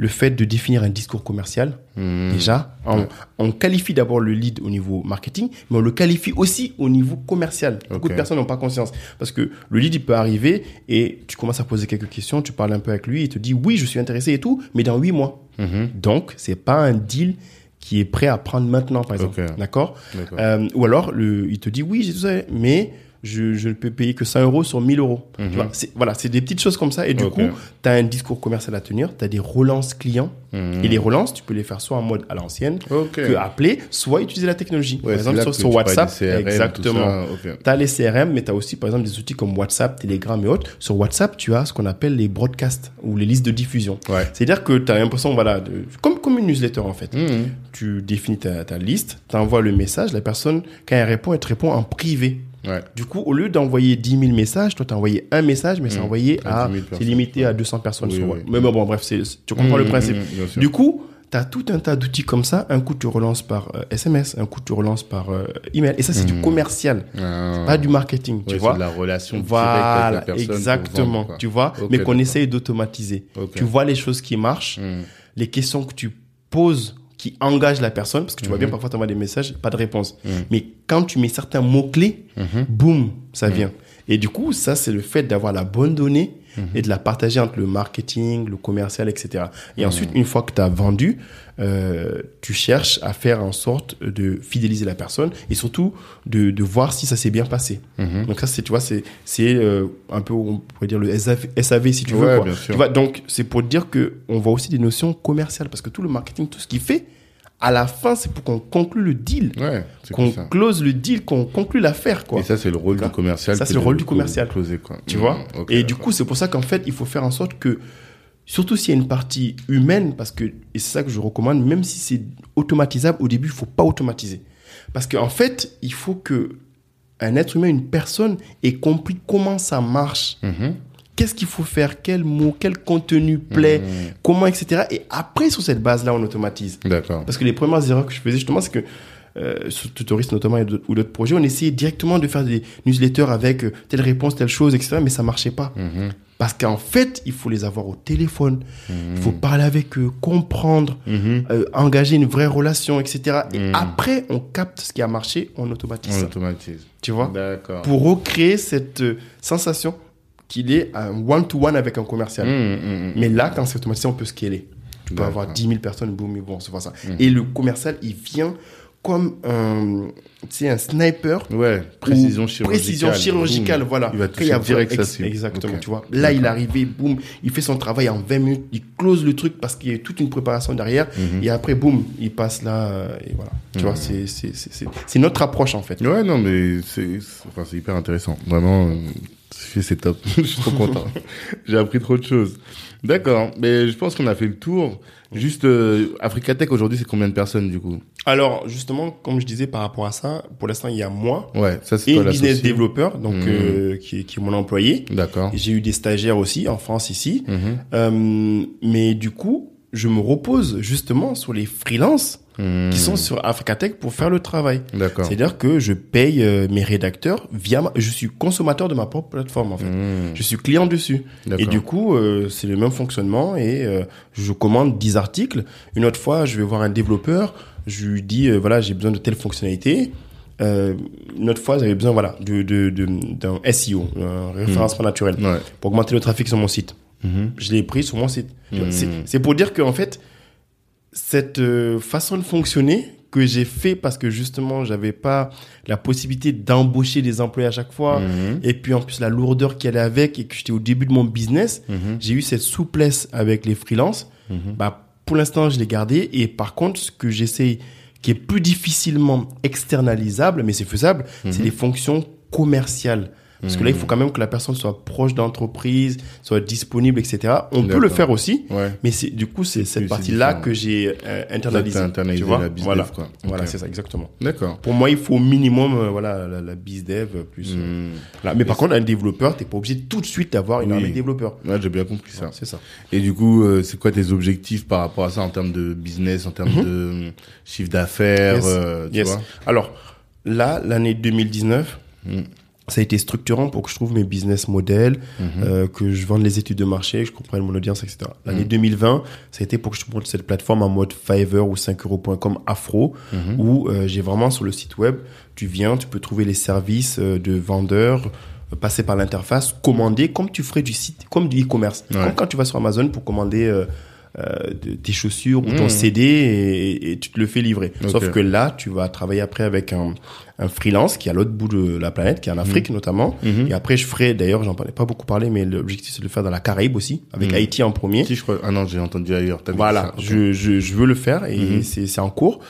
Le fait de définir un discours commercial, mm. déjà, on, qualifie d'abord le lead au niveau marketing, mais on le qualifie aussi au niveau commercial. Beaucoup de personnes n'ont pas conscience. Parce que le lead, il peut arriver et tu commences à poser quelques questions, tu parles un peu avec lui, il te dit oui, je suis intéressé et tout, mais dans huit mois. Mhm. Donc, c'est pas un deal qui est prêt à prendre maintenant, par exemple. D'accord? D'accord. Euh, Ou alors, le, il te dit oui, j'ai tout ça, mais je, je ne peux payer que 100 euros sur 1000 euros. Mhm. Tu vois, c'est- voilà, c'est des petites choses comme ça. Et du coup, tu as un discours commercial à tenir, tu as des relances clients. Mhm. Et les relances, tu peux les faire soit en mode à l'ancienne, Ok. que appeler, soit utiliser la technologie. Ouais, par exemple, sur, WhatsApp, CRM, exactement. ça. Ok. Tu as les CRM, mais tu as aussi, par exemple, des outils comme WhatsApp, Telegram et autres. Sur WhatsApp, tu as ce qu'on appelle les broadcasts ou les listes de diffusion. Ouais. C'est-à-dire que tu as l'impression, voilà, de, comme, comme une newsletter en fait. Mhm. Tu définis ta, ta liste, tu envoies le message, la personne, quand elle répond, elle te répond en privé. Ouais. Du coup, au lieu d'envoyer 10 000 messages, toi, tu as envoyé un message, mais c'est Mhm. envoyé À à. 10 000 C'est limité à 200 personnes Oui, sur oui. Mais bon, bref, c'est- tu comprends le Mhm, principe. sûr. Du coup, tu as tout un tas d'outils comme ça. Un coup, tu relances par SMS, un coup, tu relances par email. Et ça, c'est du mmh. commercial. Ah. pas du marketing, tu vois. C'est la relation voilà, avec la personne. Exactement, tu vois. mais qu'on essaye d'automatiser. Tu vois les choses qui marchent, mmh. les questions que tu poses qui engagent la personne, parce que tu vois bien, mmh. parfois, tu envoies des messages, pas de réponse. Mais quand tu mets certains mots-clés, boum, ça vient. Et du coup, ça, c'est le fait d'avoir la bonne donnée Mhm. et de la partager entre le marketing, le commercial, etc. Et mhm. ensuite, une fois que tu as vendu, euh, tu cherches à faire en sorte de fidéliser la personne et surtout de, de voir si ça s'est bien passé. Mhm. Donc ça, c'est tu vois, c'est c'est euh, un peu on pourrait dire le SAV, SAV si tu veux. Quoi. Tu vois, donc c'est pour dire que on voit aussi des notions commerciales parce que tout le marketing, tout ce qu'il fait, à la fin, c'est pour qu'on conclue le deal. Ouais, qu'on close le deal, qu'on conclue l'affaire, quoi. Et ça, c'est le rôle du commercial. Ça, c'est le rôle du commercial. Closer, quoi. Tu vois? Mmh, et du coup, c'est pour ça qu'en fait, il faut faire en sorte que, surtout s'il y a une partie humaine, parce que, et c'est ça que je recommande, même si c'est automatisable, au début, il faut pas automatiser. Parce qu'en fait, il faut que un être humain, une personne, ait compris comment ça marche. Mmh qu'est-ce qu'il faut faire, quel mot, quel contenu plaît, mmh. comment, etc. Et après, sur cette base-là, on automatise. D'accord. Parce que les premières erreurs que je faisais, justement, c'est que euh, sur Tutorist notamment ou d'autres projets, on essayait directement de faire des newsletters avec euh, telle réponse, telle chose, etc. Mais ça marchait pas. Mmh. Parce qu'en fait, il faut les avoir au téléphone, mmh. il faut parler avec eux, comprendre, euh, engager une vraie relation, etc. Et après, on capte ce qui a marché, on automatise. On automatise. Tu vois? D'accord. Pour recréer cette sensation qu'il est un one-to-one avec un commercial. Mmh, mmh. Mais là, quand c'est automatisé, on peut scaler. Tu peux avoir 10 000 personnes, boum, ils vont recevoir ça. Et le commercial, il vient comme un, un sniper. Ouais, précision chirurgicale. Précision chirurgicale, voilà. Il va toucher direct ça Exactement, tu vois. Là, il est arrivé, boum, il fait son travail en 20 minutes, il close le truc parce qu'il y a toute une préparation derrière. Et après, boum, il passe là, et voilà. Tu vois, c'est notre approche, en fait. Ouais, non, mais c'est enfin, hyper intéressant. Vraiment, c'est top. je suis trop content. J'ai appris trop de choses. D'accord. Mais je pense qu'on a fait le tour. Juste, euh, Africatech aujourd'hui, c'est combien de personnes du coup? Alors, justement, comme je disais par rapport à ça, pour l'instant, il y a moi. Ouais, ça c'est Et business développeur, donc mmh. euh, qui, qui est mon employé. D'accord. J'ai eu des stagiaires aussi en France ici. Mmh. Euh, mais du coup, je me repose justement sur les freelances Hmm. qui sont sur Africatech pour faire le travail. C'est-à-dire que je paye euh, mes rédacteurs via je suis consommateur de ma propre plateforme en fait. Hmm. Je suis client dessus. Et du coup, euh, c'est le même fonctionnement et euh, je commande 10 articles. Une autre fois, je vais voir un développeur, je lui dis voilà, j'ai besoin de telle fonctionnalité. une autre fois, j'avais besoin voilà de d'un de, SEO, un référencement hmm. naturel, pour augmenter le trafic sur mon site. Je l'ai pris sur mon site. C'est pour dire qu'en fait, cette euh, façon de fonctionner que j'ai fait parce que justement j'avais pas la possibilité d'embaucher des employés à chaque fois mhm. et puis en plus la lourdeur qui allait avec et que j'étais au début de mon business mhm. j'ai eu cette souplesse avec les freelances mhm. bah pour l'instant je l'ai gardé et par contre ce que j'essaye qui est plus difficilement externalisable mais c'est faisable c'est les fonctions commerciales parce que là, il faut hmm. quand même que la personne soit proche d'entreprise, soit disponible, etc. On peut le faire aussi, mais c'est du coup c'est cette partie-là que j'ai euh, internalisée. internalisé tu vois? la voilà, quoi. Voilà, c'est ça exactement. D'accord. Pour moi, il faut au minimum euh, voilà la, la dev plus. Euh, hmm. Mais par contre, un développeur, t'es pas obligé tout de suite d'avoir une armée de développeurs. Ouais, j'ai bien compris ça. c'est ça. Et du coup, c'est quoi tes objectifs par rapport à ça en termes de business, en termes mhm. de chiffre d'affaires, tu vois? Alors là, l'année 2019 ça a été structurant pour que je trouve mes business models, mhm. euh, que je vende les études de marché, que je comprenne mon audience, etc. L'année 2020, mhm. ça a été pour que je trouve cette plateforme en mode Fiverr ou 5euros.com afro, mhm. où euh, j'ai vraiment sur le site web, tu viens, tu peux trouver les services euh, de vendeurs, passer par l'interface, commander comme tu ferais du site, comme du e-commerce. Comme quand tu vas sur Amazon pour commander euh, tes chaussures ou ton mmh. CD et, tu te le fais livrer. Sauf que là, tu vas travailler après avec un, un freelance qui est à l'autre bout de la planète, qui est en Afrique mmh. notamment. Mmh. Et après, je ferai, d'ailleurs, j'en parlais pas beaucoup parlé, mais l'objectif c'est de le faire dans la Caraïbe aussi, avec Haïti en premier. Si, je crois. Ah non, j'ai entendu ailleurs. Voilà, je, je, je, veux le faire et c'est en cours.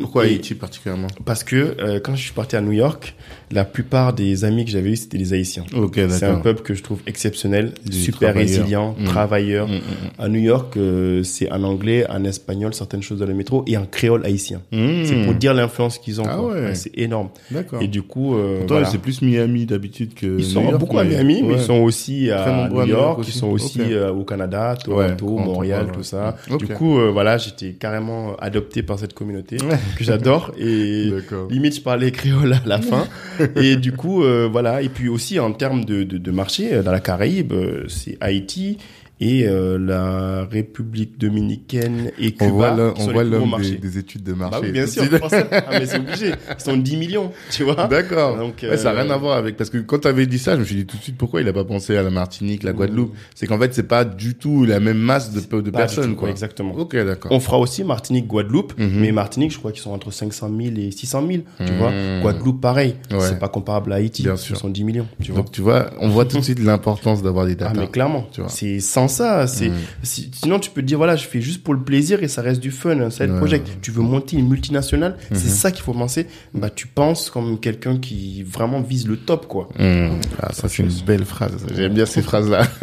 Pourquoi Haïti particulièrement Parce que quand je suis parti à New York, la plupart des amis que j'avais eu, c'était des Haïtiens. c'est un peuple que je trouve exceptionnel, super résilient, mmh. travailleur. Mmh, mmh, à New York, c'est en anglais, en espagnol, certaines choses dans le métro, et en créole haïtien. C'est pour dire l'influence qu'ils ont. Ah ouais. C'est énorme. Et du coup, voilà. c'est plus Miami d'habitude que. Ils sont beaucoup à Miami, mais ils sont aussi à New York, ils sont aussi au Canada, Toronto, Montréal, tout ça. Du coup, voilà, j'étais carrément adopté par cette communauté que j'adore et limite je parlais créole à la fin. et du coup, euh, voilà. Et puis aussi en termes de, de, de marché, euh, dans la Caraïbe, euh, c'est Haïti et euh, la République dominicaine et Cuba. On voit on voit l'homme des, des, études de marché. Bah oui, bien sûr. ah, mais c'est obligé. Ils sont 10 millions, tu vois. D'accord. Donc ouais, ça n'a rien à voir avec parce que quand tu avais dit ça, je me suis dit tout de suite pourquoi il a pas pensé à la Martinique, la Guadeloupe? Mmh. C'est qu'en fait c'est pas du tout la même masse de, de personnes, quoi. Exactement. Ok, d'accord. On fera aussi Martinique, Guadeloupe, mmh. mais Martinique, je crois qu'ils sont entre 500 000 et 600 000. Tu vois. Mmh. Guadeloupe, pareil. Ouais. C'est pas comparable à Haïti. Bien sûr. Ils sont 10 millions. Tu vois. Donc tu vois, on voit tout de suite l'importance d'avoir des datas. Ah mais clairement. Tu vois. C'est ça, c'est sinon, tu peux te dire, voilà, je fais juste pour le plaisir et ça reste du fun, un side project. Tu veux monter une multinationale, c'est mhm. ça qu'il faut penser. Bah, tu penses comme quelqu'un qui vraiment vise le top, quoi. Mhm. Ah, ça, c'est une belle phrase. J'aime bien ces phrases-là.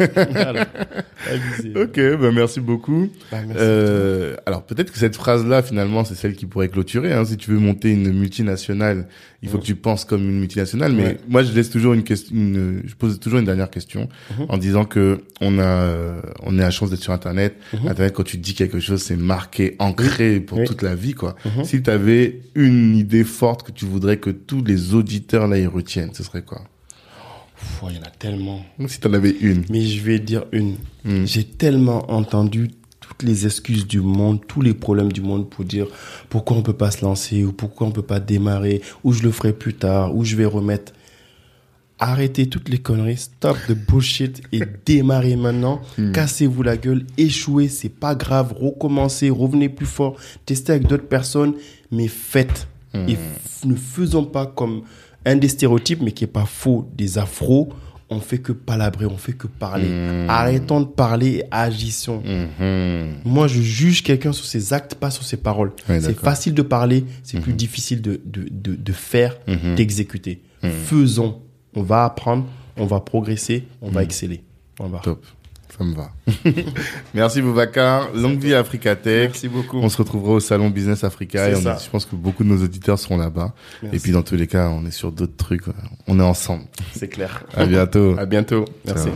ok, bah, merci beaucoup. Bah, euh, alors, peut-être que cette phrase-là, finalement, c'est celle qui pourrait clôturer. Hein. Si tu veux monter une multinationale, il faut que tu penses comme une multinationale. Mais moi, je laisse toujours une question, je pose toujours une dernière question mhm. en disant que on a, on est à chance d'être sur Internet. Mhm. Internet, quand tu dis quelque chose, c'est marqué, ancré pour toute la vie, quoi. Mhm. Si tu avais une idée forte que tu voudrais que tous les auditeurs là y retiennent, ce serait quoi? Il y en a tellement. Si tu en avais une. Mais je vais dire une. Hmm. J'ai tellement entendu toutes les excuses du monde, tous les problèmes du monde pour dire pourquoi on peut pas se lancer ou pourquoi on peut pas démarrer ou je le ferai plus tard ou je vais remettre. Arrêtez toutes les conneries, stop de bullshit et démarrez maintenant. Hmm. Cassez-vous la gueule, échouez, c'est pas grave, recommencez, revenez plus fort, testez avec d'autres personnes, mais faites. Hmm. Et ne faisons pas comme un des stéréotypes, mais qui est pas faux, des afros. On fait que palabrer, on fait que parler. Hmm. Arrêtons de parler et agissons. Moi, je juge quelqu'un sur ses actes, pas sur ses paroles. c'est facile de parler, c'est plus difficile de, de, de, de faire, d'exécuter. Faisons on va apprendre, on va progresser, on va hmm. exceller. On va. Top. Ça me va. Merci Boubacar. Longue vie à Africa Tech. Merci beaucoup. On se retrouvera au salon Business Africa et je pense que beaucoup de nos auditeurs seront là-bas. Et puis dans tous les cas, on est sur d'autres trucs. On est ensemble. C'est clair. À bientôt. à bientôt. Merci.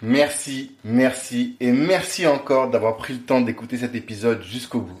Merci, merci et merci encore d'avoir pris le temps d'écouter cet épisode jusqu'au bout.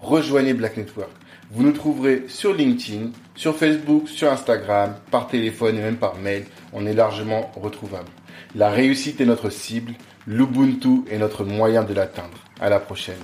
rejoignez Black Network. Vous nous trouverez sur LinkedIn, sur Facebook, sur Instagram, par téléphone et même par mail. On est largement retrouvable. La réussite est notre cible, l'Ubuntu est notre moyen de l'atteindre. À la prochaine.